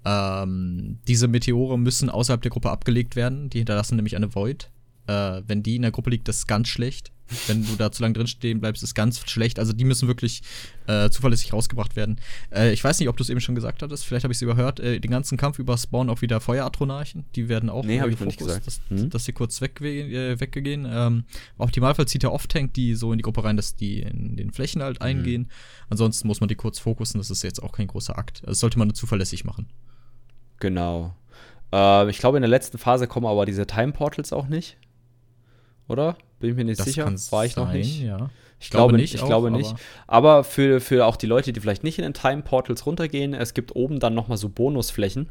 Ähm, diese Meteore müssen außerhalb der Gruppe abgelegt werden, die hinterlassen nämlich eine Void. Äh, wenn die in der Gruppe liegt, das ist ganz schlecht. Wenn du da zu lange drin stehen bleibst, ist ganz schlecht. Also die müssen wirklich äh, zuverlässig rausgebracht werden. Äh, ich weiß nicht, ob du es eben schon gesagt hattest, vielleicht habe ich es überhört. Äh, den ganzen Kampf über spawnen auch wieder Feueratronarchen. Die werden auch Nee, hab äh, ich noch nicht gesagt. Dass, Hm. dass sie kurz weg, äh, weggehen. Ähm, Im Optimalfall zieht er off-tank die so in die Gruppe rein, dass die in den Flächen halt eingehen. Ansonsten muss man die kurz fokussen. Das ist jetzt auch kein großer Akt. Das sollte man nur zuverlässig machen. Genau. Äh, ich glaube, in der letzten Phase kommen aber diese Time Portals auch nicht. Oder? Bin ich mir nicht sicher. War ich noch sein, nicht. Ja. Ich glaube nicht, nicht ich auch, glaube aber- nicht. Aber für, für auch die Leute, die vielleicht nicht in den Time Portals runtergehen, es gibt oben dann nochmal so Bonusflächen.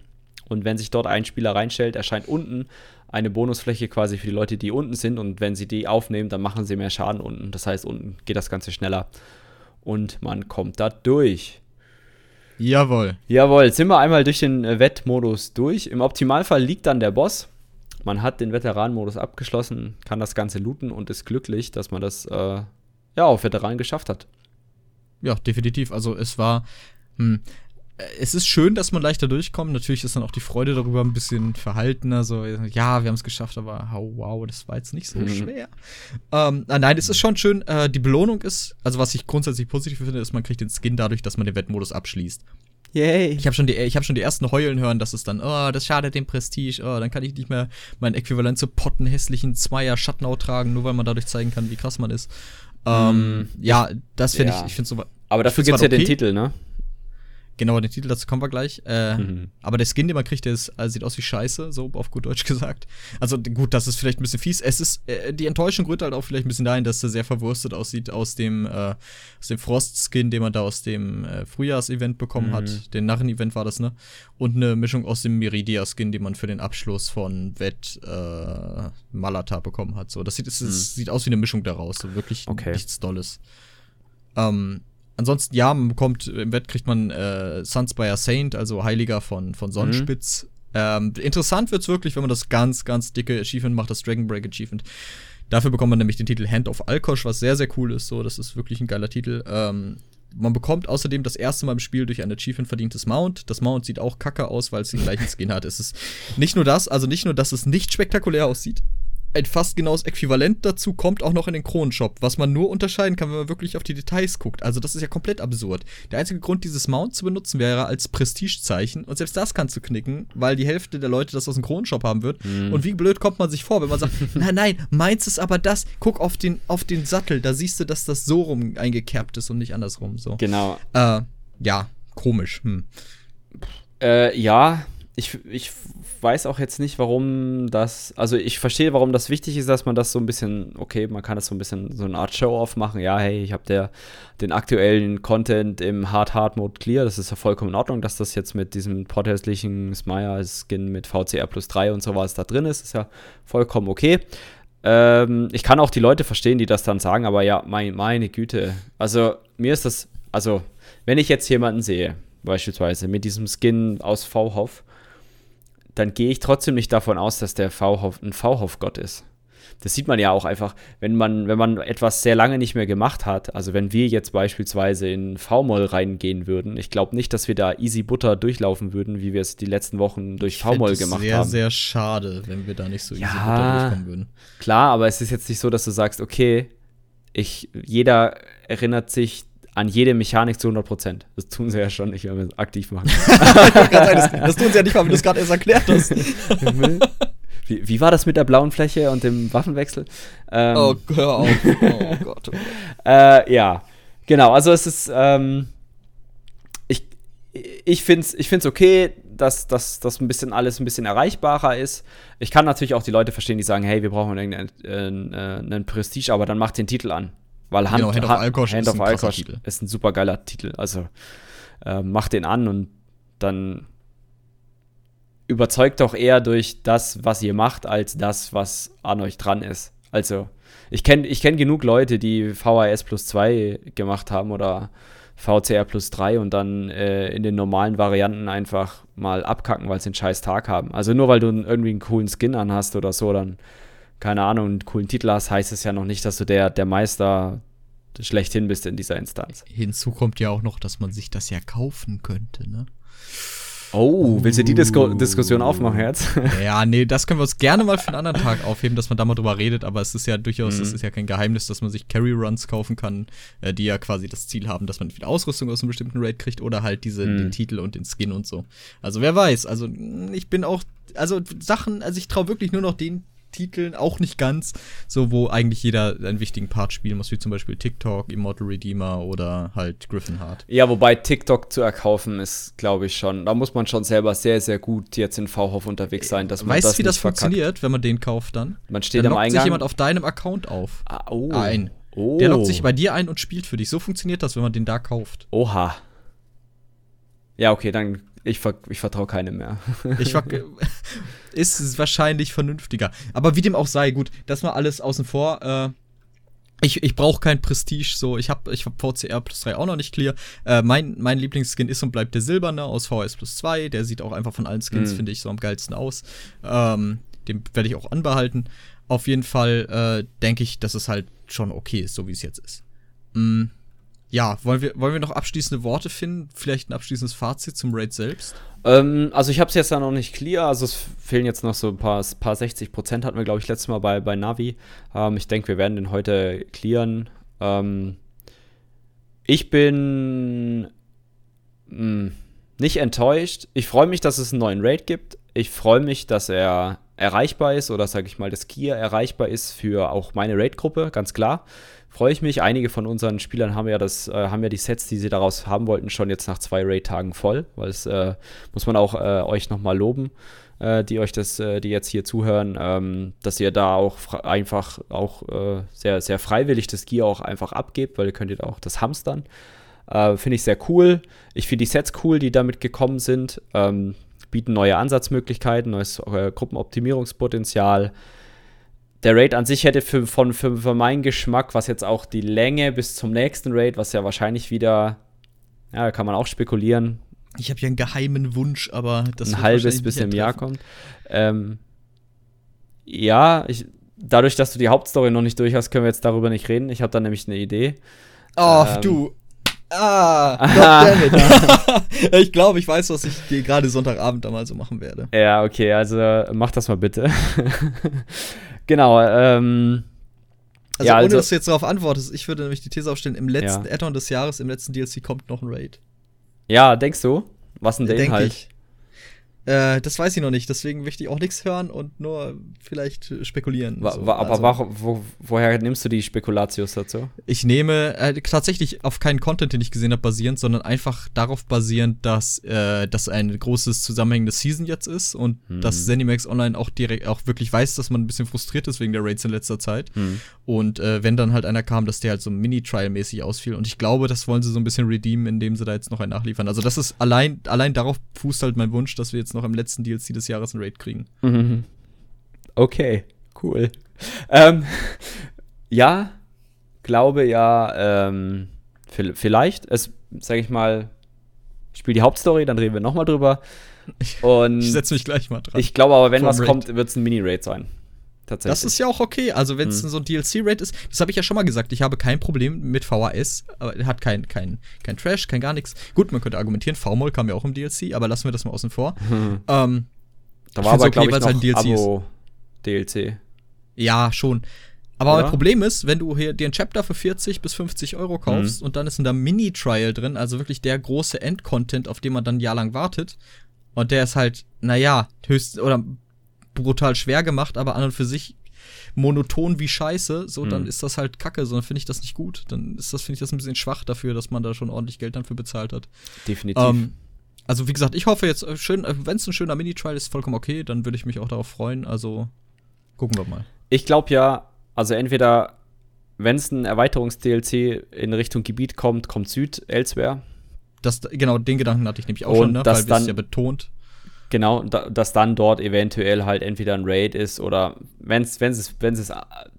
Und wenn sich dort ein Spieler reinstellt, erscheint unten eine Bonusfläche quasi für die Leute, die unten sind. Und wenn sie die aufnehmen, dann machen sie mehr Schaden unten. Das heißt, unten geht das Ganze schneller. Und man kommt da durch. Jawohl. Jawohl, sind wir einmal durch den äh, Wettmodus durch. Im Optimalfall liegt dann der Boss. Man hat den Veteranenmodus abgeschlossen, kann das Ganze looten und ist glücklich, dass man das äh, ja auf Veteran geschafft hat. Ja, definitiv. Also es war. Hm, es ist schön, dass man leichter durchkommt. Natürlich ist dann auch die Freude darüber ein bisschen verhaltener. So, ja, wir haben es geschafft, aber oh, wow, das war jetzt nicht so mhm. schwer. Ähm, nein, es ist schon schön. Äh, die Belohnung ist, also was ich grundsätzlich positiv finde, ist, man kriegt den Skin dadurch, dass man den Wettmodus abschließt. Yay. Ich habe schon, die, hab schon die ersten Heulen hören, dass es dann, oh, das schadet dem Prestige, oh, dann kann ich nicht mehr mein Äquivalent zu pottenhässlichen Zweier Schattenau tragen, nur weil man dadurch zeigen kann, wie krass man ist. Ähm, mm, ja, das finde ja. ich, ich finde so. Aber dafür gibt es ja okay. den Titel, ne? Genau, den Titel, dazu kommen wir gleich. Äh, mhm. Aber der Skin, den man kriegt, der ist, also sieht aus wie Scheiße, so auf gut Deutsch gesagt. Also gut, das ist vielleicht ein bisschen fies. Es ist, äh, die Enttäuschung rührt halt auch vielleicht ein bisschen dahin, dass er sehr verwurstet aussieht aus dem, äh, aus dem Frost-Skin, den man da aus dem äh, Frühjahrsevent bekommen mhm. hat. Den Narren-Event war das, ne? Und eine Mischung aus dem Miridia-Skin, den man für den Abschluss von Wett äh, Malata bekommen hat. So, das sieht, es, mhm. sieht aus wie eine Mischung daraus. So wirklich okay. nichts Dolles. Ähm, Ansonsten, ja, man bekommt, im Bett kriegt man äh, Sunspire Saint, also Heiliger von, von Sonnenspitz. Mhm. Ähm, interessant wird's wirklich, wenn man das ganz, ganz dicke Achievement macht, das Dragon Break Achievement. Dafür bekommt man nämlich den Titel Hand of Alkosch, was sehr, sehr cool ist. So, das ist wirklich ein geiler Titel. Ähm, man bekommt außerdem das erste Mal im Spiel durch ein Achievement verdientes Mount. Das Mount sieht auch kacke aus, weil es den gleichen Skin hat. Es ist nicht nur das, also nicht nur, dass es nicht spektakulär aussieht, ein fast genaues Äquivalent dazu kommt auch noch in den Kronenshop, was man nur unterscheiden kann, wenn man wirklich auf die Details guckt. Also das ist ja komplett absurd. Der einzige Grund, dieses Mount zu benutzen, wäre als Prestigezeichen. Und selbst das kannst du knicken, weil die Hälfte der Leute das aus dem Kronenshop haben wird. Mhm. Und wie blöd kommt man sich vor, wenn man sagt, nein, nein, meins ist aber das. Guck auf den, auf den Sattel, da siehst du, dass das so rum eingekerbt ist und nicht andersrum. So. Genau. Äh, ja, komisch. Hm. Äh, ja, ich, ich weiß auch jetzt nicht, warum das, also ich verstehe, warum das wichtig ist, dass man das so ein bisschen, okay, man kann das so ein bisschen so eine Art Show-Off machen. Ja, hey, ich habe den aktuellen Content im Hard-Hard-Mode clear. Das ist ja vollkommen in Ordnung, dass das jetzt mit diesem porthässlichen Smire-Skin mit VCR plus 3 und sowas da drin ist. Ist ja vollkommen okay. Ähm, ich kann auch die Leute verstehen, die das dann sagen, aber ja, mein, meine Güte. Also mir ist das, also wenn ich jetzt jemanden sehe, beispielsweise mit diesem Skin aus V-Hoff, dann gehe ich trotzdem nicht davon aus, dass der V-Hof ein V-Hof-Gott ist. Das sieht man ja auch einfach, wenn man, wenn man etwas sehr lange nicht mehr gemacht hat. Also wenn wir jetzt beispielsweise in V-Moll reingehen würden, ich glaube nicht, dass wir da easy Butter durchlaufen würden, wie wir es die letzten Wochen durch V-Moll gemacht sehr, haben. Sehr, sehr schade, wenn wir da nicht so ja, easy Butter durchkommen würden. Klar, aber es ist jetzt nicht so, dass du sagst, okay, ich, jeder erinnert sich an jede Mechanik zu 100 Prozent. Das tun sie ja schon nicht, wenn wir es aktiv machen. das, das, tun sie ja nicht mal, wenn du es gerade erst erklärt hast. wie, wie, war das mit der blauen Fläche und dem Waffenwechsel? Ähm, oh, hör auf. Oh Gott. Oh äh, ja, genau. Also es ist, ähm, ich, ich finde es ich find's okay, dass das ein bisschen alles ein bisschen erreichbarer ist. Ich kann natürlich auch die Leute verstehen, die sagen, hey, wir brauchen irgendeinen äh, äh Prestige, aber dann macht den Titel an. Weil Hand, genau, Hand of Alkosch Hand ist, of Alkosch ist ein super geiler Titel. Also äh, macht den an und dann überzeugt doch eher durch das, was ihr macht, als das, was an euch dran ist. Also, ich kenne ich kenn genug Leute, die VHS plus 2 gemacht haben oder VCR plus 3 und dann äh, in den normalen Varianten einfach mal abkacken, weil sie einen scheiß Tag haben. Also nur weil du irgendwie einen coolen Skin anhast oder so, dann keine Ahnung, einen coolen Titel hast, heißt es ja noch nicht, dass du der, der Meister schlechthin bist in dieser Instanz. Hinzu kommt ja auch noch, dass man sich das ja kaufen könnte, ne? Oh, willst du die Disku Diskussion aufmachen jetzt? ja, nee, das können wir uns gerne mal für einen anderen Tag aufheben, dass man da mal drüber redet, aber es ist ja durchaus, mhm. es ist ja kein Geheimnis, dass man sich Carry Runs kaufen kann, äh, die ja quasi das Ziel haben, dass man entweder Ausrüstung aus einem bestimmten Raid kriegt oder halt diese, mhm. den Titel und den Skin und so. Also wer weiß, also ich bin auch, also Sachen, also ich traue wirklich nur noch den Titeln, auch nicht ganz, so wo eigentlich jeder einen wichtigen Part spielen muss, wie zum Beispiel TikTok, Immortal Redeemer oder halt Griffin Heart. Ja, wobei TikTok zu erkaufen ist, glaube ich schon, da muss man schon selber sehr, sehr gut jetzt in V-Hof unterwegs sein, dass man weißt, das wie das verkackt. funktioniert, wenn man den kauft dann? Man steht dann am Eingang. sich jemand auf deinem Account auf. Ah, oh. Ein. Oh. Der lockt sich bei dir ein und spielt für dich. So funktioniert das, wenn man den da kauft. Oha. Ja, okay, dann Ich, ver ich vertraue keinem mehr. ich ver ist wahrscheinlich vernünftiger. Aber wie dem auch sei, gut, das mal alles außen vor. Äh, ich, ich brauche kein Prestige, so. Ich habe ich hab VCR plus 3 auch noch nicht clear. Äh, mein, mein Lieblingsskin ist und bleibt der silberne aus VS plus 2. Der sieht auch einfach von allen Skins, mhm. finde ich, so am geilsten aus. Ähm, den werde ich auch anbehalten. Auf jeden Fall äh, denke ich, dass es halt schon okay ist, so wie es jetzt ist. Mhm. Ja, wollen wir, wollen wir noch abschließende Worte finden? Vielleicht ein abschließendes Fazit zum Raid selbst? Ähm, also ich habe es jetzt ja noch nicht clear, also es fehlen jetzt noch so ein paar, paar 60 Prozent, hatten wir glaube ich letztes Mal bei, bei Navi. Ähm, ich denke, wir werden den heute clearen. Ähm, ich bin mh, hm, nicht enttäuscht. Ich freue mich, dass es einen neuen Raid gibt. Ich freue mich, dass er erreichbar ist oder sage ich mal, dass Kia erreichbar ist für auch meine Raid-Gruppe, ganz klar freue ich mich. Einige von unseren Spielern haben ja das, äh, haben ja die Sets, die sie daraus haben wollten, schon jetzt nach zwei Raid-Tagen voll, weil es äh, muss man auch äh, euch nochmal loben, äh, die euch das, äh, die jetzt hier zuhören, ähm, dass ihr da auch einfach auch äh, sehr, sehr freiwillig das Gear auch einfach abgebt, weil ihr könnt ihr auch das hamstern. Finde ich sehr cool. Ich finde die Sets cool, die damit gekommen sind. Ähm, bieten neue Ansatzmöglichkeiten, neues Gruppenoptimierungspotenzial der Raid an sich hätte für, von, für, für meinen Geschmack, was jetzt auch die Länge bis zum nächsten Raid, was ja wahrscheinlich wieder, ja, da kann man auch spekulieren. Ich habe ja einen geheimen Wunsch, aber das ein halbes bis im Jahr kommt. Ähm, ja, ich, dadurch, dass du die Hauptstory noch nicht durch hast, können wir jetzt darüber nicht reden. Ich habe da nämlich eine Idee. Oh, ähm, du. Ah, ich glaube, ich weiß, was ich gerade Sonntagabend da mal so machen werde. Ja, okay, also mach das mal bitte. Genau, ähm. Also, ja, ohne also, dass du jetzt darauf antwortest, ich würde nämlich die These aufstellen, im letzten ja. Add-on des Jahres, im letzten DLC kommt noch ein Raid. Ja, denkst du? Was denn der Denk Inhalt? Ich. Äh, das weiß ich noch nicht, deswegen möchte ich auch nichts hören und nur vielleicht spekulieren. Wa so. Aber also, warum, wo, woher nimmst du die Spekulatius dazu? Ich nehme äh, tatsächlich auf keinen Content, den ich gesehen habe, basierend, sondern einfach darauf basierend, dass äh, das ein großes zusammenhängendes Season jetzt ist und hm. dass Zenimax Online auch direkt auch wirklich weiß, dass man ein bisschen frustriert ist wegen der Raids in letzter Zeit. Hm. Und äh, wenn dann halt einer kam, dass der halt so Mini-Trial-mäßig ausfiel. Und ich glaube, das wollen sie so ein bisschen redeemen, indem sie da jetzt noch einen nachliefern. Also das ist allein, allein darauf fußt halt mein Wunsch, dass wir jetzt noch im letzten DLC des Jahres ein Raid kriegen. Mhm. Okay, cool. Ähm, ja, glaube ja, ähm, vielleicht. Es, sage ich mal, ich spiele die Hauptstory, dann reden wir nochmal drüber. Und ich setze mich gleich mal dran. Ich glaube aber, wenn was Raid. kommt, wird es ein Mini-Raid sein. Tatsächlich. Das ist ja auch okay. Also, wenn es hm. so ein DLC-Raid ist, das habe ich ja schon mal gesagt, ich habe kein Problem mit VHS. Aber er hat kein, kein, kein Trash, kein gar nichts. Gut, man könnte argumentieren, V-Moll kam ja auch im DLC, aber lassen wir das mal außen vor. Hm. Ähm, da war aber, okay, glaube ich, halt noch halt Abo DLC. Ja, schon. Aber Oder? mein Problem ist, wenn du hier dir ein Chapter für 40 bis 50 Euro kaufst mhm. und dann ist in der Mini-Trial drin, also wirklich der große End-Content, auf den man dann ein Jahr lang wartet, und der ist halt, naja, höchst oder brutal schwer gemacht, aber an und für sich monoton wie Scheiße, so, dann hm. ist das halt Kacke, so, dann finde ich das nicht gut. Dann ist das, finde ich das ein bisschen schwach dafür, dass man da schon ordentlich Geld dafür bezahlt hat. Definitiv. Ähm, also, wie gesagt, ich hoffe jetzt, äh, schön, äh, wenn es ein schöner Mini-Trial ist, vollkommen okay, dann würde ich mich auch darauf freuen. Also, gucken wir mal. Ich glaube ja, also entweder, wenn es ein Erweiterungs-DLC in Richtung Gebiet kommt, kommt Süd, Elsewhere. Das, genau, den Gedanken hatte ich nämlich auch Und schon, ne? weil wir es ja betont. Genau, da, dass dann dort eventuell halt entweder ein Raid ist oder wenn wenn es wenn es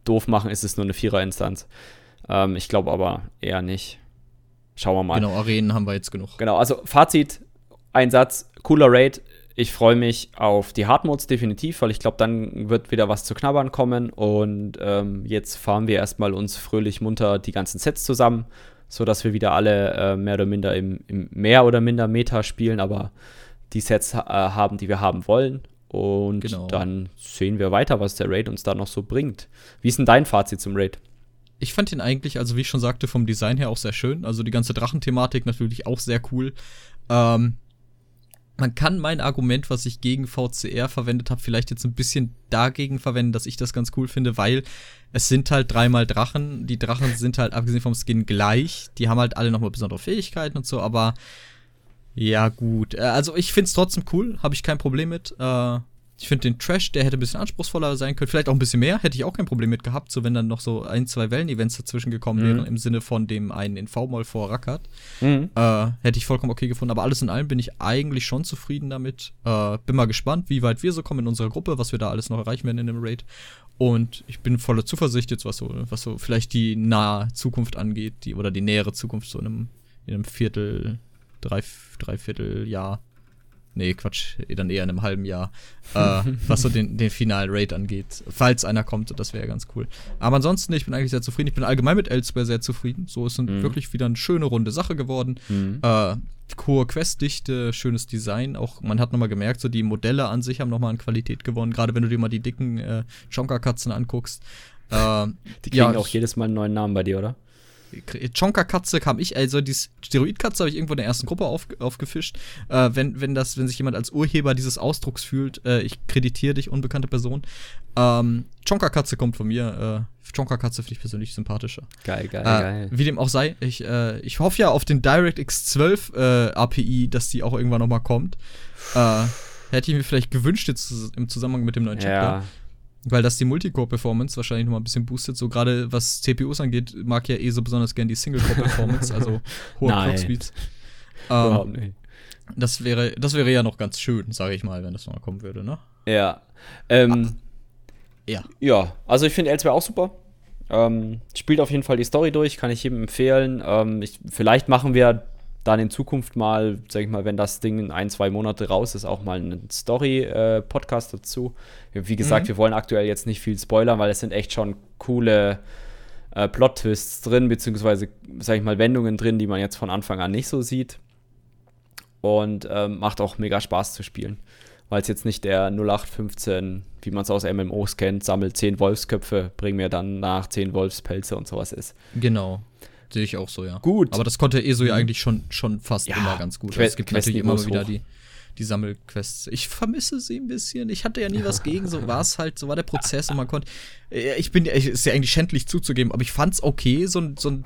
doof machen, ist es nur eine Vierer-Instanz. Ähm, ich glaube aber eher nicht. Schauen wir mal. Genau, Arenen haben wir jetzt genug. Genau, also Fazit, ein Satz, cooler Raid. Ich freue mich auf die Hard Modes definitiv, weil ich glaube, dann wird wieder was zu knabbern kommen. Und ähm, jetzt fahren wir erstmal uns fröhlich munter die ganzen Sets zusammen, sodass wir wieder alle äh, mehr oder minder im, im mehr oder minder Meta spielen, aber die Sets äh, haben, die wir haben wollen. Und genau. dann sehen wir weiter, was der Raid uns da noch so bringt. Wie ist denn dein Fazit zum Raid? Ich fand ihn eigentlich, also wie ich schon sagte, vom Design her auch sehr schön. Also die ganze Drachenthematik natürlich auch sehr cool. Ähm, man kann mein Argument, was ich gegen VCR verwendet habe, vielleicht jetzt ein bisschen dagegen verwenden, dass ich das ganz cool finde, weil es sind halt dreimal Drachen. Die Drachen sind halt abgesehen vom Skin gleich. Die haben halt alle nochmal besondere Fähigkeiten und so, aber ja, gut. Äh, also ich finde es trotzdem cool, habe ich kein Problem mit. Äh, ich finde den Trash, der hätte ein bisschen anspruchsvoller sein können. Vielleicht auch ein bisschen mehr, hätte ich auch kein Problem mit gehabt, so wenn dann noch so ein, zwei Wellen-Events dazwischen gekommen wären, im Sinne von dem einen in V-Moll vor Rackert. Mhm. Äh, hätte ich vollkommen okay gefunden. Aber alles in allem bin ich eigentlich schon zufrieden damit. Äh, bin mal gespannt, wie weit wir so kommen in unserer Gruppe, was wir da alles noch erreichen werden in dem Raid. Und ich bin voller Zuversicht jetzt, was so, was so vielleicht die nahe Zukunft angeht, die, oder die nähere Zukunft, so in einem, in einem Viertel, drei, Dreivierteljahr. Nee, Quatsch, dann eher in einem halben Jahr, äh, was so den, den finalen Raid angeht. Falls einer kommt, das wäre ganz cool. Aber ansonsten, ich bin eigentlich sehr zufrieden. Ich bin allgemein mit Elsewhere sehr zufrieden. So ist Mhm. wirklich wieder eine schöne runde Sache geworden. Mhm. Äh, hohe Questdichte, schönes Design. Auch man hat nochmal gemerkt, so die Modelle an sich haben nochmal an Qualität gewonnen. Gerade wenn du dir mal die dicken äh, Chonka-Katzen anguckst. Äh, Die kriegen auch jedes Mal einen neuen Namen bei dir, oder? Chonka-Katze kam ich, also die Steroid-Katze habe ich irgendwo in der ersten Gruppe auf, aufgefischt. Äh, wenn, wenn, das, wenn sich jemand als Urheber dieses Ausdrucks fühlt, äh, ich kreditiere dich, unbekannte Person. Ähm, Chonka-Katze kommt von mir. Äh, Chonka-Katze finde ich persönlich sympathischer. Geil, geil, Äh, geil. wie dem auch sei, ich, äh, ich hoffe ja auf den DirectX 12 äh, API, dass die auch irgendwann noch mal kommt. Äh, hätte ich mir vielleicht gewünscht jetzt im Zusammenhang mit dem neuen Chapter. Ja, Weil das die Multicore-Performance wahrscheinlich noch mal ein bisschen boostet. So gerade was CPUs angeht, mag ja eh so besonders gern die Single-Core-Performance, also hohe. Clock-Speeds. überhaupt Ähm, nicht. das, wäre, das wäre ja noch ganz schön, sage ich mal, wenn das noch mal kommen würde, ne? Ja. Ähm, Ja. Ja, also ich finde Elsewhere auch super. Ähm, spielt auf jeden Fall die Story durch, kann ich jedem empfehlen. Ähm, ich, vielleicht machen wir dann in Zukunft mal, sag ich mal, wenn das Ding in ein, zwei Monate raus ist, auch mal einen Story-Podcast dazu. Wie gesagt, Mhm. wir wollen aktuell jetzt nicht viel spoilern, weil es sind echt schon coole äh, Plot-Twists drin, beziehungsweise, sag ich mal, Wendungen drin, die man jetzt von Anfang an nicht so sieht. Und ähm, macht auch mega Spaß zu spielen. Weil es jetzt nicht der 0815, wie man es aus MMOs kennt, sammelt 10 Wolfsköpfe, bring mir dann nach 10 Wolfspelze und sowas ist. Genau. Sehe ich auch so, ja. Gut. Aber das konnte ESO ja eigentlich schon, schon fast Ja, immer ganz gut. Que- es gibt natürlich immer wieder hoch. die, die Sammelquests. Ich vermisse sie ein bisschen. Ich hatte ja nie was gegen, so war es halt, so war der Prozess und man konnte. Äh, Ich bin, ich- ist ja eigentlich schändlich zuzugeben, aber ich fand's okay, so, ein- so ein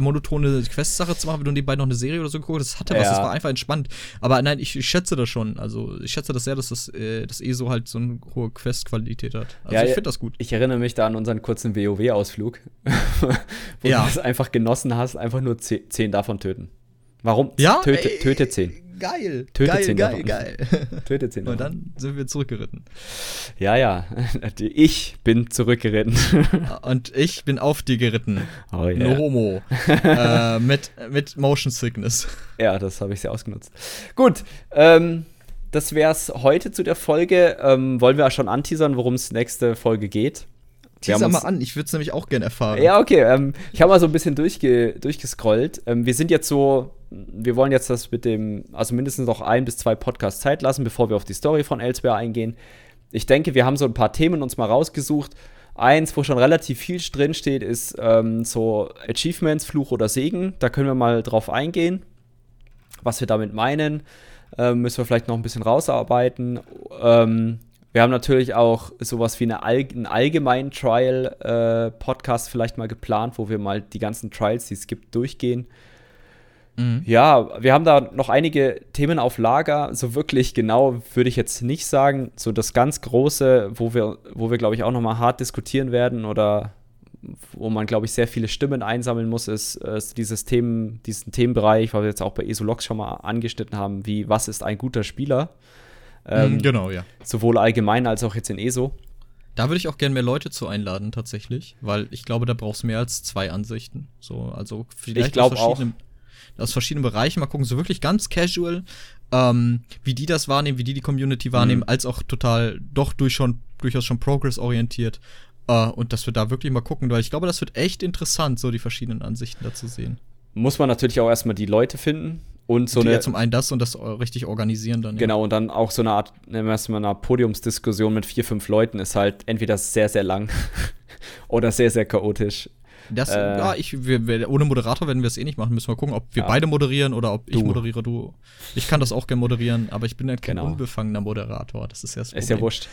monotone Quest-Sache zu machen, wenn du nebenbei noch eine Serie oder so geguckt hast. Das hatte was, Ja. das war einfach entspannt. Aber nein, ich, ich schätze das schon. Also, ich schätze das sehr, dass das, äh, das ESO halt so eine hohe Quest-Qualität hat. Also, Ja, ich finde das gut. Ich erinnere mich da an unseren kurzen WoW-Ausflug, wo Ja. du das einfach genossen hast, einfach nur 10 davon töten. Warum? Ja, töte, ey, töte 10. Geil. Töte geil, zehn geil, davon. geil. Töte 10 Und davon. dann sind wir zurückgeritten. Ja, ja. Ich bin zurückgeritten. Und ich bin auf dir geritten. Oh No yeah. homo. äh, mit, mit Motion Sickness. Ja, das habe ich sehr ausgenutzt. Gut, ähm, das wäre es heute zu der Folge. Ähm, wollen wir auch schon anteasern, worum es nächste Folge geht? Teaser mal an, ich würde es nämlich auch gerne erfahren. Ja, okay. Ähm, ich habe mal so ein bisschen durchge durchgescrollt. Ähm, wir sind jetzt so, wir wollen jetzt das mit dem, also mindestens noch ein bis zwei Podcasts Zeit lassen, bevor wir auf die Story von Elsewhere eingehen. Ich denke, wir haben so ein paar Themen uns mal rausgesucht. Eins, wo schon relativ viel drin steht, ist ähm, so Achievements, Fluch oder Segen. Da können wir mal drauf eingehen, was wir damit meinen. Ähm, müssen wir vielleicht noch ein bisschen rausarbeiten. Ähm, wir haben natürlich auch sowas wie eine All einen allgemeinen Trial-Podcast vielleicht mal geplant, wo wir mal die ganzen Trials, die es gibt, durchgehen. Mhm. Ja, wir haben da noch einige Themen auf Lager. So wirklich genau würde ich jetzt nicht sagen. So das ganz Große, wo wir, wo wir glaube ich, auch noch mal hart diskutieren werden oder wo man, glaube ich, sehr viele Stimmen einsammeln muss, ist, ist dieses Themen, diesen Themenbereich, weil wir jetzt auch bei ESOLOX schon mal angeschnitten haben, wie was ist ein guter Spieler? Ähm, Mhm, genau, ja. Sowohl allgemein als auch jetzt in ESO. Da würde ich auch gerne mehr Leute zu einladen, tatsächlich. Weil ich glaube, da brauchst du mehr als zwei Ansichten. So, also vielleicht glaub aus auch. Aus verschiedenen Bereichen. Mal gucken, so wirklich ganz casual, ähm, wie die das wahrnehmen, wie die die Community wahrnehmen, Mhm. als auch total doch durch schon, durchaus schon progress-orientiert. Äh, und dass wir da wirklich mal gucken, weil ich glaube, das wird echt interessant, so die verschiedenen Ansichten dazu sehen. Muss man natürlich auch erstmal die Leute finden und so die eine. ja zum einen das und das äh, richtig organisieren dann. ja. Genau, und dann auch so eine Art, nennen wir es mal eine Podiumsdiskussion mit vier, fünf Leuten ist halt entweder sehr, sehr lang oder sehr, sehr chaotisch. Das, Äh, ja, ich, wir, ohne Moderator werden wir es eh nicht machen. Müssen wir gucken, ob wir Ja. beide moderieren oder ob ich Du. moderiere, du. Ich kann das auch gerne moderieren, aber ich bin halt kein Genau. unbefangener Moderator. Das ist ja das Ist ja wurscht.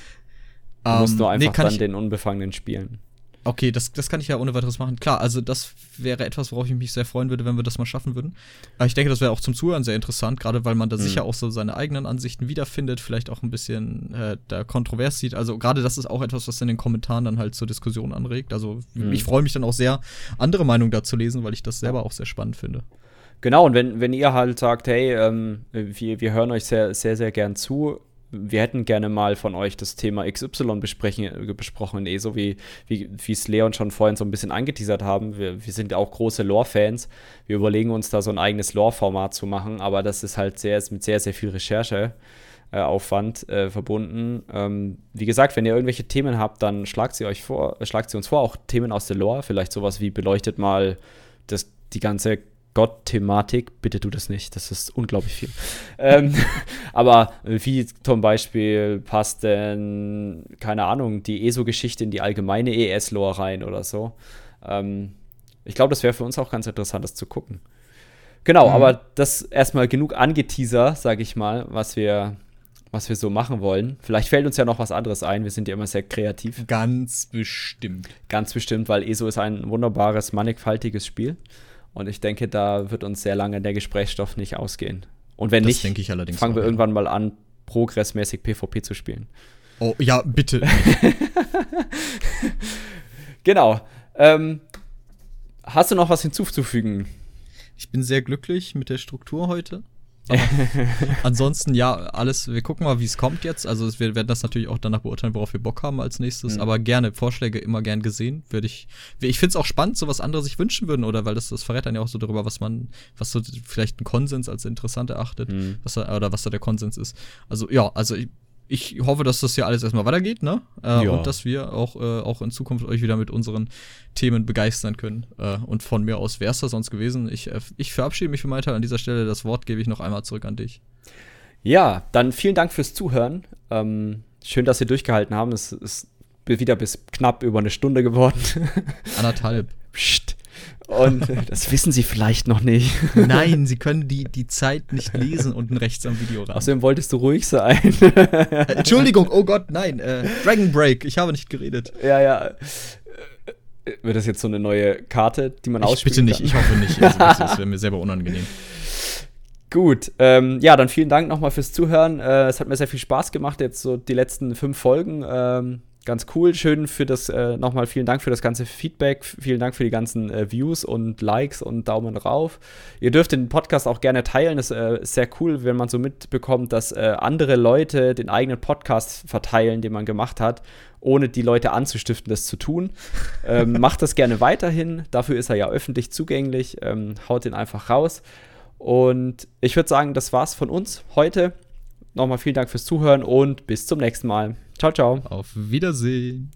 Du Ähm, musst nur nee, einfach kann dann ich, den Unbefangenen spielen. Okay, das, das kann ich ja ohne weiteres machen. Klar, also das wäre etwas, worauf ich mich sehr freuen würde, wenn wir das mal schaffen würden. Aber ich denke, das wäre auch zum Zuhören sehr interessant, gerade weil man da mhm. sicher auch so seine eigenen Ansichten wiederfindet, vielleicht auch ein bisschen äh, da kontrovers sieht. Also gerade das ist auch etwas, was in den Kommentaren dann halt zur Diskussion anregt. Also mhm. ich freue mich dann auch sehr, andere Meinungen dazu lesen, weil ich das selber auch sehr spannend finde. Genau, und wenn, wenn ihr halt sagt, hey, ähm, wir, wir hören euch sehr, sehr, sehr gern zu, wir hätten gerne mal von euch das Thema XY besprechen, besprochen, eh so wie, es Leon schon vorhin so ein bisschen angeteasert haben. Wir, wir sind auch große Lore-Fans. Wir überlegen uns da so ein eigenes Lore-Format zu machen, aber das ist halt sehr, mit sehr, sehr viel Rechercheaufwand äh, äh, verbunden. Ähm, wie gesagt, wenn ihr irgendwelche Themen habt, dann schlagt sie euch vor, schlagt sie uns vor, auch Themen aus der Lore, vielleicht sowas wie beleuchtet mal das, die ganze Gott-Thematik, bitte tu das nicht, das ist unglaublich viel. ähm, aber wie zum Beispiel passt denn, keine Ahnung, die ESO-Geschichte in die allgemeine ES-Lore rein oder so. Ähm, ich glaube, das wäre für uns auch ganz interessant, das zu gucken. Genau, mhm. aber das erstmal genug angeteaser, sage ich mal, was wir, was wir so machen wollen. Vielleicht fällt uns ja noch was anderes ein. Wir sind ja immer sehr kreativ. Ganz bestimmt. Ganz bestimmt, weil ESO ist ein wunderbares, mannigfaltiges Spiel. Und ich denke, da wird uns sehr lange der Gesprächsstoff nicht ausgehen. Und wenn das nicht, fangen wir auch, irgendwann mal an, progressmäßig PvP zu spielen. Oh, ja, bitte. genau. Ähm, hast du noch was hinzuzufügen? Ich bin sehr glücklich mit der Struktur heute. ansonsten, ja, alles, wir gucken mal, wie es kommt jetzt. Also wir werden das natürlich auch danach beurteilen, worauf wir Bock haben als nächstes. Mhm. Aber gerne, Vorschläge immer gern gesehen. Würde ich. Ich finde es auch spannend, so was andere sich wünschen würden, oder weil das, das verrät dann ja auch so darüber, was man, was so vielleicht ein Konsens als interessant erachtet, mhm. was da, oder was da der Konsens ist. Also ja, also ich ich hoffe, dass das hier alles erstmal weitergeht, ne? Äh, ja. Und dass wir auch, äh, auch in Zukunft euch wieder mit unseren Themen begeistern können. Äh, und von mir aus wäre es das sonst gewesen. Ich, äh, ich verabschiede mich für meinen Teil an dieser Stelle. Das Wort gebe ich noch einmal zurück an dich. Ja, dann vielen Dank fürs Zuhören. Ähm, schön, dass ihr durchgehalten haben. Es ist wieder bis knapp über eine Stunde geworden. Anderthalb. Psst. Und das wissen Sie vielleicht noch nicht. Nein, Sie können die, die Zeit nicht lesen unten rechts am Video ran. Außerdem wolltest du ruhig sein. Entschuldigung, oh Gott, nein. Äh, Dragon Break, ich habe nicht geredet. Ja, ja. Wird das jetzt so eine neue Karte, die man ausspielt? Bitte nicht, kann? ich hoffe nicht. Also, das, das wäre mir selber unangenehm. Gut, ähm, ja, dann vielen Dank nochmal fürs Zuhören. Äh, es hat mir sehr viel Spaß gemacht, jetzt so die letzten fünf Folgen. Ähm, ganz cool. Schön für das, äh, nochmal vielen Dank für das ganze Feedback. Vielen Dank für die ganzen äh, Views und Likes und Daumen rauf. Ihr dürft den Podcast auch gerne teilen. Das äh, ist sehr cool, wenn man so mitbekommt, dass äh, andere Leute den eigenen Podcast verteilen, den man gemacht hat, ohne die Leute anzustiften, das zu tun. Ähm, macht das gerne weiterhin. Dafür ist er ja öffentlich zugänglich. Ähm, haut den einfach raus. Und ich würde sagen, das war's von uns heute. Nochmal vielen Dank fürs Zuhören und bis zum nächsten Mal. Ciao, ciao. Auf Wiedersehen.